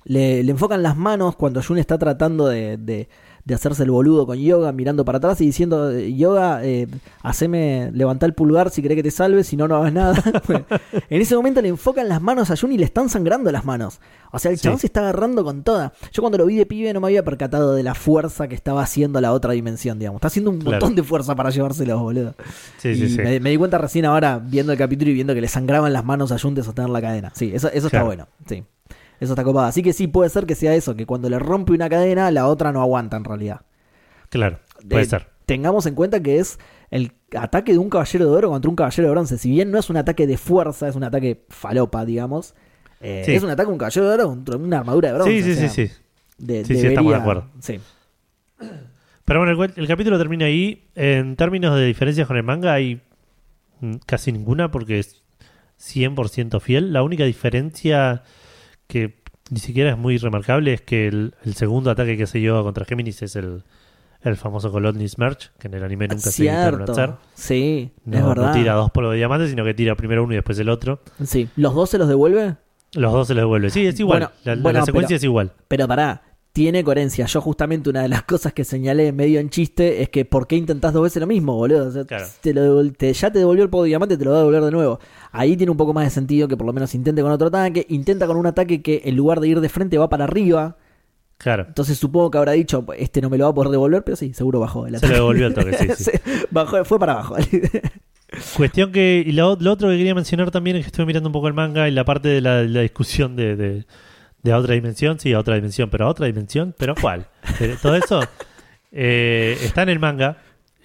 le, enfocan las manos cuando Jun está tratando de- de hacerse el boludo con Yoga, mirando para atrás y diciendo: eh, Yoga, eh, haceme levantar el pulgar si querés que te salve, si no, no hagas nada. En ese momento le enfocan las manos a Jun y le están sangrando las manos. O sea, el Sí. chabón se está agarrando con toda. Yo cuando lo vi de pibe no me había percatado de la fuerza que estaba haciendo la otra dimensión, digamos. Está haciendo un Claro. montón de fuerza para llevárselos, boludo. Sí, sí, y sí. Me, me di cuenta recién ahora, viendo el capítulo y viendo que le sangraban las manos a Jun de sostener la cadena. Sí, eso, eso está bueno. Sí. Eso está copado. Así que sí, puede ser que sea eso, que cuando le rompe una cadena, la otra no aguanta en realidad. Claro, puede Eh, ser. Tengamos en cuenta que es el ataque de un caballero de oro contra un caballero de bronce. Si bien no es un ataque de fuerza, es un ataque falopa, digamos. eh, Sí. Es un ataque de un caballero de oro contra una armadura de bronce. Sí, sí, o sea, sí, sí. de- Sí, sí, estamos de debería- acuerdo. Sí. Pero bueno, el, el capítulo termina ahí. En términos de diferencias con el manga hay casi ninguna porque es- 100% fiel. La única diferencia que ni siquiera es muy remarcable es que el, el segundo ataque que se lleva contra Géminis es el, el famoso Colodny Smerch, que en el anime nunca se Cierto. hacer. Sí, No, es no verdad. tira dos polvos de diamante, sino que tira primero uno y después el otro. Sí. ¿Los dos se los devuelve? Los dos se los devuelve. Sí, es igual. Bueno, la, la- bueno, la secuencia pero- es igual. Pero pará, tiene coherencia. Yo justamente una de las cosas que señalé medio en chiste es que ¿por qué intentás dos veces lo mismo, boludo? O sea, Claro. te lo devol- te- ya te devolvió el polvo de diamante, te lo va a devolver de nuevo. Ahí tiene un poco más de sentido que por lo menos intente con otro ataque. Intenta con un ataque que en lugar de ir de frente va para arriba. Claro. Entonces supongo que habrá dicho, este no me lo va a poder devolver, pero sí, seguro bajó el Se ataque. lo devolvió al toque, sí, sí. Sí, bajó, fue para abajo. Cuestión que. Y lo, lo otro que quería mencionar también es que estuve mirando un poco el manga y la parte de la, la discusión de, de, de a otra dimensión. Sí, a otra dimensión, pero a otra dimensión, pero ¿cuál? Eh, Todo eso eh, está en el manga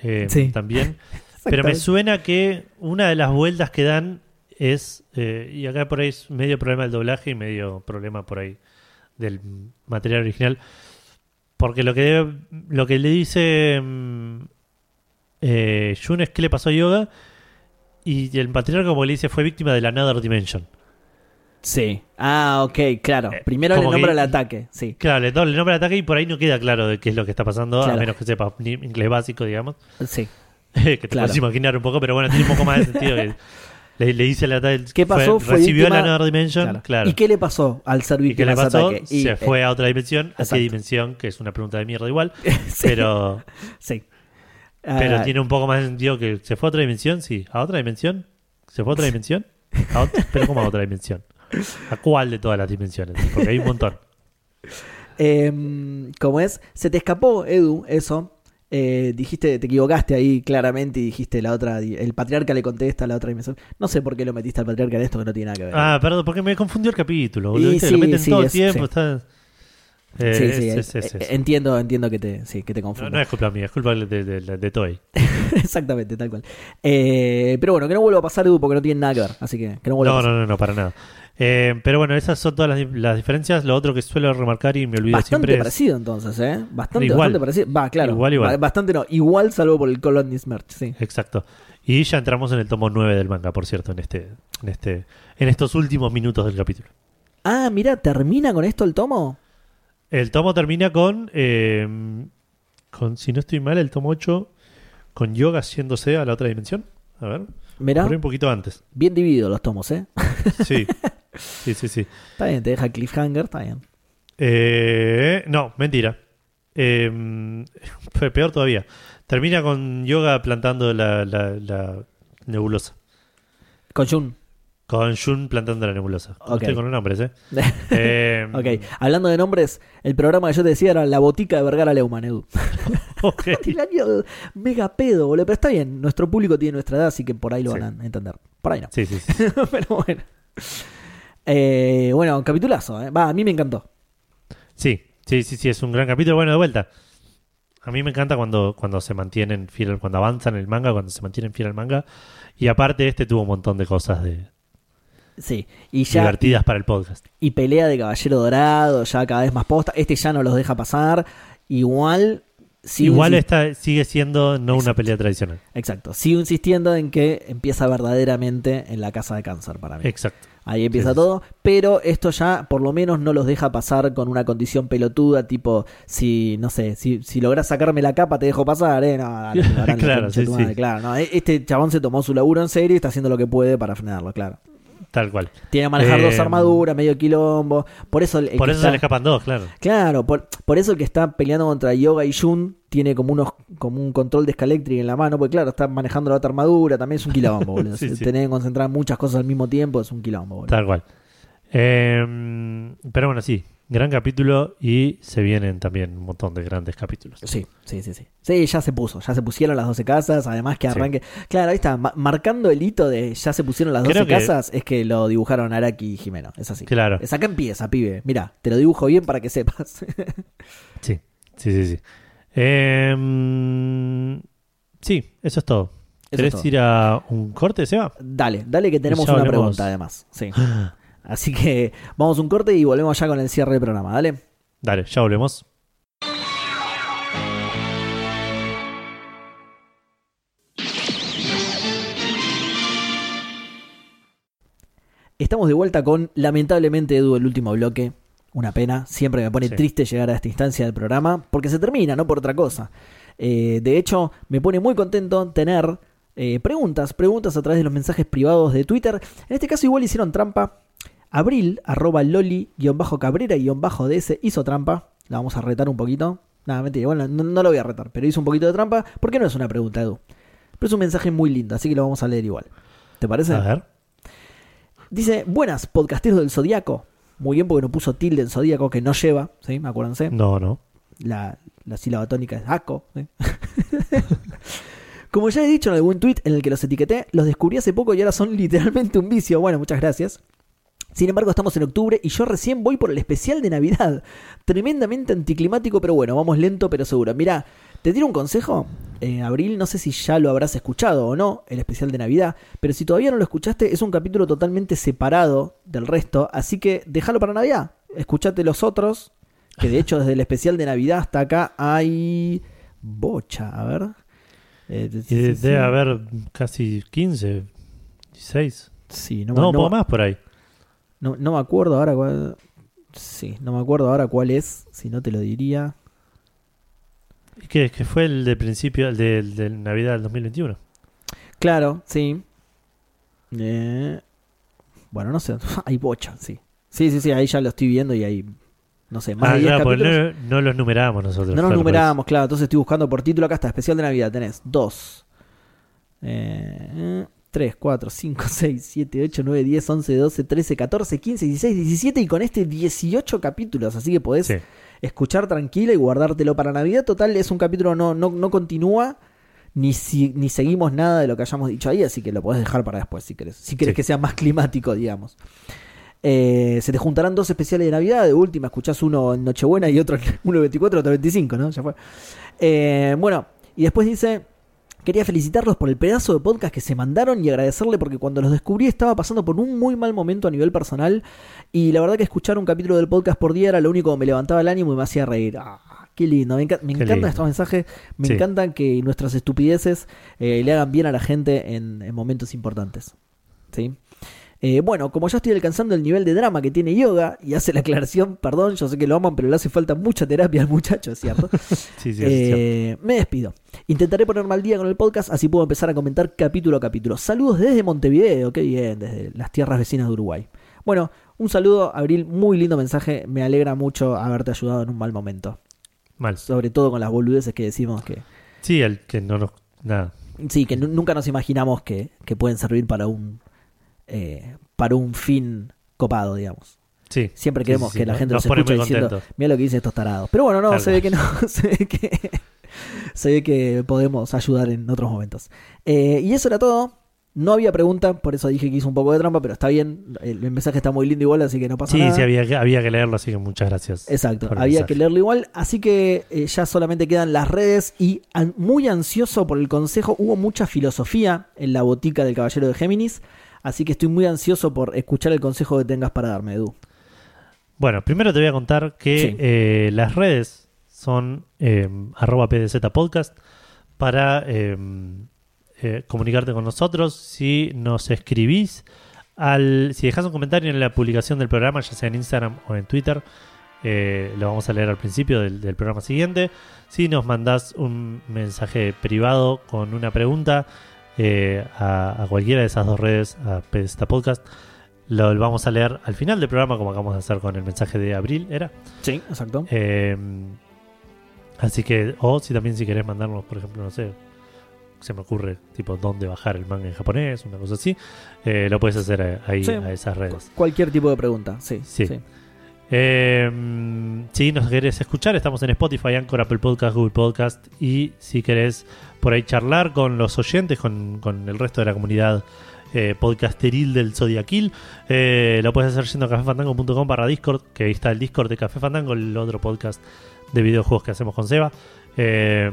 eh, Sí. también. Pero me suena que una de las vueltas que dan es. eh, y acá por ahí es medio problema del doblaje y medio problema por ahí del material original. Porque lo que, debe- lo que le dice mm, eh, Jun es que le pasó a Yoga. Y el material, como le dice, fue víctima de la Another Dimension. Sí. Ah, ok, claro. Eh, Primero le nombra que- el ataque, sí. Claro, le, le nombra el ataque y por ahí no queda claro de qué es lo que está pasando, a menos que sepa inglés básico, digamos. Sí. que te Claro. puedes imaginar un poco, pero bueno, tiene un poco más de sentido. que le, le dice el ataque. ¿Qué pasó? Fue recibió víctima- la Another Dimension, Claro. claro. ¿Y qué le pasó al ser ¿Y qué víctima le pasó? ataque? Y, Se eh, fue a otra dimensión. ¿A qué dimensión? Que es una pregunta de mierda igual. sí, Pero, sí. pero Ah, tiene un poco más de sentido que se fue a otra dimensión, sí. ¿A otra dimensión? ¿Se fue a otra dimensión? ¿A pero ¿cómo a otra dimensión? ¿A cuál de todas las dimensiones? Porque hay un montón. Em, ¿Cómo es? Se te escapó, Edu, eso. Eh, dijiste, te equivocaste ahí claramente y dijiste la otra, el patriarca le contesta a la otra dimensión. No sé por qué lo metiste al patriarca en esto que no tiene nada que ver. Ah, perdón, porque me confundió el capítulo. Lo meten sí, todo el tiempo. sí. Está... Eh, sí, es- sí, es- eh, es- es- entiendo, entiendo que te, sí, que te No, confundo. no es culpa mía, es culpa de, de, de- de Toei. Exactamente, tal cual. Eh, pero bueno, que no vuelva a pasar, Edu, porque no tiene nada que ver. Así que que no vuelva No, a pasar. no, no, no, para nada. Eh, pero bueno, esas son todas las, las diferencias. Lo otro que suelo remarcar y me olvido Bastante siempre es. parecido entonces, ¿eh? Bastante, Igual. bastante parecido. Va, claro. Igual, igual. Ba- Bastante no. Igual salvo por el Colony Smerch, sí. Exacto. Y ya entramos en el tomo 9 del manga, por cierto, en este, en este, en estos últimos minutos del capítulo. Ah, mira, ¿termina con esto el tomo? El tomo termina con, eh, con, si no estoy mal, el tomo 8 con Yoga yéndose a la otra dimensión. A ver, Mirá, un poquito antes. bien divididos los tomos, ¿eh? Sí, sí, sí, sí. Está bien, te deja cliffhanger, está bien. Eh, no, mentira. Eh, peor todavía. Termina con Yoga plantando la, la, la nebulosa. Con Jun. Con Jun plantando la nebulosa. No. Estoy con los nombres, ¿eh? Eh, ok, hablando de nombres, el programa que yo te decía era La Botica de Vergara Leumann, Edu. ok. El año mega pedo, boludo. Pero está bien, nuestro público tiene nuestra edad, así que por ahí lo Sí. van a entender. Por ahí no. Sí, sí, sí. Pero bueno. Eh, bueno, capitulazo, ¿eh? Va, a mí me encantó. Sí, sí, sí, sí, es un gran capítulo. Bueno, de vuelta. A mí me encanta cuando, cuando se mantienen fiel, cuando avanzan el manga, cuando se mantienen fiel al manga. Y aparte, este tuvo un montón de cosas de, Sí, y ya. divertidas para el podcast. Y pelea de Caballero Dorado, ya cada vez más posta. Este ya no los deja pasar. Igual. sigo Igual esta sigue siendo no una pelea tradicional. Exacto. Sigo insistiendo en que empieza verdaderamente en la casa de cáncer para mí. Exacto. Ahí empieza Sí, todo, pero esto ya por lo menos no los deja pasar con una condición pelotuda, tipo, si, no sé, si, si logras sacarme la capa te dejo pasar, eh, no, dale, Claro, sí, claro, no, e- este chabón se tomó su laburo en serio y está haciendo lo que puede para frenarlo, claro. Tal cual. Tiene que manejar dos Eh, armaduras, medio quilombo, por eso el, Por eso está- se le escapan dos, claro. Claro, por, por eso el que está peleando contra Yoga y Jun tiene como unos como un control de Scalectric en la mano, porque claro, está manejando la otra armadura, también es un quilombo, boludo. Sí, sí. Tener que concentrar muchas cosas al mismo tiempo es un quilombo, boludo. Tal cual. Eh, pero bueno, sí. Gran capítulo y se vienen también un montón de grandes capítulos. Sí, sí, sí, sí. Sí, ya se puso, ya se pusieron las 12 casas, además que Sí. arranque. Claro, ahí está, ma- marcando el hito de ya se pusieron las 12 Creo que- casas, es que lo dibujaron Araki y Jimeno, es así. Claro. Es acá empieza, pibe. Mira, te lo dibujo bien para que sepas. Sí, sí, sí, sí. Eh, sí, eso es todo. ¿Querés ir a un corte, Seba? dale, dale que tenemos una pregunta además. Sí. Así que vamos a un corte y volvemos ya con el cierre del programa, dale. Dale, ya volvemos. Estamos de vuelta con, lamentablemente, Edu, el último bloque. Una pena. Siempre me pone Sí. triste llegar a esta instancia del programa. Porque se termina, no por otra cosa. Eh, de hecho, me pone muy contento tener eh, preguntas. Preguntas a través de los mensajes privados de Twitter. En este caso, igual hicieron trampa. Abril, arroba loli, guion bajo cabrera, guion bajo ds, hizo trampa. La vamos a retar un poquito. Nada, mentira, igual no, no lo voy a retar, pero hizo un poquito de trampa. Porque no es una pregunta, Edu. Pero es un mensaje muy lindo, así que lo vamos a leer igual. ¿Te parece? A ver. Dice, buenas, podcasteros del Zodíaco. Muy bien, porque no puso tilde en Zodíaco, que no lleva, ¿sí? Acuérdense. No, no. La, la sílaba tónica es ACO. ¿sí? Como ya he dicho en algún tweet en el que los etiqueté, los descubrí hace poco y ahora son literalmente un vicio. Bueno, muchas gracias. Sin embargo, estamos en octubre y yo recién voy por el especial de Navidad. Tremendamente anticlimático, pero bueno, vamos lento pero seguro. Mira, te tiro un consejo. Eh, Abril, no sé si ya lo habrás escuchado o no, el especial de Navidad, pero si todavía no lo escuchaste, es un capítulo totalmente separado del resto, así que déjalo para Navidad. Escuchate los otros, que de hecho desde el especial de Navidad hasta acá hay bocha, a ver. Eh, sí, sí, debe sí. haber casi 15, 16. Sí, no, No, no, poco más por ahí. No- no me acuerdo ahora cuál. Sí, no me acuerdo ahora cuál es, si no te lo diría. ¿Y qué? Que fue el de principio, el de, el de Navidad del 2021. Claro, sí. Eh, bueno, no sé, hay bocha, sí. Sí, sí, sí, ahí ya lo estoy viendo y hay, no sé, más Ah, de 10 claro, capítulos. no, no los numeramos nosotros. No claro, por numerábamos, claro. Entonces estoy buscando por título. Acá está, especial de Navidad. Tenés 2, 3, 4, 5, 6, 7, 8, 9, 10, 11, 12, 13, 14, 15, 16, 17 y con este 18 capítulos. Así que podés. Sí. escuchar tranquila y guardártelo para Navidad. Total, es un capítulo no, no, no continúa. Ni, si- ni seguimos nada de lo que hayamos dicho ahí, así que lo podés dejar para después si querés. Si querés Sí. que sea más climático, digamos. Eh, se te juntarán dos especiales de Navidad. De última, escuchás uno en Nochebuena y otro en uno el 24, otro el 25, ¿no? Ya fue. Eh, bueno, y después dice. Quería felicitarlos por el pedazo de podcast que se mandaron y agradecerle porque cuando los descubrí estaba pasando por un muy mal momento a nivel personal y la verdad que escuchar un capítulo del podcast por día era lo único que me levantaba el ánimo y me hacía reír. Ah, qué lindo, me, enca- me encantan lindo. estos mensajes, me Sí. encantan que nuestras estupideces eh, le hagan bien a la gente en, en momentos importantes. ¿Sí? Eh, bueno, como ya estoy alcanzando el nivel de drama que tiene yoga, y hace la aclaración, perdón, yo sé que lo aman, pero le hace falta mucha terapia al muchacho, ¿es cierto? Sí, sí, eso es cierto. Eh, me despido. Intentaré ponerme al día con el podcast, así puedo empezar a comentar capítulo a capítulo. Saludos desde Montevideo, qué bien, desde las tierras vecinas de Uruguay. Bueno, un saludo, Abril, muy lindo mensaje. Me alegra mucho haberte ayudado en un mal momento. Mal. Sobre todo con las boludeces que decimos que. Sí, el que no nos. Nada. Sí, que nu- nunca nos imaginamos que, que pueden servir para un. Eh, para un fin copado, digamos. Sí. Siempre Sí, queremos sí, que la gente nos, nos escuche diciendo, mira lo que dicen estos tarados. Pero bueno, no, Tal se ve que no, se ve que, se ve que podemos ayudar en otros momentos. Eh, y eso era todo. No había pregunta, por eso dije que hice un poco de trampa, pero está bien. El, el mensaje está muy lindo igual, así que no pasa Sí, nada. sí, había que, había que leerlo, así que muchas gracias. Exacto, había que leerlo igual, así que eh, ya solamente quedan las redes y an- muy ansioso por el consejo, hubo mucha filosofía en la botica del Caballero de Géminis, así que estoy muy ansioso por escuchar el consejo que tengas para darme, Edu. Bueno, primero te voy a contar que Sí. eh, las redes son eh, arroba PDZ Podcast para eh, eh, comunicarte con nosotros. Si nos escribís, al, si dejas un comentario en la publicación del programa, ya sea en Instagram o en Twitter, eh, lo vamos a leer al principio del, del programa siguiente. Si nos mandás un mensaje privado con una pregunta eh, a, a cualquiera de esas dos redes, a PDZ Podcast, lo vamos a leer al final del programa, como acabamos de hacer con el mensaje de abril, ¿era? Sí, exacto. Eh, así que, o si también si querés mandarnos, por ejemplo, no sé, se me ocurre, tipo, dónde bajar el manga en japonés, una cosa así, eh, lo puedes hacer eh, ahí Sí. a esas redes. Cualquier tipo de pregunta, sí. Sí. Eh, si nos querés escuchar, estamos en Spotify, Anchor, Apple Podcast, Google Podcast. Y si querés por ahí charlar con los oyentes, con, con el resto de la comunidad eh, podcasteril del Zodiaquil, eh, lo puedes hacer yendo a cafefandango.com barra Discord, que ahí está el Discord de Café Fandango, el otro podcast de videojuegos que hacemos con Seba. Eh,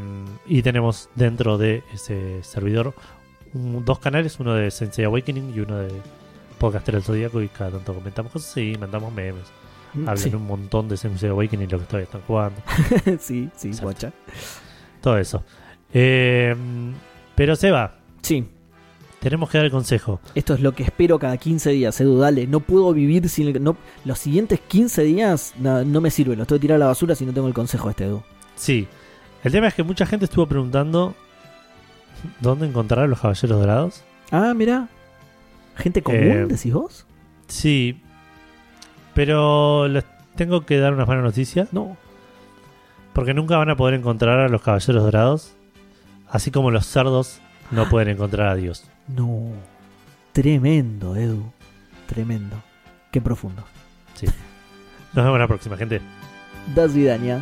y tenemos dentro de ese servidor dos canales, uno de Sensei Awakening y uno de Podcaster del Zodíaco. Y cada tanto comentamos cosas y mandamos memes. Hablan Sí, un montón de Sensei Awakening, lo que todavía están jugando. sí, sí, Exacto. bocha. Todo eso. Eh, pero Seba, Sí, Tenemos que dar el consejo. Esto es lo que espero cada 15 días, Edu, dale. No puedo vivir sin el... No, los siguientes 15 días no, no me sirve, los tengo que tirar a la basura si no tengo el consejo este, Edu. Sí. El tema es que mucha gente estuvo preguntando dónde encontrar a los caballeros dorados. Ah, mira. Gente común, Eh, decís vos. Sí. Pero les tengo que dar una buena noticia. No. Porque nunca van a poder encontrar a los caballeros dorados. Así como los cerdos no pueden encontrar a Dios. No. Tremendo, Edu. Tremendo. Qué profundo. Nos vemos la próxima, gente. Das Vidania.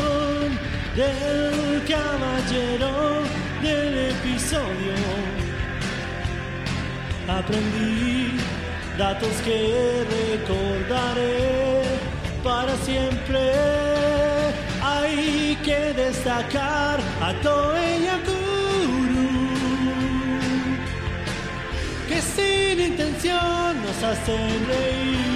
del caballero del episodio. Aprendí datos que recordaré para siempre. Hay que destacar a Toei Yakuru que sin intención nos hacen reír.